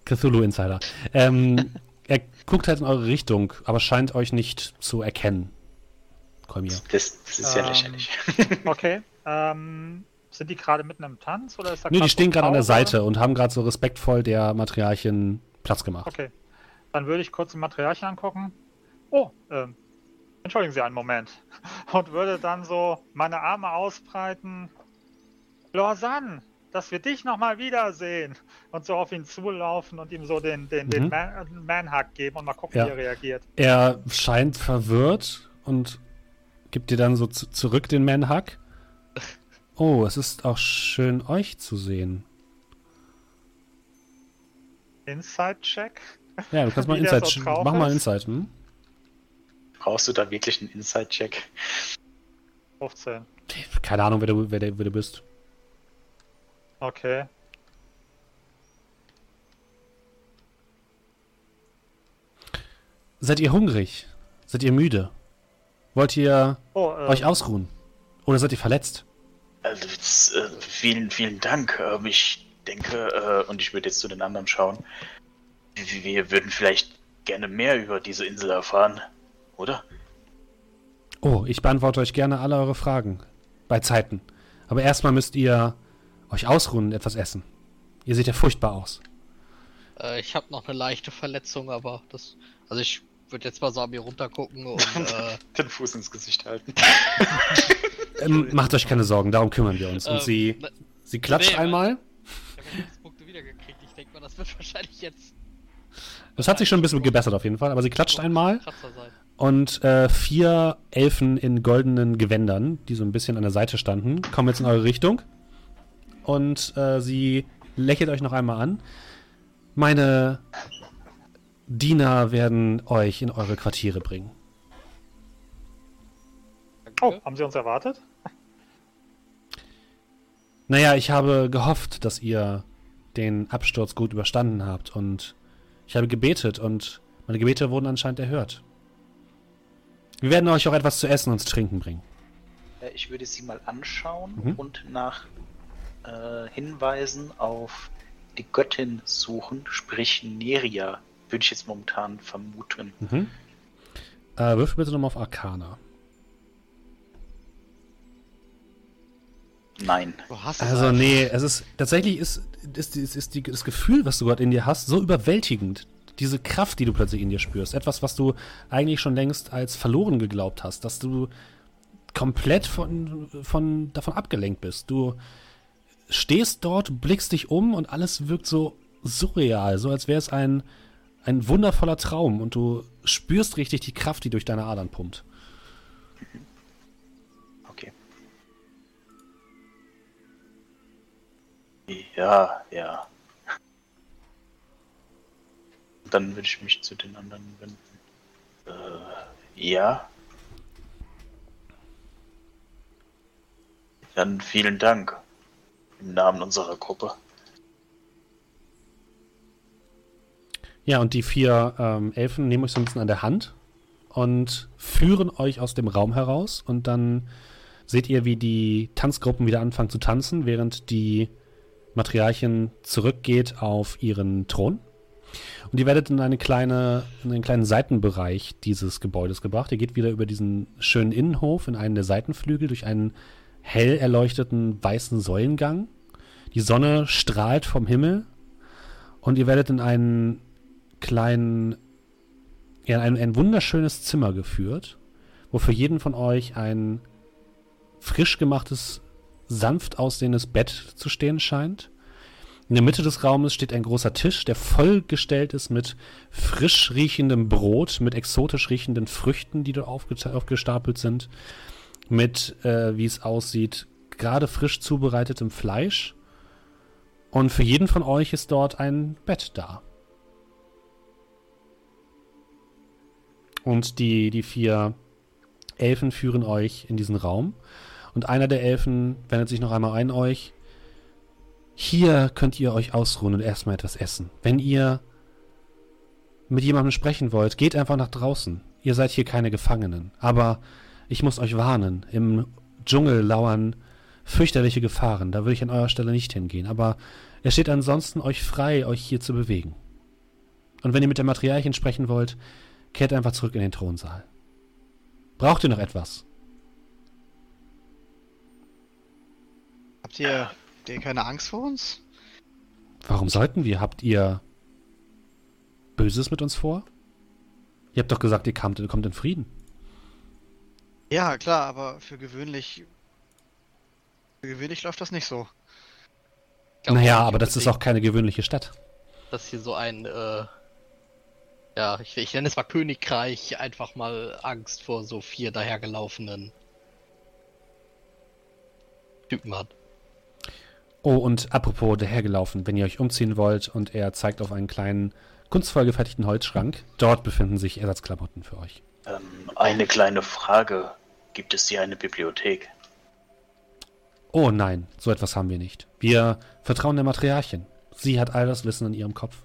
Cthulhu Insider. Ähm, er guckt halt in eure Richtung, aber scheint euch nicht zu erkennen. Kolmir. Das, das ist ja Ähm, lächerlich. [laughs] Okay. Ähm, sind die gerade mitten im Tanz oder ist da Nö, die stehen gerade an der? Seite und haben gerade so respektvoll der Matriarchin Platz gemacht. Okay. Dann würde ich kurz die Materialien angucken. Oh, ähm, entschuldigen Sie einen Moment. [laughs] und würde dann so meine Arme ausbreiten. Lorsan, dass wir dich nochmal wiedersehen. Und so auf ihn zulaufen und ihm so den, den, den Mhm. Man- Manhug geben und mal gucken, Ja. wie er reagiert. Er scheint verwirrt und gibt dir dann so zu zurück den Manhug. [laughs] Oh, es ist auch schön, euch zu sehen. Inside-Check. Ja, du kannst [laughs] mal Insight. so mach mal. Insight. Hm? Brauchst du da wirklich einen Inside-Check? 15. Keine Ahnung, wer du, wer, der- wer du bist. Okay. Seid ihr hungrig? Seid ihr müde? Wollt ihr Oh, äh, euch ausruhen? Oder seid ihr verletzt? Also, äh, vielen, vielen Dank. Ähm, ich denke, äh, und ich würde jetzt zu den anderen schauen, wir würden vielleicht gerne mehr über diese Insel erfahren, oder? Oh, ich beantworte euch gerne alle eure Fragen. Bei Zeiten. Aber erstmal müsst ihr euch ausruhen und etwas essen. Ihr seht ja furchtbar aus. Äh, ich habe noch eine leichte Verletzung, aber das. Also ich würde jetzt mal so an mir runtergucken und [laughs] äh, Den Fuß ins Gesicht halten. [laughs] Ähm, macht euch keine Sorgen, darum kümmern wir uns. Und ähm, sie, ne, sie klatscht nee, einmal. ich habe Lebenspunkte wiedergekriegt. Ich denke mal, das wird [laughs] wahrscheinlich jetzt Das hat sich schon ein bisschen gebessert auf jeden Fall. Aber sie klatscht einmal. Kratzer sein. Und äh, vier Elfen in goldenen Gewändern, die so ein bisschen an der Seite standen, kommen jetzt in eure Richtung. Und äh, sie lächelt euch noch einmal an. Meine Diener werden euch in eure Quartiere bringen. Oh, haben sie uns erwartet? Naja, ich habe gehofft, dass ihr den Absturz gut überstanden habt. Und ich habe gebetet und meine Gebete wurden anscheinend erhört. Wir werden euch auch etwas zu essen und zu trinken bringen. Äh, Ich würde sie mal anschauen Mhm. und nach äh, Hinweisen auf die Göttin suchen, sprich Neria, würde ich jetzt momentan vermuten. Mhm. Äh, würfel bitte nochmal auf Arcana. Nein. Du hast es Also einfach. nee, es ist tatsächlich ist, ist, ist, ist die, das Gefühl, was du gerade in dir hast, so überwältigend. Diese Kraft, die du plötzlich in dir spürst. Etwas, was du eigentlich schon längst als verloren geglaubt hast, dass du komplett von, von, davon abgelenkt bist. Du stehst dort, blickst dich um und alles wirkt so surreal, so als wäre es ein, ein wundervoller Traum und du spürst richtig die Kraft, die durch deine Adern pumpt. Okay. Ja, ja. Dann würde ich mich zu den anderen wenden. Äh, ja. Dann vielen Dank. Im Namen unserer Gruppe. Ja, und die vier ähm, Elfen nehmen euch so ein bisschen an der Hand und führen euch aus dem Raum heraus. Und dann seht ihr, wie die Tanzgruppen wieder anfangen zu tanzen, während die Matriarchin zurückgeht auf ihren Thron. Und ihr werdet in, eine kleine, in einen kleinen Seitenbereich dieses Gebäudes gebracht. Ihr geht wieder über diesen schönen Innenhof in einen der Seitenflügel durch einen hell erleuchteten weißen Säulengang. Die Sonne strahlt vom Himmel und ihr werdet in einen kleinen, ja, ein, ein wunderschönes Zimmer geführt, wo für jeden von euch ein frisch gemachtes, sanft aussehendes Bett zu stehen scheint. In der Mitte des Raumes steht ein großer Tisch, der vollgestellt ist mit frisch riechendem Brot, mit exotisch riechenden Früchten, die dort aufgestapelt sind, mit, äh, wie es aussieht, gerade frisch zubereitetem Fleisch. Und für jeden von euch ist dort ein Bett da. Und die, die vier Elfen führen euch in diesen Raum. Und einer der Elfen wendet sich noch einmal an euch. Hier könnt ihr euch ausruhen und erstmal etwas essen. Wenn ihr mit jemandem sprechen wollt, geht einfach nach draußen. Ihr seid hier keine Gefangenen. Aber ich muss euch warnen, im Dschungel lauern fürchterliche Gefahren. Da würde ich an eurer Stelle nicht hingehen. Aber es steht ansonsten euch frei, euch hier zu bewegen. Und wenn ihr mit der Materialien sprechen wollt, kehrt einfach zurück in den Thronsaal. Braucht ihr noch etwas? Habt ihr, habt ihr keine Angst vor uns? Warum sollten wir? Habt ihr Böses mit uns vor? Ihr habt doch gesagt, ihr kamt, kommt in Frieden. Ja, klar, aber für gewöhnlich. Für gewöhnlich läuft das nicht so. Glaub naja, aber das ist auch keine gewöhnliche Stadt. Dass hier so ein, äh, ja, ich, ich nenne es mal Königreich, einfach mal Angst vor so vier dahergelaufenen Typen hat. Oh, und apropos dahergelaufen, wenn ihr euch umziehen wollt und er zeigt auf einen kleinen, kunstvoll gefertigten Holzschrank, dort befinden sich Ersatzklamotten für euch. Ähm, eine kleine Frage. Gibt es hier eine Bibliothek? Oh nein, so etwas haben wir nicht. Wir vertrauen der Matriarchin. Sie hat all das Wissen in ihrem Kopf.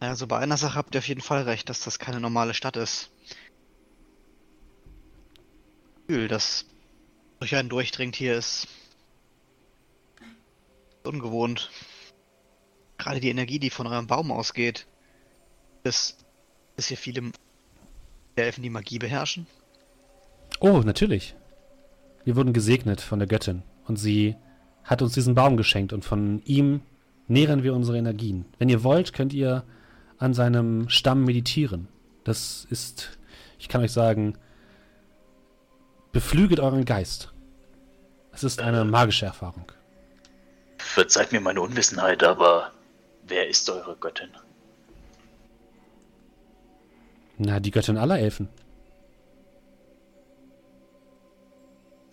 Also bei einer Sache habt ihr auf jeden Fall recht, dass das keine normale Stadt ist. Gefühl, das durch einen durchdringt hier ist ungewohnt. Gerade die Energie, die von eurem Baum ausgeht. Das ist hier viele der Elfen, die Magie beherrschen. Oh, natürlich. Wir wurden gesegnet von der Göttin und sie hat uns diesen Baum geschenkt und von ihm nähren wir unsere Energien. Wenn ihr wollt, könnt ihr an seinem Stamm meditieren. Das ist, ich kann euch sagen, beflügelt euren Geist. Es ist eine magische Erfahrung. Verzeiht mir meine Unwissenheit, aber wer ist eure Göttin? Na, die Göttin aller Elfen.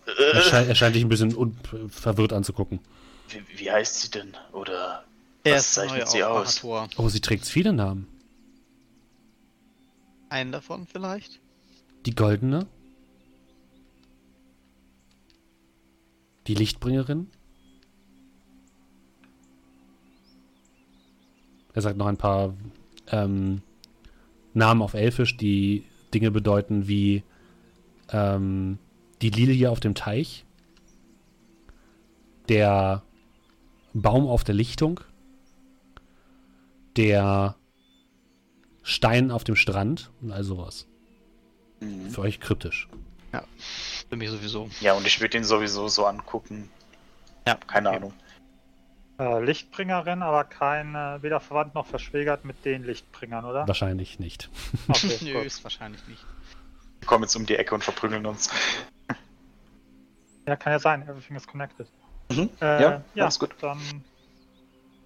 Er, scheint, er scheint dich ein bisschen un verwirrt anzugucken. Wie, wie heißt sie denn? Oder Er was neu zeichnet sie aus? Oh, sie trägt viele Namen. Einen davon vielleicht? Die Goldene. Die Lichtbringerin. Er sagt noch ein paar ähm, Namen auf Elfisch, die Dinge bedeuten wie ähm, die Lilie auf dem Teich, der Baum auf der Lichtung, der Stein auf dem Strand und all sowas. Mhm. Für euch kryptisch. Für mich sowieso. Ja, und ich würde ihn sowieso so angucken. Ja, Keine okay. Ahnung. Äh, Lichtbringerin, aber keine, weder verwandt noch verschwägert mit den Lichtbringern, oder? Wahrscheinlich nicht. [laughs] Okay, [laughs] Nö, ist wahrscheinlich nicht. Wir kommen jetzt um die Ecke und verprügeln uns. Ja, kann ja sein. Everything is connected. Mhm. Äh, ja, ja, alles gut. Dann.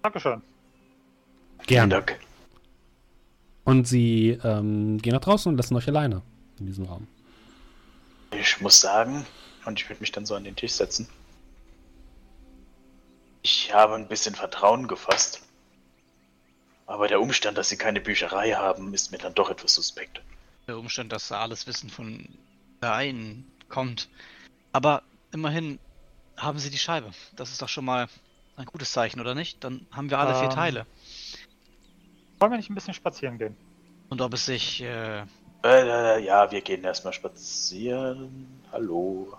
Dankeschön. Gerne. Dank. Und sie ähm, gehen nach draußen und lassen euch alleine in diesem Raum. Ich muss sagen, und ich würde mich dann so an den Tisch setzen. Ich habe ein bisschen Vertrauen gefasst. Aber der Umstand, dass sie keine Bücherei haben, ist mir dann doch etwas suspekt. Der Umstand, dass da alles Wissen von da einen kommt. Aber immerhin haben sie die Scheibe. Das ist doch schon mal ein gutes Zeichen, oder nicht? Dann haben wir alle vier Ähm. Teile. Wollen wir nicht ein bisschen spazieren gehen? Und ob es sich äh, Äh, ja, wir gehen erstmal spazieren. Hallo.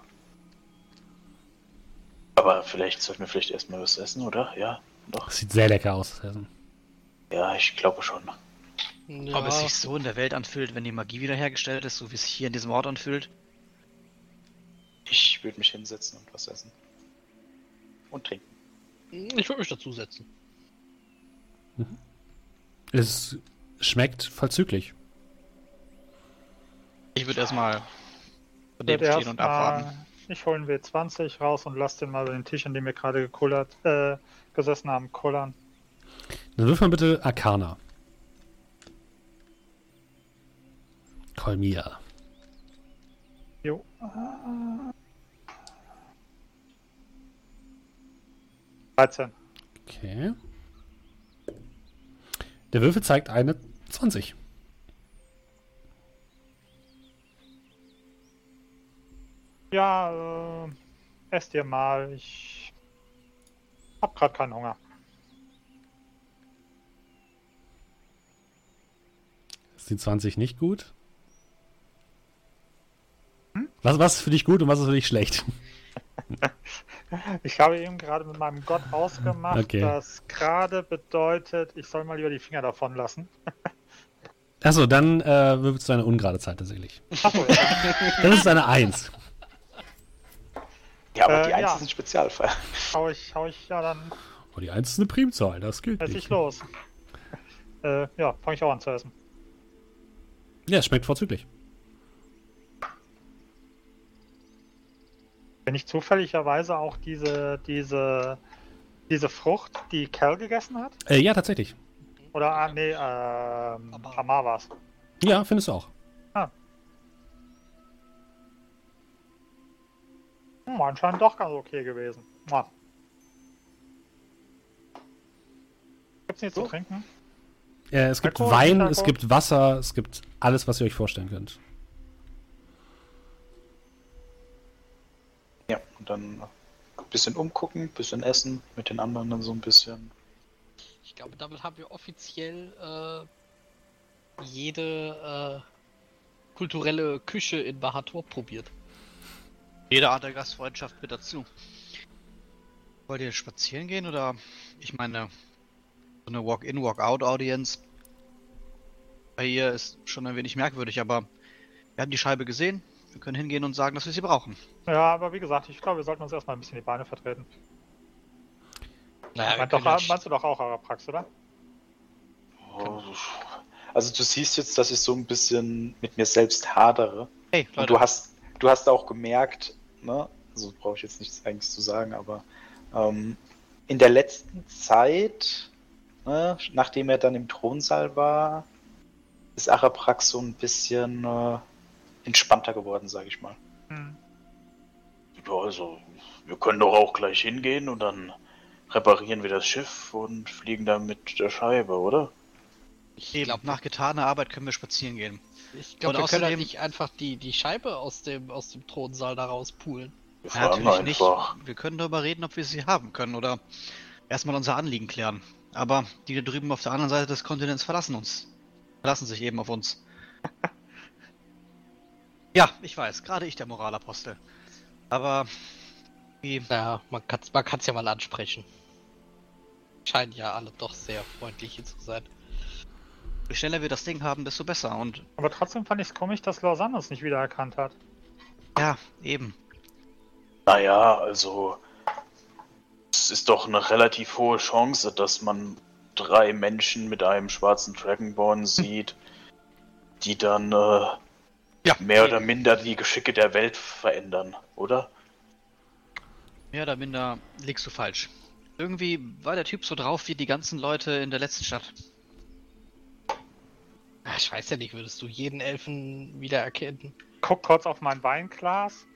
Aber vielleicht sollten wir vielleicht erstmal was essen, oder? Ja, doch. Sieht sehr lecker aus. das Essen. Ja, ich glaube schon. Ja, ob es sich so in der Welt anfühlt, wenn die Magie wiederhergestellt ist, so wie es sich hier in diesem Ort anfühlt. Ich würde mich hinsetzen und was essen. Und trinken. ich würde mich dazusetzen. Es schmeckt vollzüglich. Ich würde erstmal Ich daneben würd stehen und abwarten. mal- Ich hole einen W20 raus und lasse den mal den Tisch, an dem wir gerade gekullert, äh, gesessen haben, kullern. Dann wirf mal bitte Arcana. Kolmia. Jo. Äh, 13. Okay. Der Würfel zeigt eine 20. Ja, äh, esst ihr mal. Ich hab grad keinen Hunger. Ist die 20 nicht gut? Was, was ist für dich gut und was ist für dich schlecht? Ich habe eben gerade mit meinem Gott ausgemacht, Okay. dass gerade bedeutet, ich soll mal lieber die Finger davon lassen. Achso, dann äh, würfelst du eine ungerade Zeit tatsächlich. Achso, ja. Das ist eine 1. Ja, aber Äh, die Eins ja. ist ein Spezialfall. hau ich, hau ich, ja, dann Oh, die 1 ist eine Primzahl, das gilt nicht. ich los. Äh, ja, fange ich auch an zu essen. Ja, es schmeckt vorzüglich. Bin ich zufälligerweise auch diese, diese, diese Frucht, die Cal gegessen hat? Äh, ja, tatsächlich. Oder, ah, nee, ähm, Aber- Amar war's. Ja, findest du auch. Hm, anscheinend doch ganz okay gewesen. Mua. Gibt's nichts zu trinken? Äh, es gibt Alkohol, Wein, Alkohol? es gibt Wasser, es gibt alles, was ihr euch vorstellen könnt. Ja, und dann ein bisschen umgucken, ein bisschen essen, mit den anderen dann so ein bisschen. Ich glaube, damit haben wir offiziell äh, jede äh, kulturelle Küche in Bahator probiert. Jede Art der Gastfreundschaft mit dazu. Wollt ihr spazieren gehen oder? Ich meine, so eine Walk-in, Walk-out-Audience bei ihr ist schon ein wenig merkwürdig, aber wir haben die Scheibe gesehen. Wir können hingehen und sagen, dass wir sie brauchen. Ja, aber wie gesagt, ich glaube, wir sollten uns erstmal ein bisschen die Beine vertreten. Naja, doch, ja meinst du doch auch Araprax, oder? Also du siehst jetzt, dass ich so ein bisschen mit mir selbst hadere. Hey, Und du hast, du hast auch gemerkt, ne, also brauche ich jetzt nichts eigentlich zu sagen, aber ähm, in der letzten Zeit, ne, nachdem er dann im Thronsaal war, ist Araprax so ein bisschen äh, entspannter geworden, sage ich mal. Hm. Ja, also, wir können doch auch gleich hingehen und dann reparieren wir das Schiff und fliegen dann mit der Scheibe, oder? Ich glaube, nach getaner Arbeit können wir spazieren gehen. Ich glaub, Und wir können ja außerdem- nicht einfach die, die Scheibe aus dem, aus dem Thronsaal da rauspulen. Ja, natürlich nicht. Wir können darüber reden, ob wir sie haben können oder erstmal unser Anliegen klären. Aber die da drüben auf der anderen Seite des Kontinents verlassen uns. Verlassen sich eben auf uns. ja, ich weiß, gerade ich der Moralapostel. Aber wie, Naja, man kann es man kann's ja mal ansprechen. Scheinen ja alle doch sehr freundlich hier zu sein. Je schneller wir das Ding haben, desto besser. Und Aber trotzdem fand ich es komisch, dass Lausanne uns nicht wiedererkannt hat. ja, eben. Naja, also es ist doch eine relativ hohe Chance, dass man drei Menschen mit einem schwarzen Dragonborn sieht, die dann äh, Ja, mehr oder minder die Geschicke der Welt verändern, oder? Mehr oder minder liegst du falsch. Irgendwie war der Typ so drauf wie die ganzen Leute in der letzten Stadt. Ich weiß ja nicht, würdest du jeden Elfen wiedererkennen? Guck kurz auf mein Weinglas.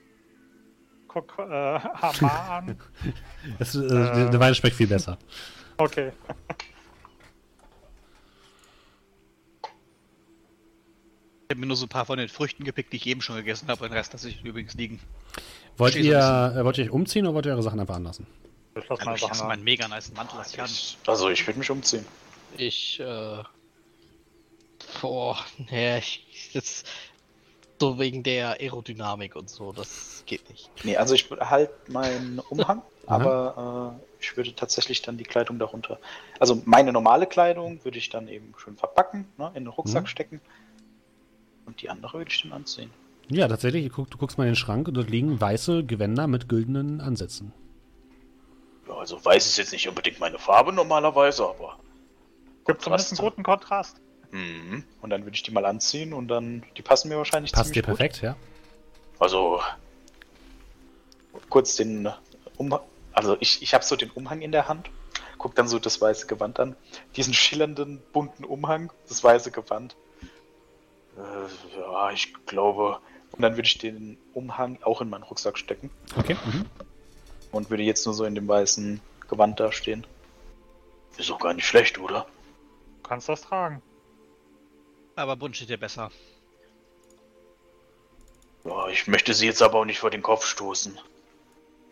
Guck äh, [laughs] Hamar an. [laughs] Es, äh, der- Der Wein schmeckt viel besser. [laughs] Okay. Ich habe mir nur so ein paar von den Früchten gepickt, die ich eben schon gegessen habe. Den Rest lasse ich übrigens liegen. Wollt ihr, so äh, wollt ihr euch umziehen oder wollt ihr eure Sachen einfach anlassen? Ich lass Also lasse Sachen meinen mega nice Mantel lasse ich. Also ich würde mich umziehen. Ich, äh. Boah, nee, ich. Das, so wegen der Aerodynamik und so, das geht nicht. Nee, also ich halt meinen Umhang, aber äh, ich würde tatsächlich dann die Kleidung darunter. Also meine normale Kleidung würde ich dann eben schön verpacken, ne, in den Rucksack Mhm. stecken. Und die andere würde ich dann anziehen. Ja, tatsächlich. Du, guck, du guckst mal in den Schrank und dort liegen weiße Gewänder mit güldenen Ansätzen. Ja, also weiß ist jetzt nicht unbedingt meine Farbe normalerweise, aber. Gibt zumindest einen guten Kontrast. Mhm. Und dann würde ich die mal anziehen und dann. Die passen mir wahrscheinlich Passt dir ziemlich gut. perfekt, ja? Also. Kurz den Umhang. Also ich, ich habe so den Umhang in der Hand. Guck dann so das weiße Gewand an. Diesen schillernden, bunten Umhang, das weiße Gewand. Äh, ja, ich glaube. Und dann würde ich den Umhang auch in meinen Rucksack stecken. Okay. Mhm. Und würde jetzt nur so in dem weißen Gewand da stehen. Ist auch gar nicht schlecht, oder? Du kannst das tragen. Aber bunt steht dir besser. Ja, ich möchte sie jetzt aber auch nicht vor den Kopf stoßen.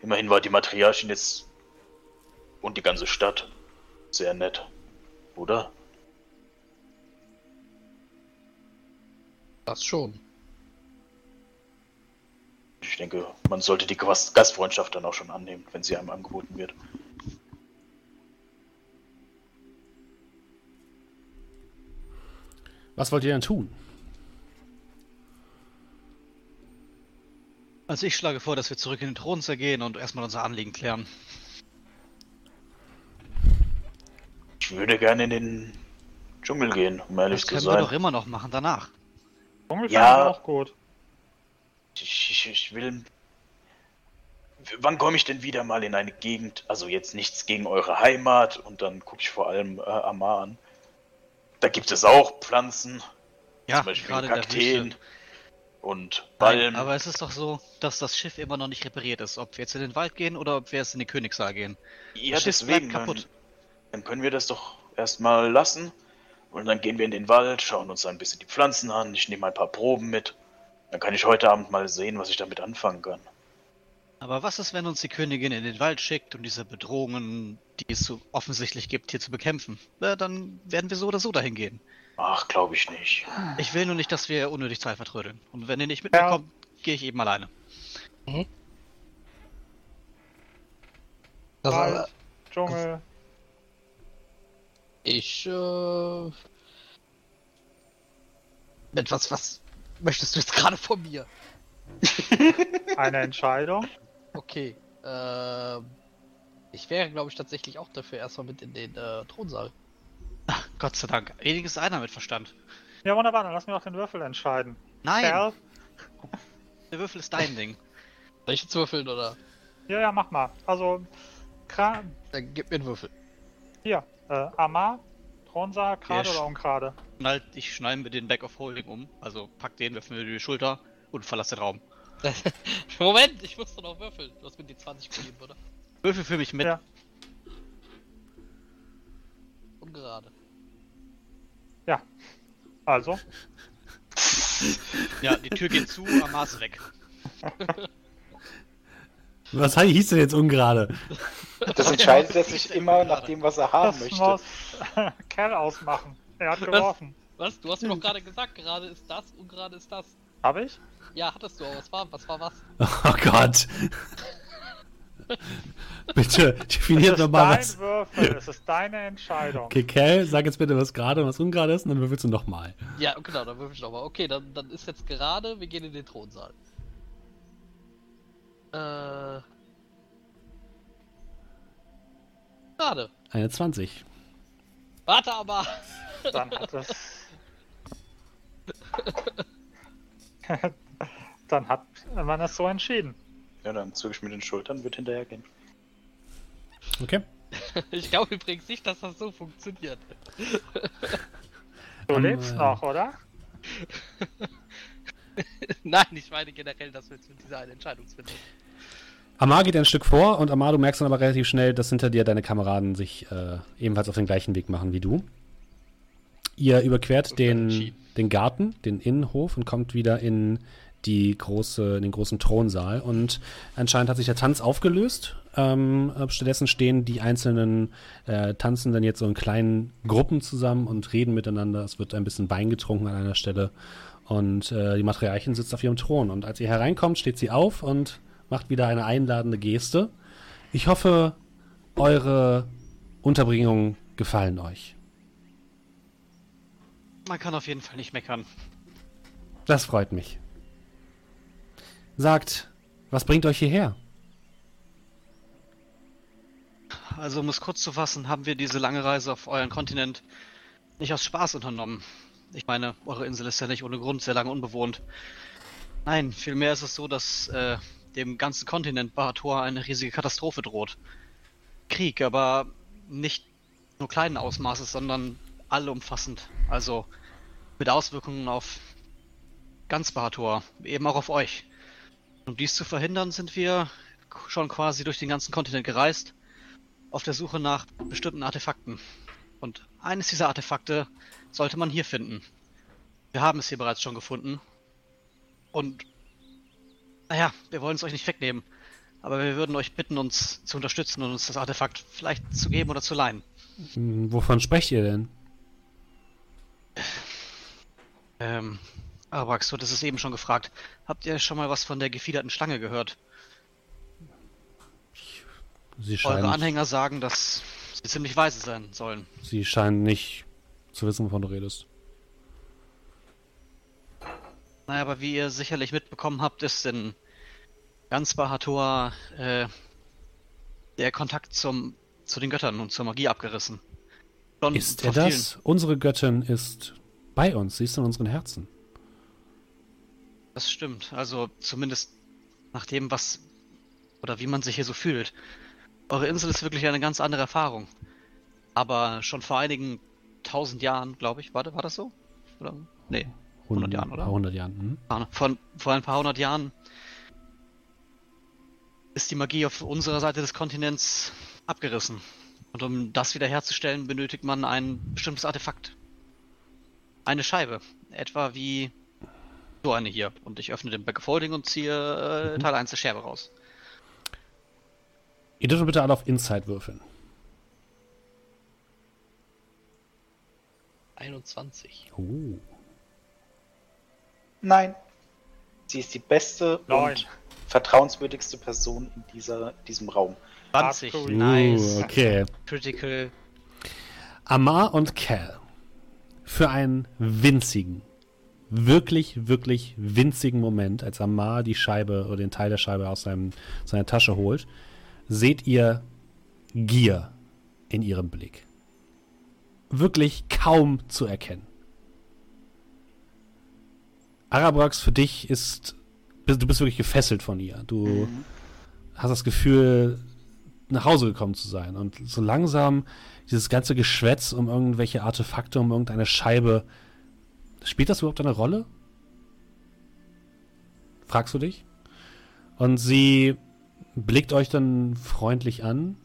Immerhin war die Matriarchin jetzt und die ganze Stadt sehr nett, oder? Das schon. Ich denke, man sollte die Gast Gastfreundschaft dann auch schon annehmen, wenn sie einem angeboten wird. Was wollt ihr denn tun? Also ich schlage vor, dass wir zurück in den Thronsaal gehen und erstmal unser Anliegen klären. Ich würde gerne in den Dschungel gehen, um ehrlich Das zu können wir sein. doch immer noch machen danach. Dschungel Ja. auch gut. Ich, ich, ich will. Wann komme ich denn wieder mal in eine Gegend? Also jetzt nichts gegen eure Heimat und dann gucke ich vor allem äh, Amar an. Da gibt es auch Pflanzen, Ja, zum Beispiel Kakteen und Nein, Ballen. aber es ist doch so, dass das Schiff immer noch nicht repariert ist. Ob wir jetzt in den Wald gehen oder ob wir jetzt in den Königssaal gehen. ja, das deswegen. bleibt Dann, kaputt. dann können wir das doch erstmal lassen. Und dann gehen wir in den Wald, schauen uns ein bisschen die Pflanzen an. Ich nehme ein paar Proben mit. Dann kann ich heute Abend mal sehen, was ich damit anfangen kann. Aber was ist, wenn uns die Königin in den Wald schickt, um diese Bedrohungen, die es so offensichtlich gibt, hier zu bekämpfen? Na, dann werden wir so oder so dahin gehen. Ach, glaube ich nicht. Ich will nur nicht, dass wir unnötig Zeit vertrödeln. Und wenn ihr nicht mit mir Ja. kommt, gehe ich eben alleine. Das Wald, aber, Dschungel. ich, äh. Etwas, was möchtest du jetzt gerade von mir? Eine Entscheidung. [laughs] Okay, ähm. Ich wäre, glaube ich, tatsächlich auch dafür erstmal mit in den äh, Thronsaal. [laughs] Gott sei Dank. Wenigstens einer mit Verstand. Ja, wunderbar, dann lass mir doch den Würfel entscheiden. Nein, Kerl. der Würfel ist dein Ding. Soll ich jetzt würfeln oder? Ja, ja, mach mal. Also, Kra Dann gib mir einen Würfel. hier, äh, Amar, Thronsaal, gerade oder ungerade? Schnallt, ich schneide mir den Back of Holding um. Also pack den, wirf mir die Schulter und verlasse den Raum. [laughs] Moment, ich muss doch noch würfeln. Du hast mir die 20 gegeben, oder? Würfel für mich mit. Ja. Ungerade. Also, [laughs] Ja, die Tür geht zu, Amar ist weg. [laughs] Was hieß denn jetzt ungerade? Das entscheidet er was sich immer nach dem, was er haben das möchte. muss Kerl ausmachen. Er hat geworfen. Was? Du hast mir doch gerade gesagt, gerade ist das, ungerade ist das. Hab ich? Ja, hattest du, aber was war, was war was? [laughs] Oh Gott. [laughs] Bitte, definiert ist nochmal dein was. Würfel, es ist deine Entscheidung. Okay, Kel, sag jetzt bitte, was gerade und was ungerade ist, und dann würfelst du nochmal. Ja, genau, dann würfel ich nochmal. Okay, dann, dann ist jetzt gerade, wir gehen in den Thronsaal. Äh. Gerade. Eine 20. Warte aber! Dann hat es. [laughs] Dann hat man es so entschieden. Ja, dann zog ich mit den Schultern, wird hinterhergehen. Okay. [laughs] Ich glaube übrigens nicht, dass das so funktioniert. Du Ähm, lebst äh, noch, oder? [laughs] Nein, ich meine generell, dass wir jetzt mit dieser einen Entscheidungsfindung. Amar geht ein Stück vor und Amar, du merkst dann aber relativ schnell, dass hinter dir deine Kameraden sich äh, ebenfalls auf den gleichen Weg machen wie du. Ihr überquert den, den Garten, den Innenhof und kommt wieder in die große, in den großen Thronsaal und anscheinend hat sich der Tanz aufgelöst. Ähm, äh, stattdessen stehen die einzelnen äh, Tanzenden jetzt so in kleinen Gruppen zusammen und reden miteinander. Es wird ein bisschen Wein getrunken an einer Stelle und äh, die Matriarchin sitzt auf ihrem Thron und als ihr hereinkommt, steht sie auf und macht wieder eine einladende Geste. Ich hoffe, eure Unterbringungen gefallen euch. Man kann auf jeden Fall nicht meckern. Das freut mich. Sagt, was bringt euch hierher? Also, um es kurz zu fassen, haben wir diese lange Reise auf euren Kontinent nicht aus Spaß unternommen. Ich meine, eure Insel ist ja nicht ohne Grund sehr lange unbewohnt. Nein, vielmehr ist es so, dass äh, dem ganzen Kontinent Bahator eine riesige Katastrophe droht. Krieg, aber nicht nur kleinen Ausmaßes, sondern allumfassend. Also mit Auswirkungen auf ganz Bahator, eben auch auf euch. Um dies zu verhindern, sind wir schon quasi durch den ganzen Kontinent gereist, auf der Suche nach bestimmten Artefakten. Und eines dieser Artefakte sollte man hier finden. Wir haben es hier bereits schon gefunden. Und naja, wir wollen es euch nicht wegnehmen. Aber wir würden euch bitten, uns zu unterstützen und uns das Artefakt vielleicht zu geben oder zu leihen. Hm, Wovon sprecht ihr denn? Ähm, Arax, du hattest es eben schon gefragt. Habt ihr schon mal was von der gefiederten Schlange gehört? Sie Eure scheinen, Anhänger sagen, dass sie ziemlich weise sein sollen. sie scheinen nicht zu wissen, wovon du redest. Naja, aber wie ihr sicherlich mitbekommen habt, ist in ganz Bahator äh, der Kontakt zum, zu den Göttern und zur Magie abgerissen. Schon Ist er das? Unsere Göttin ist bei uns, sie ist in unseren Herzen. Das stimmt. Also zumindest nach dem, was oder wie man sich hier so fühlt. Eure Insel ist wirklich eine ganz andere Erfahrung. Aber schon vor einigen tausend Jahren, glaube ich, war, war das so? Oder? Nee, 100 Jahren, oder? Paar hundert Jahren. Hm? Von, vor ein paar hundert Jahren ist die Magie auf unserer Seite des Kontinents abgerissen. Und um das wiederherzustellen, benötigt man ein bestimmtes Artefakt. Eine Scheibe. Etwa wie so eine hier. Und ich öffne den Back of Holding und ziehe äh, Mhm. Teil 1 der Scherbe raus. Ihr dürft bitte alle auf Inside würfeln. 21. Oh. Nein. Sie ist die beste Neun. und vertrauenswürdigste Person in dieser, diesem Raum. 20. Absolut. Nice. Uh, okay. Critical. Amar und Cal für einen winzigen, wirklich, wirklich winzigen Moment, als Amar die Scheibe oder den Teil der Scheibe aus seinem, seiner Tasche holt, seht ihr Gier in ihrem Blick. Wirklich kaum zu erkennen. Arabrax, für dich ist, du bist wirklich gefesselt von ihr. Du hast das Gefühl, nach Hause gekommen zu sein. Und so langsam dieses ganze Geschwätz um irgendwelche Artefakte, um irgendeine Scheibe. Spielt das überhaupt eine Rolle? Fragst du dich? Und sie blickt euch dann freundlich an.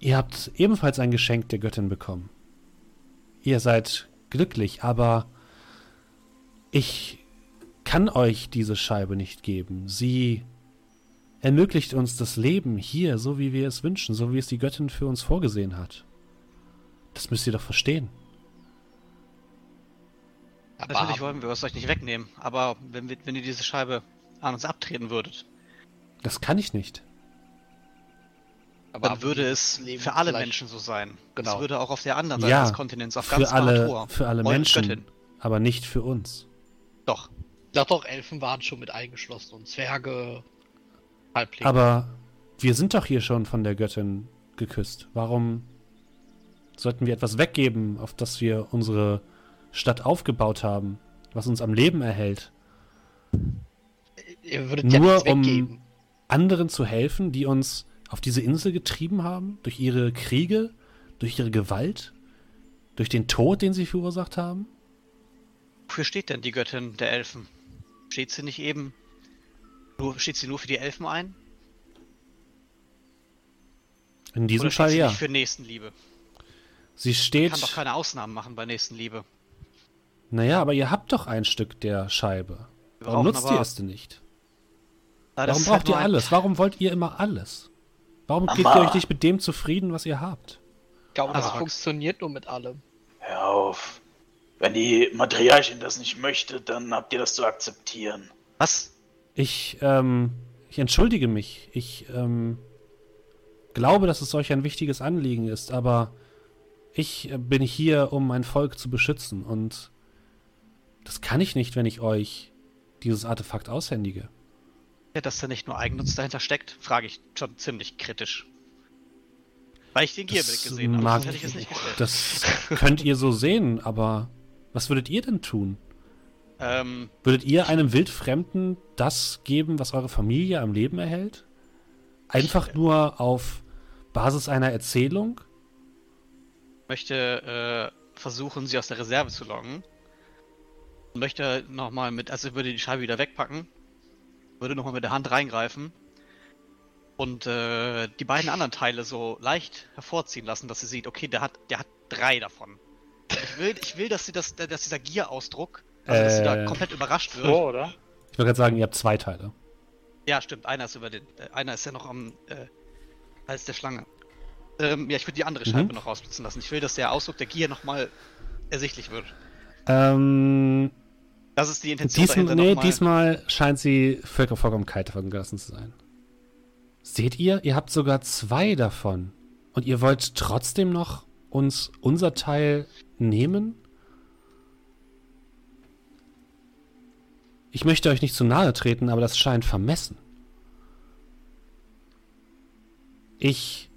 Ihr habt ebenfalls ein Geschenk der Göttin bekommen. Ihr seid glücklich, aber ich kann euch diese Scheibe nicht geben. Sie ermöglicht uns das Leben hier, so wie wir es wünschen, so wie es die Göttin für uns vorgesehen hat. Das müsst ihr doch verstehen. Aber Natürlich wollen wir es euch nicht wegnehmen. Aber wenn, wir, wenn ihr diese Scheibe an uns abtreten würdet, Das kann ich nicht. aber dann würde es Leben für alle vielleicht- Menschen so sein. Genau. Es würde auch auf der anderen Seite Ja, des Kontinents, auf ganz Für alle, Barator, für alle Menschen, Göttin. aber nicht für uns. Doch. Doch, doch, Elfen waren schon mit eingeschlossen und Zwerge, Halblinge. Aber wir sind doch hier schon von der Göttin geküsst. Warum sollten wir etwas weggeben, auf das wir unsere Stadt aufgebaut haben, was uns am Leben erhält? Ja Nur nichts um weggeben. anderen zu helfen, die uns auf diese Insel getrieben haben, durch ihre Kriege, durch ihre Gewalt, durch den Tod, den sie verursacht haben? Wofür steht denn die Göttin der Elfen? Steht sie nicht eben. Nur, steht sie nur für die Elfen ein? In diesem Oder Fall steht sie ja. nicht für Nächstenliebe? Sie Kann doch steht. keine Ausnahmen machen bei Nächstenliebe. Naja, aber ihr habt doch ein Stück der Scheibe. Warum nutzt aber- ihr es denn nicht? Das Warum ist halt braucht ihr alles? Warum wollt ihr immer alles? Warum gebt Mama. ihr euch nicht mit dem zufrieden, was ihr habt? Ich glaube, das funktioniert nur mit allem. Hör auf. Wenn die Matriarchin das nicht möchte, dann habt ihr das zu akzeptieren. Was? Ich, ähm, ich entschuldige mich. Ich, ähm, glaube, dass es euch ein wichtiges Anliegen ist, aber ich äh, bin hier, um mein Volk zu beschützen und das kann ich nicht, wenn ich euch dieses Artefakt aushändige. Ja, dass da nicht nur Eigennutz dahinter steckt, frage ich schon ziemlich kritisch. Weil ich den Gierblick gesehen habe, sonst hätte ich es nicht gestellt. Das könnt ihr so sehen, aber was würdet ihr denn tun? Ähm, Würdet ihr einem Wildfremden das geben, was eure Familie am Leben erhält? Einfach nur auf Basis einer Erzählung? möchte äh, versuchen, sie aus der Reserve zu locken. Und möchte nochmal mit, also ich würde die Scheibe wieder wegpacken, würde nochmal mit der Hand reingreifen und äh, die beiden anderen Teile so leicht hervorziehen lassen, dass sie sieht, okay, der hat, der hat drei davon. Ich will, ich will, dass sie das, dass dieser Gier-Ausdruck, also dass sie da Äh. komplett überrascht wird. So, oder? Ich wollte gerade sagen, ihr habt zwei Teile. Ja, stimmt. Einer ist über den. Äh, einer ist ja noch am äh, Hals der Schlange. Ähm, ja, ich würde die andere Scheibe Mhm. noch rausblitzen lassen. Ich will, dass der Ausdruck der Gier nochmal ersichtlich wird. Ähm, Das ist die Intention diesmal, dahinter nee, diesmal scheint sie voll- vollkommen kalt davon gelassen zu sein. Seht ihr, ihr habt sogar zwei davon. Und ihr wollt trotzdem noch uns unser Teil nehmen? Ich möchte euch nicht zu nahe treten, aber das scheint vermessen. Ich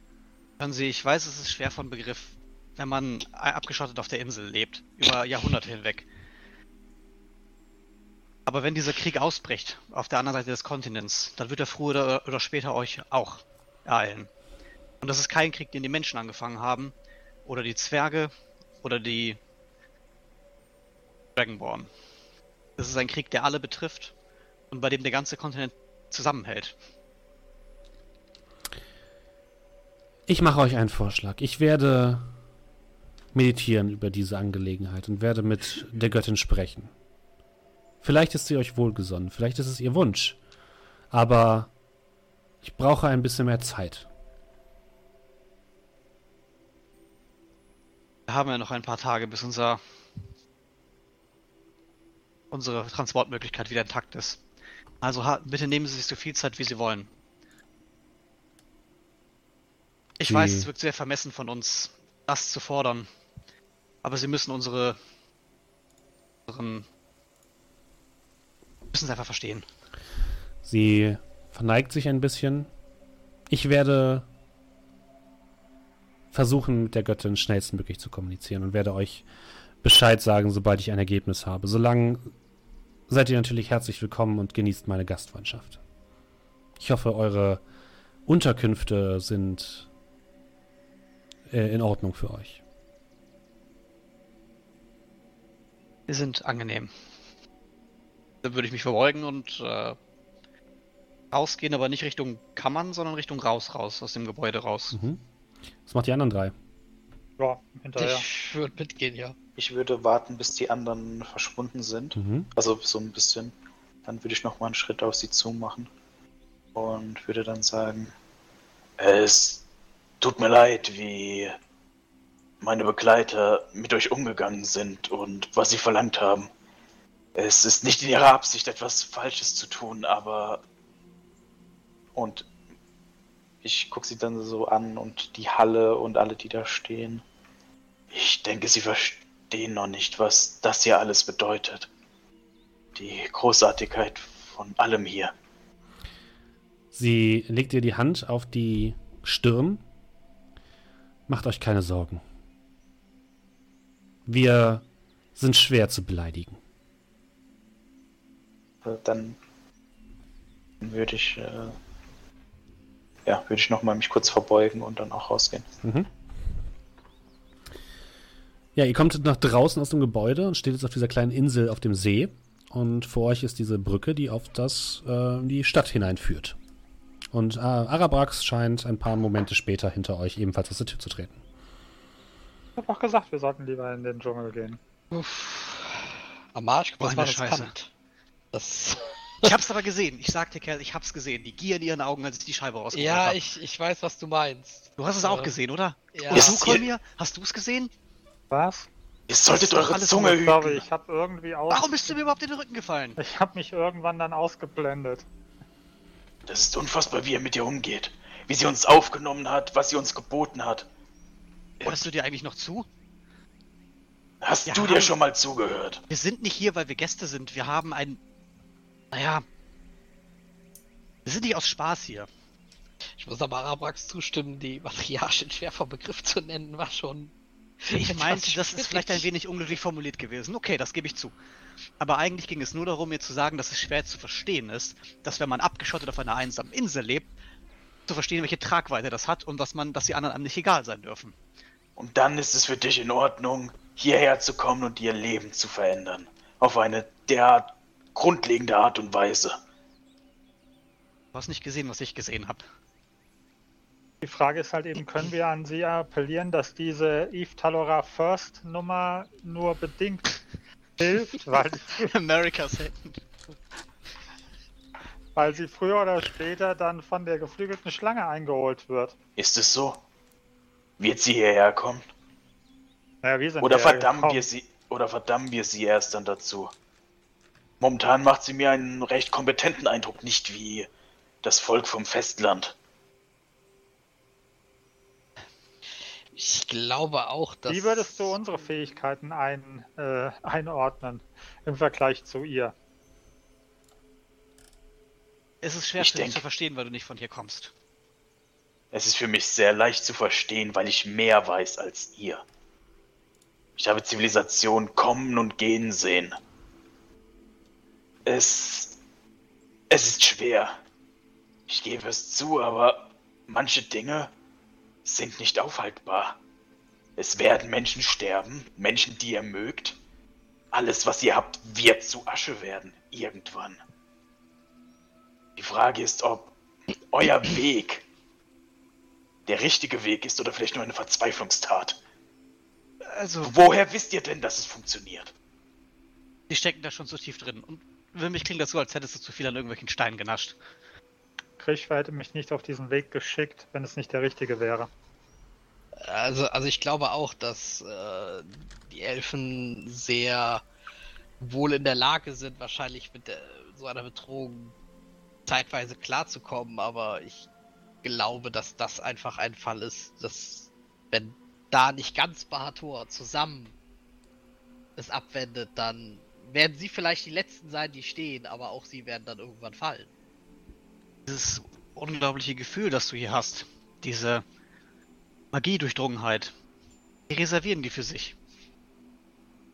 Hören Sie, ich weiß, es ist schwer von Begriff, wenn man abgeschottet auf der Insel lebt, über Jahrhunderte hinweg. Aber wenn dieser Krieg ausbricht, auf der anderen Seite des Kontinents, dann wird er früher oder, später euch auch ereilen. Und das ist kein Krieg, den die Menschen angefangen haben, oder die Zwerge, oder die Dragonborn. Das ist ein Krieg, der alle betrifft und bei dem der ganze Kontinent zusammenhält. Ich mache euch einen Vorschlag. Ich werde meditieren über diese Angelegenheit und werde mit der Göttin sprechen. Vielleicht ist sie euch wohlgesonnen, vielleicht ist es ihr Wunsch. Aber ich brauche ein bisschen mehr Zeit. Wir haben ja noch ein paar Tage, bis unser unsere Transportmöglichkeit wieder intakt ist. Also bitte nehmen Sie sich so viel Zeit, wie Sie wollen. Ich Sie- weiß, es wirkt sehr vermessen von uns, das zu fordern. Aber Sie müssen unsere unseren müssen es einfach verstehen. Sie verneigt sich ein bisschen. Ich werde versuchen, mit der Göttin schnellstmöglich zu kommunizieren und werde euch Bescheid sagen, sobald ich ein Ergebnis habe. Solange seid ihr natürlich herzlich willkommen und genießt meine Gastfreundschaft. Ich hoffe, eure Unterkünfte sind äh, in Ordnung für euch. Sie sind angenehm. Dann würde ich mich verbeugen und äh, rausgehen, aber nicht Richtung Kammern, sondern Richtung raus, raus, aus dem Gebäude raus. Mhm. Was macht die anderen drei? Ja, hinterher. Ich würde mitgehen, ja. Ich würde warten, bis die anderen verschwunden sind. Mhm. Also so ein bisschen. Dann würde ich noch mal einen Schritt auf sie zu machen. Und würde dann sagen, Es tut mir leid, wie meine Begleiter mit euch umgegangen sind und was sie verlangt haben. Es ist nicht in ihrer Absicht, etwas Falsches zu tun, aber und ich gucke sie dann so an und die Halle und alle, die da stehen. ich denke, sie verstehen noch nicht, was das hier alles bedeutet. Die Großartigkeit von allem hier. Sie legt ihr die Hand auf die Stirn. Macht euch keine Sorgen. Wir sind schwer zu beleidigen. Dann würde ich, äh, ja, würde ich noch mal mich kurz verbeugen und dann auch rausgehen. Mhm. Ja, ihr kommt nach draußen aus dem Gebäude und steht jetzt auf dieser kleinen Insel auf dem See. Und vor euch ist diese Brücke, die auf das, äh, die Stadt hineinführt. Und äh, Arabrax scheint ein paar Momente später hinter euch ebenfalls aus der Tür zu treten. Ich hab doch gesagt, wir sollten lieber in den Dschungel gehen. Am Marsch, Boah, das war das Scheiße. spannend. Das, [laughs] Ich hab's aber gesehen. Ich sagte, Kerl, ich hab's gesehen. Die Gier in ihren Augen, als ich die Scheibe rausgeholt ja, hab. ich, ich weiß, was du meinst. Du hast es auch Äh, gesehen, oder? Ja, Und du, Kolmir? Hast du es gesehen? Was? Ihr solltet eure alles Zunge nur- Sorry, ich habe irgendwie aus. Warum bist du mir überhaupt in den Rücken gefallen? Ich habe mich irgendwann dann ausgeblendet. Das ist unfassbar, wie er mit ihr umgeht. Wie sie uns aufgenommen hat, was sie uns geboten hat. Hörst du dir eigentlich noch zu? Hast Ja, du dir schon mal zugehört? Wir sind nicht hier, weil wir Gäste sind. Wir haben ein. Naja. Wir sind nicht aus Spaß hier. Ich muss aber Arabrax zustimmen, die matriarchin schärfer Begriff zu nennen, war schon. Ich meinte, das ist vielleicht ein wenig unglücklich formuliert gewesen. Okay, das gebe ich zu. Aber eigentlich ging es nur darum, mir zu sagen, dass es schwer zu verstehen ist, dass wenn man abgeschottet auf einer einsamen Insel lebt, zu verstehen, welche Tragweite das hat und dass man, dass die anderen einem nicht egal sein dürfen. Und dann ist es für dich in Ordnung, hierher zu kommen und ihr Leben zu verändern. Auf eine derart grundlegende Art und Weise. Du hast nicht gesehen, was ich gesehen habe. Die Frage ist halt eben, können wir an Sie appellieren, dass diese Eve Talora First Nummer nur bedingt hilft, weil, [laughs] America's weil sie früher oder später dann von der geflügelten Schlange eingeholt wird. Ist es so? Wird sie hierher kommen? Naja, wir sind Oder verdammen gekommen. wir sie oder verdammen wir sie erst dann dazu? Momentan macht sie mir einen recht kompetenten Eindruck, nicht wie das Volk vom Festland. Ich glaube auch, dass. Wie würdest du unsere Fähigkeiten ein, äh, einordnen im Vergleich zu ihr? Es ist schwer Ich für dich denk- zu verstehen, weil du nicht von hier kommst. Es ist für mich sehr leicht zu verstehen, weil ich mehr weiß als ihr. Ich habe Zivilisation kommen und gehen sehen. Es. Es ist schwer. Ich gebe es zu, aber manche Dinge sind nicht aufhaltbar. Es werden Menschen sterben, Menschen, die ihr mögt. Alles, was ihr habt, wird zu Asche werden, irgendwann. Die Frage ist, ob euer Weg der richtige Weg ist oder vielleicht nur eine Verzweiflungstat. Also, Woher wisst ihr denn, dass es funktioniert? die stecken da schon so tief drin. Und für mich klingt das so, als hättest du zu viel an irgendwelchen Steinen genascht. Krischwer hätte mich nicht auf diesen Weg geschickt, wenn es nicht der richtige wäre. Also, also ich glaube auch, dass äh, die Elfen sehr wohl in der Lage sind, wahrscheinlich mit der, so einer Bedrohung zeitweise klarzukommen, aber ich glaube, dass das einfach ein Fall ist, dass wenn da nicht ganz Bahator zusammen es abwendet, dann werden sie vielleicht die Letzten sein, die stehen, aber auch sie werden dann irgendwann fallen. Dieses unglaubliche Gefühl, das du hier hast, diese Magiedurchdrungenheit, die reservieren die für sich.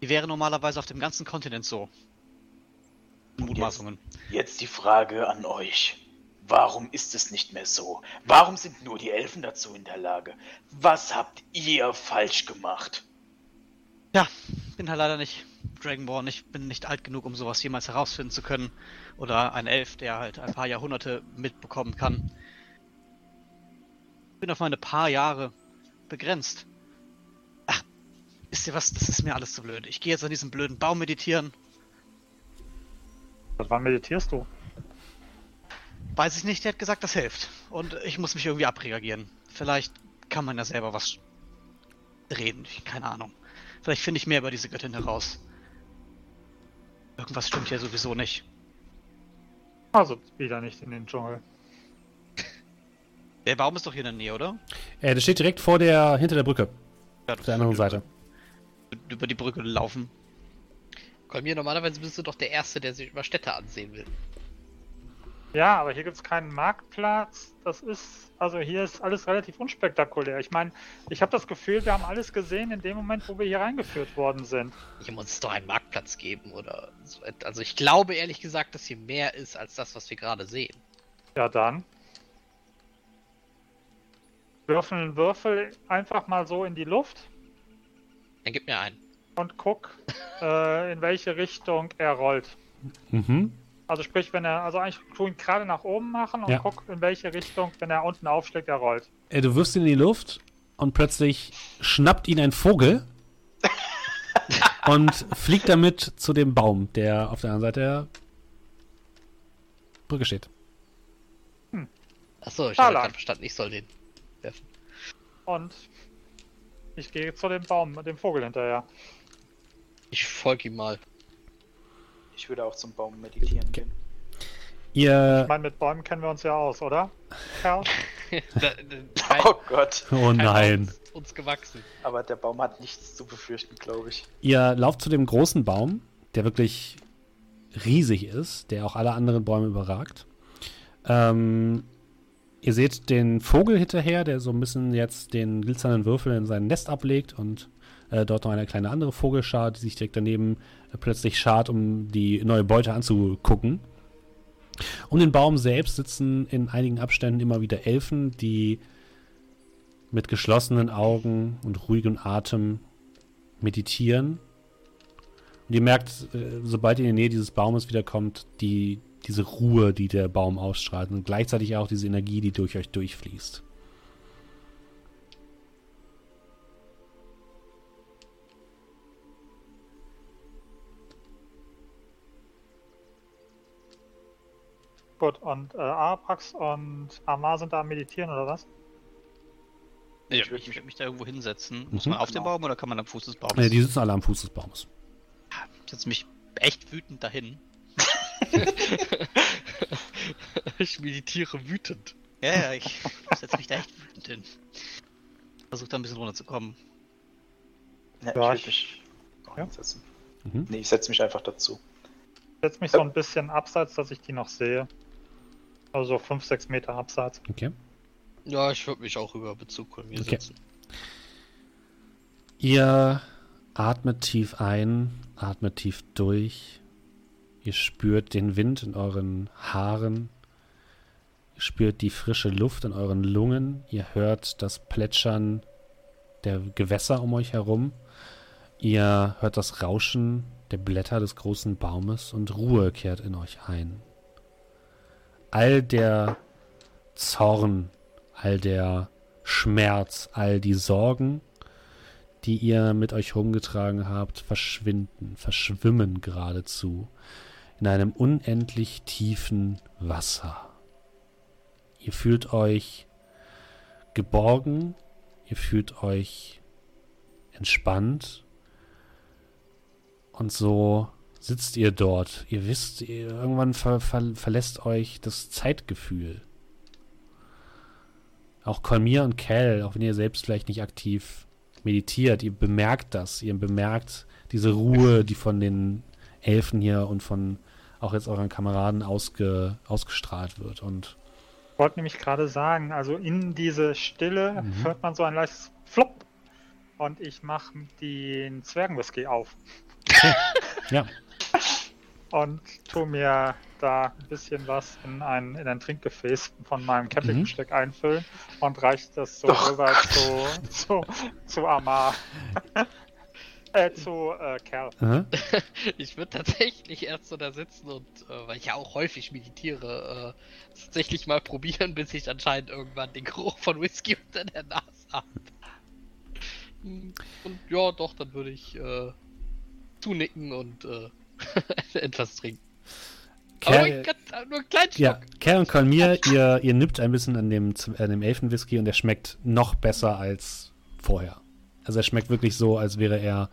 Die wäre normalerweise auf dem ganzen Kontinent so. Mutmaßungen. Jetzt die Frage an euch. Warum ist es nicht mehr so? Warum sind nur die Elfen dazu in der Lage? Was habt ihr falsch gemacht? Ja, bin halt leider nicht Dragonborn. Ich bin nicht alt genug, um sowas jemals herausfinden zu können. Oder ein Elf, der halt ein paar Jahrhunderte mitbekommen kann. Bin auf meine paar Jahre begrenzt. Ach, wisst ihr was? Das ist mir alles zu blöd. Ich gehe jetzt an diesem blöden Baum meditieren. Seit wann meditierst du? Weiß ich nicht, der hat gesagt, das hilft. Und ich muss mich irgendwie abreagieren. Vielleicht kann man ja selber was reden. Ich- Keine Ahnung. Vielleicht finde ich mehr über diese Göttin heraus. Irgendwas stimmt ja sowieso nicht. Also wieder nicht in den Dschungel. Der Baum ist doch hier in der Nähe, oder? Äh, das steht direkt vor der, hinter der Brücke, Ja, auf der anderen Seite. Über die Brücke laufen. Kolmir, normalerweise bist du doch der Erste, der sich über Städte ansehen will. Ja, aber hier gibt es keinen Marktplatz. Das ist, also hier ist alles relativ unspektakulär. Ich meine, ich habe das Gefühl, wir haben alles gesehen in dem Moment, wo wir hier reingeführt worden sind. Hier muss es doch einen Marktplatz geben oder so. Also ich glaube ehrlich gesagt, dass hier mehr ist als das, was wir gerade sehen. Ja, dann. Würfel einen Würfel einfach mal so in die Luft Dann gib mir einen. und guck, [laughs] äh, in welche Richtung er rollt. Mhm. Also sprich, wenn er, also eigentlich tu ihn gerade nach oben machen und Ja. guck, in welche Richtung, wenn er unten aufschlägt, er rollt. Äh, du wirfst ihn in die Luft und plötzlich schnappt ihn ein Vogel [laughs] und fliegt damit zu dem Baum, der auf der anderen Seite der Brücke steht. Achso, ich habe gerade verstanden, ich soll den werfen. Und ich gehe zu dem Baum, dem Vogel hinterher. Ich folge ihm mal. Ich würde auch zum Baum meditieren gehen. Ihr. Ich meine, mit Bäumen kennen wir uns ja aus, oder? [laughs] Da- [laughs] Oh Gott. Oh nein. Ist Uns gewachsen. Aber der Baum hat nichts zu befürchten, glaube ich. Ihr lauft zu dem großen Baum, der wirklich riesig ist, der auch alle anderen Bäume überragt. Ähm, ihr seht den Vogel hinterher, der so ein bisschen jetzt den glitzernden Würfel in sein Nest ablegt und äh, dort noch eine kleine andere Vogelschar, die sich direkt daneben äh, plötzlich schart, um die neue Beute anzugucken. Um den Baum selbst sitzen in einigen Abständen immer wieder Elfen, die mit geschlossenen Augen und ruhigem Atem meditieren. Und ihr merkt, äh, sobald ihr in die Nähe dieses Baumes wiederkommt, die, diese Ruhe, die der Baum ausstrahlt und gleichzeitig auch diese Energie, die durch euch durchfließt. Gut, und äh, Arapax und Amar sind da am Meditieren oder was? Ja, Ich ich würd würde mich da irgendwo hinsetzen. Muss Mhm. man auf den Genau. Baum oder kann man am Fuß des Baums? Äh, die sitzen alle am Fuß des Baumes. Ich setze mich echt wütend dahin. [laughs] ich meditiere wütend. Ja, ja, ich setze mich da echt wütend hin. Versuch da ein bisschen runterzukommen. Ja, Ja, ich würde mich auch ja. hinsetzen. Mhm. Nee, ich setze mich einfach dazu. Ich setze mich so ein bisschen abseits, dass ich die noch sehe. Also so 5, 6 Meter abseits. Okay. Ja, ich würde mich auch über Bezug von mir Okay. setzen. Ihr atmet tief ein, atmet tief durch. Ihr spürt den Wind in euren Haaren. Ihr spürt die frische Luft in euren Lungen. Ihr hört das Plätschern der Gewässer um euch herum. Ihr hört das Rauschen der Blätter des großen Baumes und Ruhe kehrt in euch ein. All der Zorn, all der Schmerz, all die Sorgen, die ihr mit euch rumgetragen habt, verschwinden, verschwimmen geradezu in einem unendlich tiefen Wasser. Ihr fühlt euch geborgen, ihr fühlt euch entspannt und so sitzt ihr dort. Ihr wisst, ihr, irgendwann ver ver verlässt euch das Zeitgefühl. Auch Kolmir und Kel, auch wenn ihr selbst vielleicht nicht aktiv meditiert, ihr bemerkt das. Ihr bemerkt diese Ruhe, die von den Elfen hier und von auch jetzt euren Kameraden ausge, ausgestrahlt wird. Und Ich wollte nämlich gerade sagen, also in diese Stille Mhm. hört man so ein leichtes Flop und ich mache den Zwergenwhisky auf [laughs] ja, und tu mir da ein bisschen was in ein, in ein Trinkgefäß von meinem Campingbesteck einfüllen und reicht das so Doch. rüber zu, [laughs] zu, zu Amar. [laughs] äh, zu äh, Kerl. aha. [laughs] Ich würde tatsächlich erst so da sitzen und, äh, weil ich ja auch häufig meditiere, äh, tatsächlich mal probieren, bis ich anscheinend irgendwann den Geruch von Whisky unter der Nase habe. Und ja, doch, dann würde ich äh, zunicken und äh, [laughs] etwas trinken. Aber nur, Kel, ein ganz- nur einen kleinen Schluck. ja, Kel und Kolmir, ihr, ihr nippt ein bisschen an dem, an dem Elfenwhisky und der schmeckt noch besser als vorher. Also er schmeckt wirklich so, als wäre er,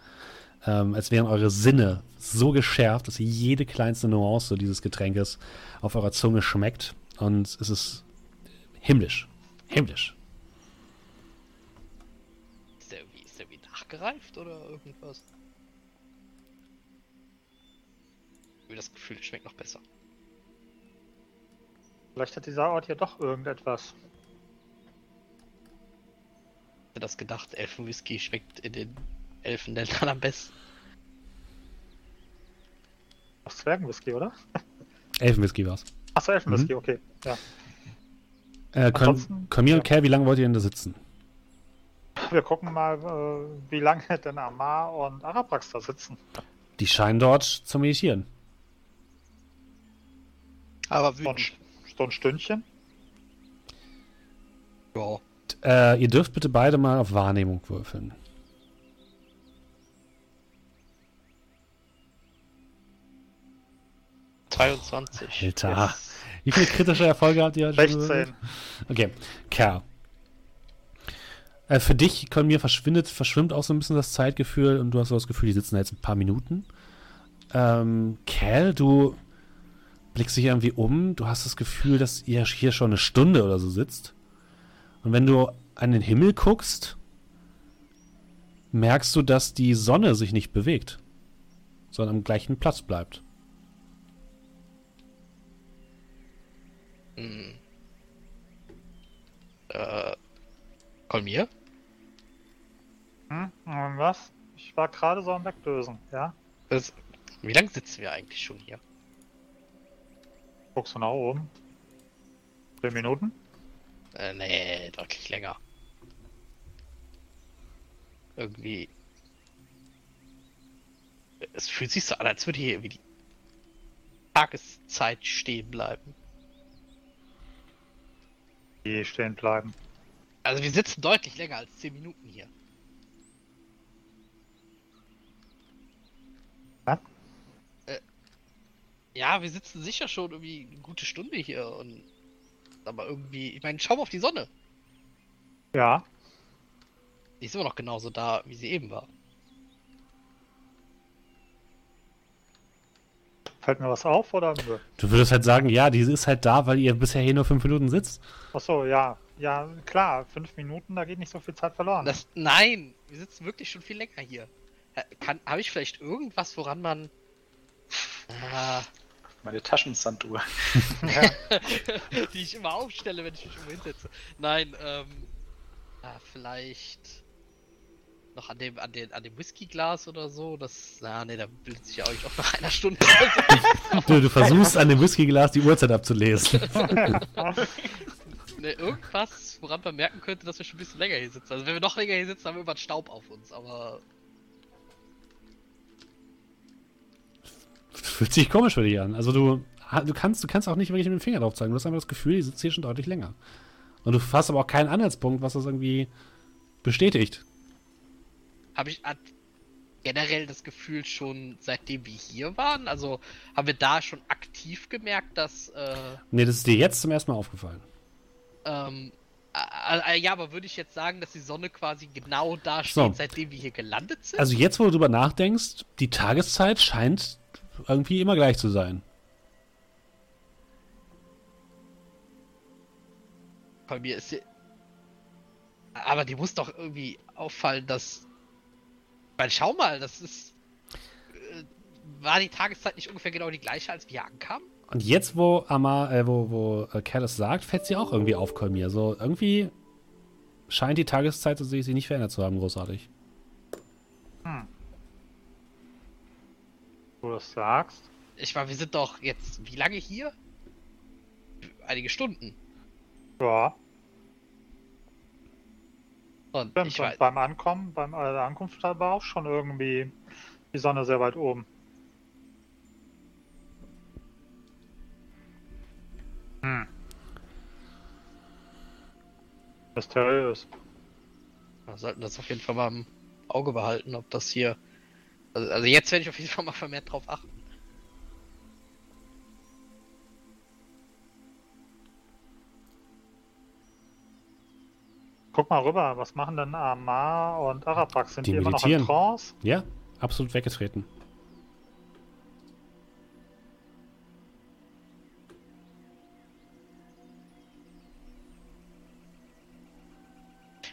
ähm, als wären eure Sinne so geschärft, dass jede kleinste Nuance dieses Getränkes auf eurer Zunge schmeckt. Und es ist himmlisch. Himmlisch. Ist der ist der irgendwie nachgereift oder irgendwas? Ich habe das Gefühl, der schmeckt noch besser. Vielleicht hat dieser Ort hier doch irgendetwas. Ich hätte das gedacht, Elfenwhisky schmeckt in den Elfenländern am besten. Ach, Zwergenwhisky, oder? [laughs] Elfenwhisky war's. Achso, Elfenwhisky, okay. Ja. Äh, Ansonsten- Kolmir und ja. Kel, wie lange wollt ihr denn da sitzen? Wir gucken mal, äh, wie lange [laughs] denn Amar und Araprax da sitzen. Die scheinen dort zu meditieren. Aber wütend. so ein Stündchen. Ja. Äh, ihr dürft bitte beide mal auf Wahrnehmung würfeln. Alter. Wie viele kritische Erfolge habt ihr? heute schon 16. Okay, Kerl. Äh, für dich, Kolmir, verschwindet, verschwimmt auch so ein bisschen das Zeitgefühl und du hast so das Gefühl, die sitzen da jetzt ein paar Minuten. Ähm, Cal, du blickst dich irgendwie um, du hast das Gefühl, dass ihr hier schon eine Stunde oder so sitzt. Und wenn du an den Himmel guckst, merkst du, dass die Sonne sich nicht bewegt, sondern am gleichen Platz bleibt. Hm. Äh. Kolmir? Hm? Und was? Ich war gerade so am Wegdösen, ja? Das, wie lange sitzen wir eigentlich schon hier? Guckst du nach oben? Zehn Minuten? Äh, nee, deutlich länger. Irgendwie. Es fühlt sich so an, als würde hier irgendwie die Tageszeit stehen bleiben. Die stehen bleiben. Also wir sitzen deutlich länger als 10 Minuten hier. Ja, wir sitzen sicher schon irgendwie eine gute Stunde hier und aber irgendwie, ich meine, schau mal auf die Sonne. Ja, Die ist immer noch genauso da, wie sie eben war. fällt mir was auf oder? Du würdest halt sagen, ja, die ist halt da, weil ihr bisher hier nur fünf Minuten sitzt. Achso, ja. Ja, klar, fünf Minuten, da geht nicht so viel Zeit verloren. Das, nein, wir sitzen wirklich schon viel länger hier. Kann, habe ich vielleicht irgendwas, woran man. Ah, Meine Taschensanduhr. [laughs] die ich immer aufstelle, wenn ich mich irgendwo hinsetze. Nein, ähm. Ah, vielleicht. noch an dem, an den, an dem Whiskyglas oder so. Das, na, nee, da bildet sich ja auch auch nach einer Stunde. [laughs] Du, du versuchst an dem Whiskyglas die Uhrzeit abzulesen. [laughs] ne, irgendwas, woran man merken könnte, dass wir schon ein bisschen länger hier sitzen. Also wenn wir noch länger hier sitzen, haben wir irgendwann Staub auf uns, aber Fühlt sich komisch für dich an. Also du, du kannst, du kannst auch nicht wirklich mit dem Finger drauf zeigen. Du hast einfach das Gefühl, die sitzt hier schon deutlich länger. Und du hast aber auch keinen Anhaltspunkt, was das irgendwie bestätigt. habe ich generell das Gefühl schon seitdem wir hier waren. Also haben wir da schon aktiv gemerkt, dass äh, Nee, das ist dir jetzt zum ersten Mal aufgefallen. ähm, äh, äh, ja, aber würde ich jetzt sagen, dass die Sonne quasi genau da steht, So. seitdem wir hier gelandet sind? Also jetzt, wo du drüber nachdenkst, die Tageszeit scheint irgendwie immer gleich zu sein. Bei mir ist sie. Aber die muss doch irgendwie auffallen, dass. Weil schau mal, das ist. äh, War die Tageszeit nicht ungefähr genau die gleiche, als wir ankamen? Und jetzt, wo Amar, äh, wo, wo äh, Cal es sagt, fällt sie auch irgendwie auf Kolmir. So irgendwie scheint die Tageszeit so sich nicht verändert zu haben, großartig. Du das sagst. Ich meine, wir sind doch jetzt wie lange hier? Einige Stunden. Ja, Und stimmt. ich Und beim Ankommen, beim äh, der Ankunft war auch schon irgendwie die Sonne sehr weit oben. Hm. Mysteriös. wir sollten das auf jeden Fall mal im Auge behalten, ob das hier. Also, also jetzt werde ich auf jeden Fall mal vermehrt drauf achten. Guck mal rüber, was machen denn Amar und Arapax? Sind Die die, immer noch in meditieren. Trance? Ja, absolut weggetreten.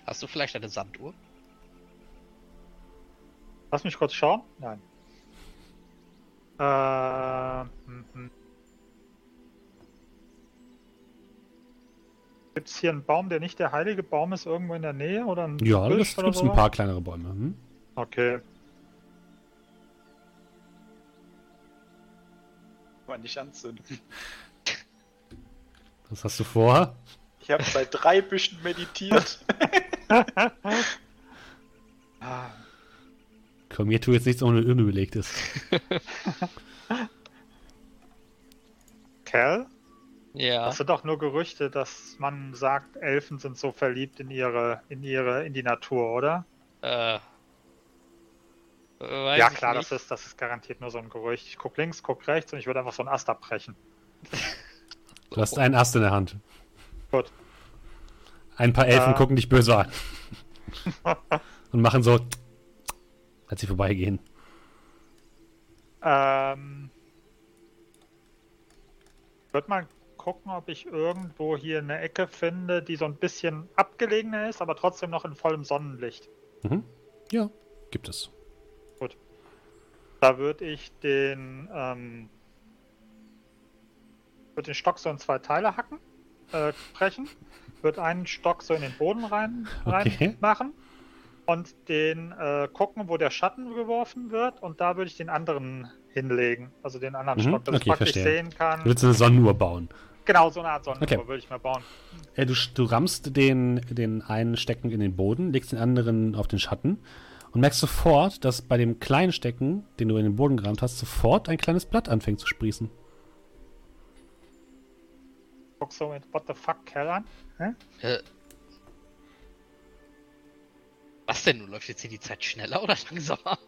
Hast du vielleicht eine Sanduhr? Lass mich kurz schauen. Nein. Äh, hm, hm. Gibt es hier einen Baum, der nicht der heilige Baum ist, irgendwo in der Nähe? Oder ein Ja, da gibt es ein paar kleinere Bäume. Hm? Okay. Mal nicht anzünden. Was hast du vor? Ich habe bei drei Büschen meditiert. [laughs] [laughs] Komm, mir tu jetzt nichts ohne Unüberlegtes. Cal? Ja. Das sind doch nur Gerüchte, dass man sagt, Elfen sind so verliebt in ihre, in ihre, in die Natur, oder? Äh. Weiß ja ich klar, nicht. das ist, das ist garantiert nur so ein Gerücht. Ich guck links, guck rechts und ich würde einfach so einen Ast abbrechen. [laughs] Du hast einen Ast in der Hand. Gut. Ein paar Elfen Äh. gucken dich böse an. [laughs] Und machen so, als sie vorbeigehen. Ähm, würde mal gucken, ob ich irgendwo hier eine Ecke finde, die so ein bisschen abgelegener ist, aber trotzdem noch in vollem Sonnenlicht. Mhm. Ja, gibt es. Da würde ich den, ähm, würde den Stock so in zwei Teile hacken, äh, brechen, würde einen Stock so in den Boden rein, rein Okay. machen und den äh, gucken, wo der Schatten geworfen wird und da würde ich den anderen hinlegen, also den anderen Mhm, Stock, dass okay, ich praktisch verstehe. sehen kann. Du willst eine Sonnenuhr bauen. Genau, so eine Art Sonnenuhr Okay. würde ich mal bauen. Äh, du, du rammst den, den einen Stecken in den Boden, legst den anderen auf den Schatten und merkst sofort, dass bei dem kleinen Stecken, den du in den Boden gerammt hast, sofort ein kleines Blatt anfängt zu sprießen. Guck so mit What the fuck, Kerl an. Hä? Äh, was denn? nun? Läuft jetzt hier die Zeit schneller oder [laughs] langsamer?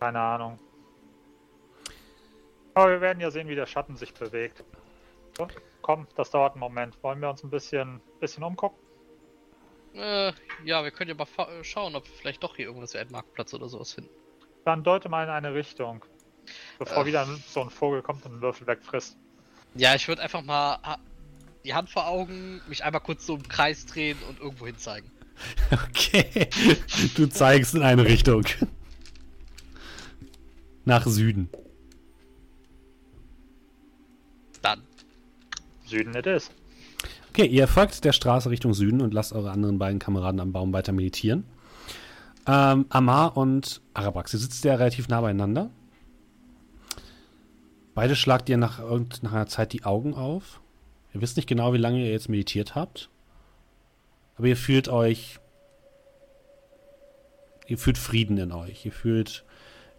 Keine Ahnung. Aber wir werden ja sehen, wie der Schatten sich bewegt. So, komm, das dauert einen Moment. Wollen wir uns ein bisschen, bisschen umgucken? Äh, ja, wir können ja mal schauen, ob wir vielleicht doch hier irgendwas wie einen Marktplatz oder sowas finden. Dann deute mal in eine Richtung. Bevor Äh. wieder so ein Vogel kommt und einen Würfel wegfrisst. Ja, ich würde einfach mal die Hand vor Augen, mich einmal kurz so im Kreis drehen und irgendwo hin zeigen. [laughs] Okay. Du zeigst in eine Richtung. Nach Süden. Dann. Süden it is. Okay, ihr folgt der Straße Richtung Süden und lasst eure anderen beiden Kameraden am Baum weiter meditieren. Ähm, Amar und Arabax, ihr sitzt ja relativ nah beieinander. Beide schlagt ihr nach, einer Zeit die Augen auf. Ihr wisst nicht genau, wie lange ihr jetzt meditiert habt. Aber ihr fühlt euch. Ihr fühlt Frieden in euch. Ihr fühlt,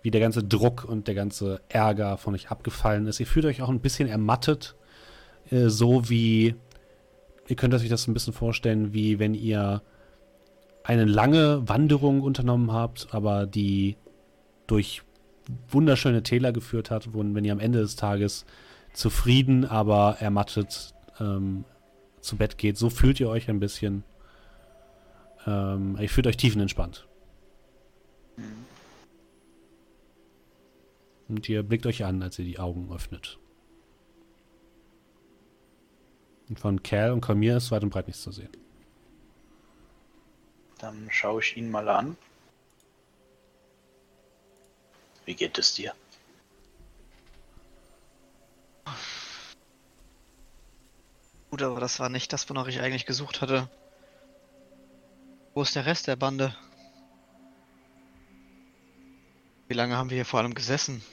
wie der ganze Druck und der ganze Ärger von euch abgefallen ist. Ihr fühlt euch auch ein bisschen ermattet. Äh, so wie. Ihr könnt euch das ein bisschen vorstellen, wie wenn ihr eine lange Wanderung unternommen habt, aber die durch wunderschöne Täler geführt hat, wo, wenn ihr am Ende des Tages zufrieden, aber ermattet ähm, zu Bett geht. So fühlt ihr euch ein bisschen. Ähm, ihr fühlt euch tiefenentspannt. Und ihr blickt euch an, als ihr die Augen öffnet. Und von Cal und Kalmir ist weit und breit nichts zu sehen. Dann schaue ich ihn mal an. Wie geht es dir? Gut, aber das war nicht das, wonach ich eigentlich gesucht hatte. Wo ist der Rest der Bande? Wie lange haben wir hier vor allem gesessen?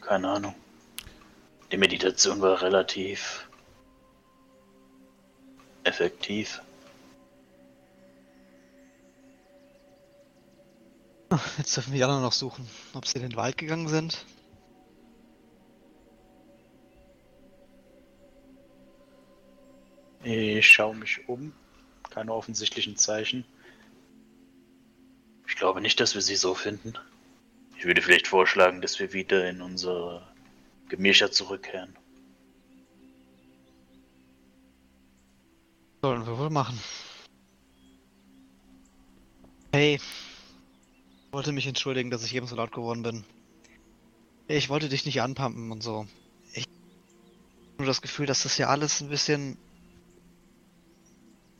Keine Ahnung. Die Meditation war relativ effektiv. Jetzt dürfen wir anderen noch suchen. Ob sie in den Wald gegangen sind? Ich schaue mich um. Keine offensichtlichen Zeichen. Ich glaube nicht, dass wir sie so finden. Ich würde vielleicht vorschlagen, dass wir wieder in unsere Gemächer zurückkehren. Sollen wir wohl machen. Hey. Ich wollte mich entschuldigen, dass ich eben so laut geworden bin. Ich wollte dich nicht anpumpen und so. Ich hab nur das Gefühl, dass das ja alles ein bisschen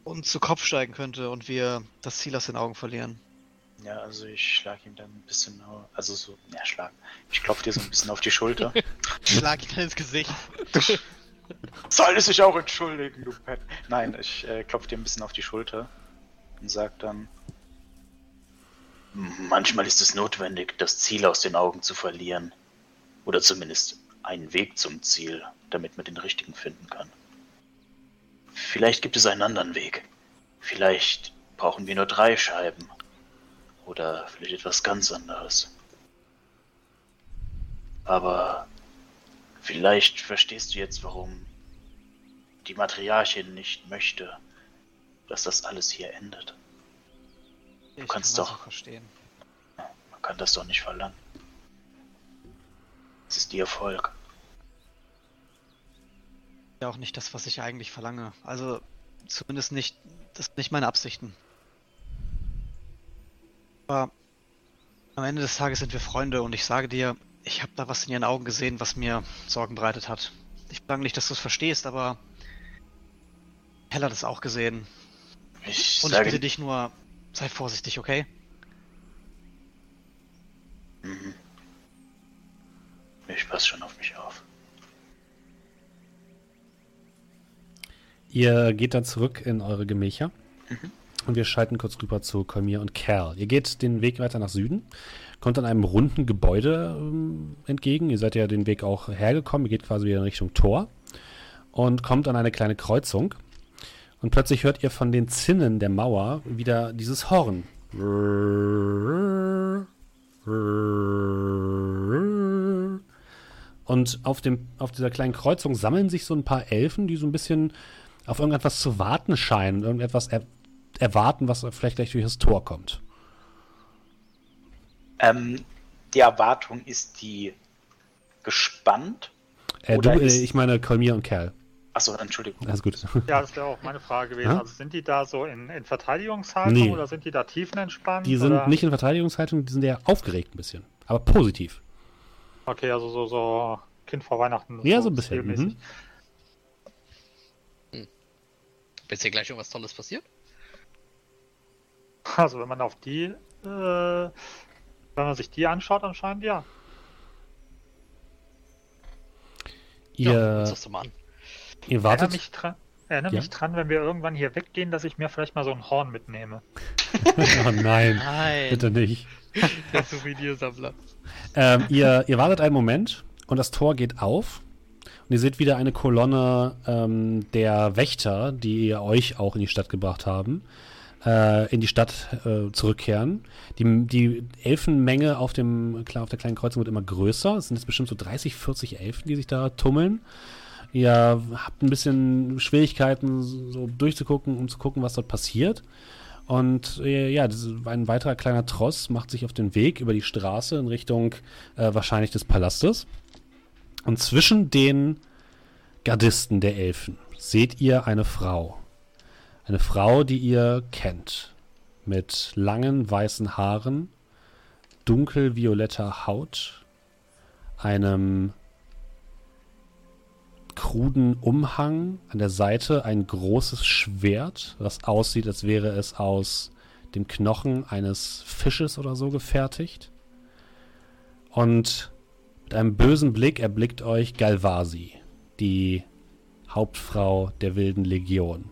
uns zu Kopf steigen könnte und wir das Ziel aus den Augen verlieren. Ja, also ich schlage ihm dann ein bisschen, also so, ja, schlagen. Ich klopfe dir so ein bisschen auf die Schulter. [laughs] Schlag ihn ins Gesicht. [laughs] Soll es sich auch entschuldigen, du Pet. Nein, ich äh, klopfe dir ein bisschen auf die Schulter und sag dann. Manchmal ist es notwendig, das Ziel aus den Augen zu verlieren. Oder zumindest einen Weg zum Ziel, damit man den richtigen finden kann. Vielleicht gibt es einen anderen Weg. Vielleicht brauchen wir nur drei Scheiben. Oder vielleicht etwas ganz anderes. Aber Vielleicht verstehst du jetzt, warum die Matriarchin nicht möchte, dass das alles hier endet. Ich kannst kann doch- verstehen. Man kann das doch nicht verlangen. Es ist ihr Erfolg. Ja, auch nicht das, was ich eigentlich verlange. Also, zumindest nicht, das sind nicht meine Absichten. Aber am Ende des Tages sind wir Freunde und ich sage dir, ich habe da was in ihren Augen gesehen, was mir Sorgen bereitet hat. Ich sage nicht, dass du es verstehst, aber Hell hat es auch gesehen. Ich Und ich bitte dich nur, sei vorsichtig, okay? Mhm. Ich passe schon auf mich auf. Ihr geht dann zurück in eure Gemächer. Und wir schalten kurz rüber zu Kolmir und Cal. Ihr geht den Weg weiter nach Süden, kommt an einem runden Gebäude ähm, entgegen. Ihr seid ja den Weg auch hergekommen. Ihr geht quasi wieder in Richtung Tor und kommt an eine kleine Kreuzung. Und plötzlich hört ihr von den Zinnen der Mauer wieder dieses Horn. Und auf, dem, auf dieser kleinen Kreuzung sammeln sich so ein paar Elfen, die so ein bisschen auf irgendetwas zu warten scheinen, irgendetwas er, erwarten, was vielleicht gleich durch das Tor kommt. Ähm, die Erwartung ist die gespannt. Äh, du, äh, ist- ich meine Kolmir und Kerl. Achso, Entschuldigung. Alles gut. [laughs] Ja, das wäre auch meine Frage gewesen. Ja? Also sind die da so in, in Verteidigungshaltung Nee. oder sind die da tiefenentspannt? Die sind oder? nicht in Verteidigungshaltung, die sind eher aufgeregt ein bisschen. Aber positiv. Okay, also so, so Kind vor Weihnachten. Ja, so ein bisschen. Mhm. Ist hier gleich irgendwas Tolles passiert? [laughs] Also wenn man auf die, äh, wenn man sich die anschaut, anscheinend ja. Ihr, Ja, uns das doch mal an. ihr wartet. mich, tra erinnere Ja. mich dran, wenn wir irgendwann hier weggehen, dass ich mir vielleicht mal so ein Horn mitnehme. [laughs] oh nein, Nein, bitte nicht. Der Souvenirsammler. Ähm, ihr, ihr wartet einen Moment und das Tor geht auf. Und ihr seht wieder eine Kolonne ähm, der Wächter, die euch auch in die Stadt gebracht haben, äh, in die Stadt äh, zurückkehren. Die, die Elfenmenge auf, dem, auf der kleinen Kreuzung wird immer größer. Es sind jetzt bestimmt so 30, 40 Elfen, die sich da tummeln. Ihr habt ein bisschen Schwierigkeiten, so durchzugucken, um zu gucken, was dort passiert. Und äh, ja, ein weiterer kleiner Tross macht sich auf den Weg über die Straße in Richtung äh, wahrscheinlich des Palastes. Und zwischen den Gardisten der Elfen seht ihr eine Frau. Eine Frau, die ihr kennt. Mit langen weißen Haaren, dunkelvioletter Haut, einem kruden Umhang, an der Seite ein großes Schwert, das aussieht, als wäre es aus dem Knochen eines Fisches oder so gefertigt. Und mit einem bösen Blick erblickt euch Galvasi, die Hauptfrau der wilden Legion.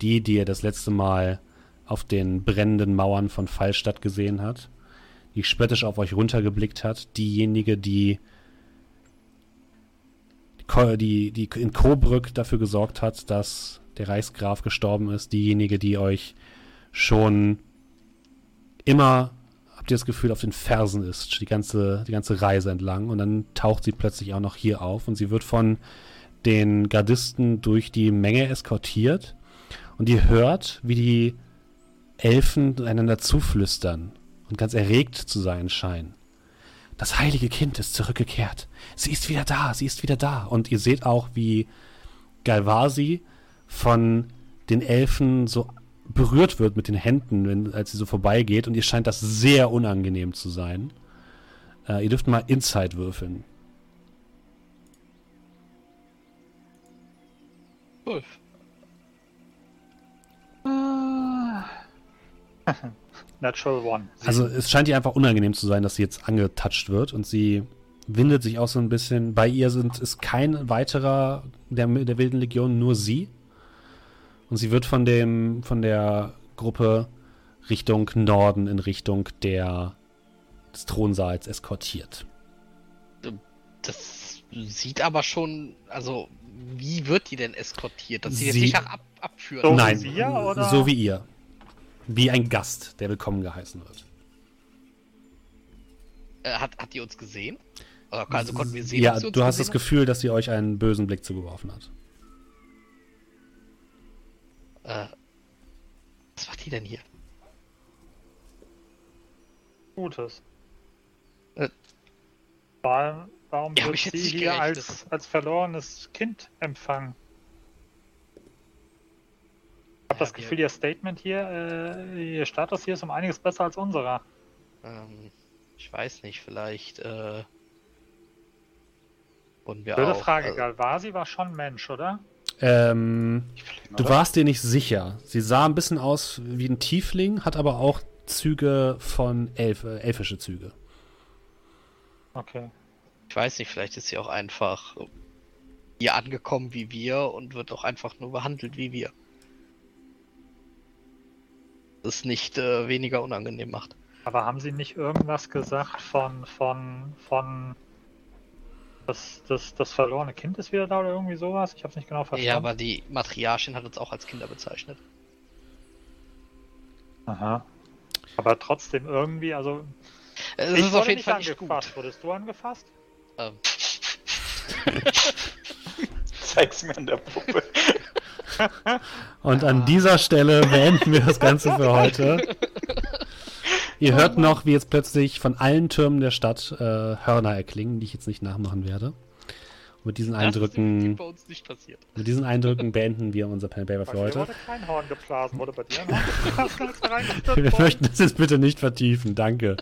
Die, die ihr das letzte Mal auf den brennenden Mauern von Fallstadt gesehen hat. Die spöttisch auf euch runtergeblickt hat. Diejenige, die die, die in Coburg dafür gesorgt hat, dass der Reichsgraf gestorben ist, diejenige, die euch schon immer, habt ihr das Gefühl, auf den Fersen ist, die ganze, die ganze Reise entlang. Und dann taucht sie plötzlich auch noch hier auf und sie wird von den Gardisten durch die Menge eskortiert. Und ihr hört, wie die Elfen einander zuflüstern und ganz erregt zu sein scheinen. Das heilige Kind ist zurückgekehrt. Sie ist wieder da, sie ist wieder da. Und ihr seht auch, wie Galvasi von den Elfen so berührt wird mit den Händen, wenn, als sie so vorbeigeht. Und ihr scheint das sehr unangenehm zu sein. Äh, ihr dürft mal Inside würfeln. Wolf. [laughs] Natural One. Also es scheint ihr einfach unangenehm zu sein, dass sie jetzt angetatscht wird und sie windet sich auch so ein bisschen. Bei ihr sind, ist kein weiterer der, der wilden Legion, nur sie. Und sie wird von dem, von der Gruppe Richtung Norden in Richtung der, des Thronsaals eskortiert. Das sieht aber schon, also wie wird die denn eskortiert? Dass sie jetzt nicht ab, abführen. So wie Nein, wir, oder? so wie ihr. Wie ein Gast, der willkommen geheißen wird. Äh, hat, hat die uns gesehen? Also konnten wir sehen, ja, ob sie uns du hast das Gefühl, dass sie euch einen bösen Blick zugeworfen hat. Äh, was macht die denn hier? Gutes. Äh. Warum, warum Ja, wird sie hier gerechnet. als, als verlorenes Kind empfangen? Ich habe Ja, das Gefühl, ihr Statement hier, äh, ihr Status hier ist um einiges besser als unserer. Ähm, ich weiß nicht, vielleicht äh, wurden wir Blöde auch. Frage, also, Galvasi war schon Mensch, oder? Ähm, du warst dir nicht sicher. Sie sah ein bisschen aus wie ein Tiefling, hat aber auch Züge von Elf, äh, elfische Züge. Okay. ich weiß nicht, vielleicht ist sie auch einfach hier angekommen wie wir und wird auch einfach nur behandelt wie wir. Das nicht äh, weniger unangenehm macht. Aber haben sie nicht irgendwas gesagt von, von, von, das, das, das verlorene Kind ist wieder da oder irgendwie sowas? Ich habe es nicht genau verstanden. Ja, aber die Matriarchin hat uns auch als Kinder bezeichnet. Aha. Aber trotzdem irgendwie, also. Es ich ist wurde auf jeden nicht Fall nicht gut. angefasst. Wurdest du angefasst? Ähm, [laughs] Zeig's mir an der Puppe. Und an dieser Stelle beenden wir das Ganze für heute. [laughs] Ihr hört noch, wie jetzt plötzlich von allen Türmen der Stadt äh, Hörner erklingen, die ich jetzt nicht nachmachen werde. Und mit diesen das ist Eindrücken, bei uns nicht passiert. mit diesen Eindrücken beenden wir unser Pen Paper für heute. wurde kein Horn geblasen. Wurde bei dir ein Horn geblasen, Wir möchten das jetzt bitte nicht vertiefen, danke.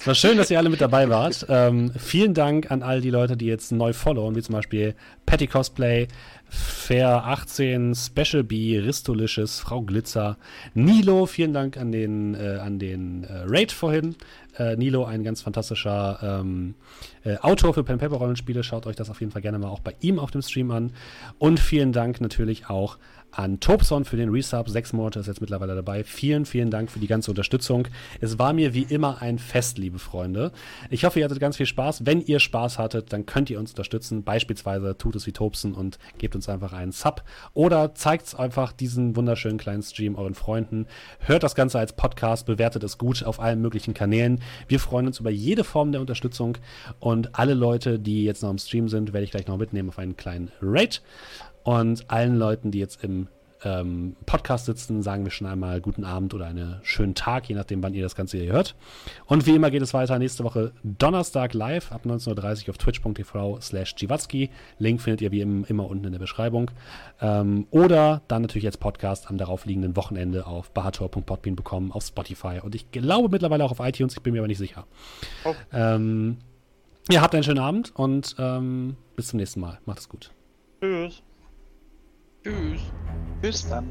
Es war schön, dass ihr alle mit dabei wart. Ähm, vielen Dank an all die Leute, die jetzt neu followen, wie zum Beispiel Patty Cosplay, Fair18, Special B, Ristolicious, Frau Glitzer, Nilo, vielen Dank an den, äh, an den äh, Raid vorhin. Äh, Nilo, ein ganz fantastischer ähm, äh, Autor für Pen Paper Rollenspiele. Schaut euch das auf jeden Fall gerne mal auch bei ihm auf dem Stream an. Und vielen Dank natürlich auch an Tobson für den Resub. Sechs Monate ist jetzt mittlerweile dabei. Vielen, vielen Dank für die ganze Unterstützung. Es war mir wie immer ein Fest, liebe Freunde. Ich hoffe, ihr hattet ganz viel Spaß. Wenn ihr Spaß hattet, dann könnt ihr uns unterstützen. Beispielsweise tut es wie Tobson und gebt uns einfach einen Sub. Oder zeigt einfach diesen wunderschönen kleinen Stream euren Freunden. Hört das Ganze als Podcast, bewertet es gut auf allen möglichen Kanälen. Wir freuen uns über jede Form der Unterstützung. Und alle Leute, die jetzt noch im Stream sind, werde ich gleich noch mitnehmen auf einen kleinen Raid. Und allen Leuten, die jetzt im ähm, Podcast sitzen, sagen wir schon einmal guten Abend oder einen schönen Tag, je nachdem, wann ihr das Ganze hier hört. Und wie immer geht es weiter nächste Woche Donnerstag live ab 19.30 Uhr auf twitch.tv slash Jiwatzki. Link findet ihr wie immer unten in der Beschreibung. Ähm, oder dann natürlich jetzt Podcast am daraufliegenden Wochenende auf bahator.podbean bekommen, auf Spotify und ich glaube mittlerweile auch auf iTunes, ich bin mir aber nicht sicher. Oh. Ähm, ja, habt einen schönen Abend und ähm, bis zum nächsten Mal. Macht es gut. Tschüss. Tschüss. Bis dann.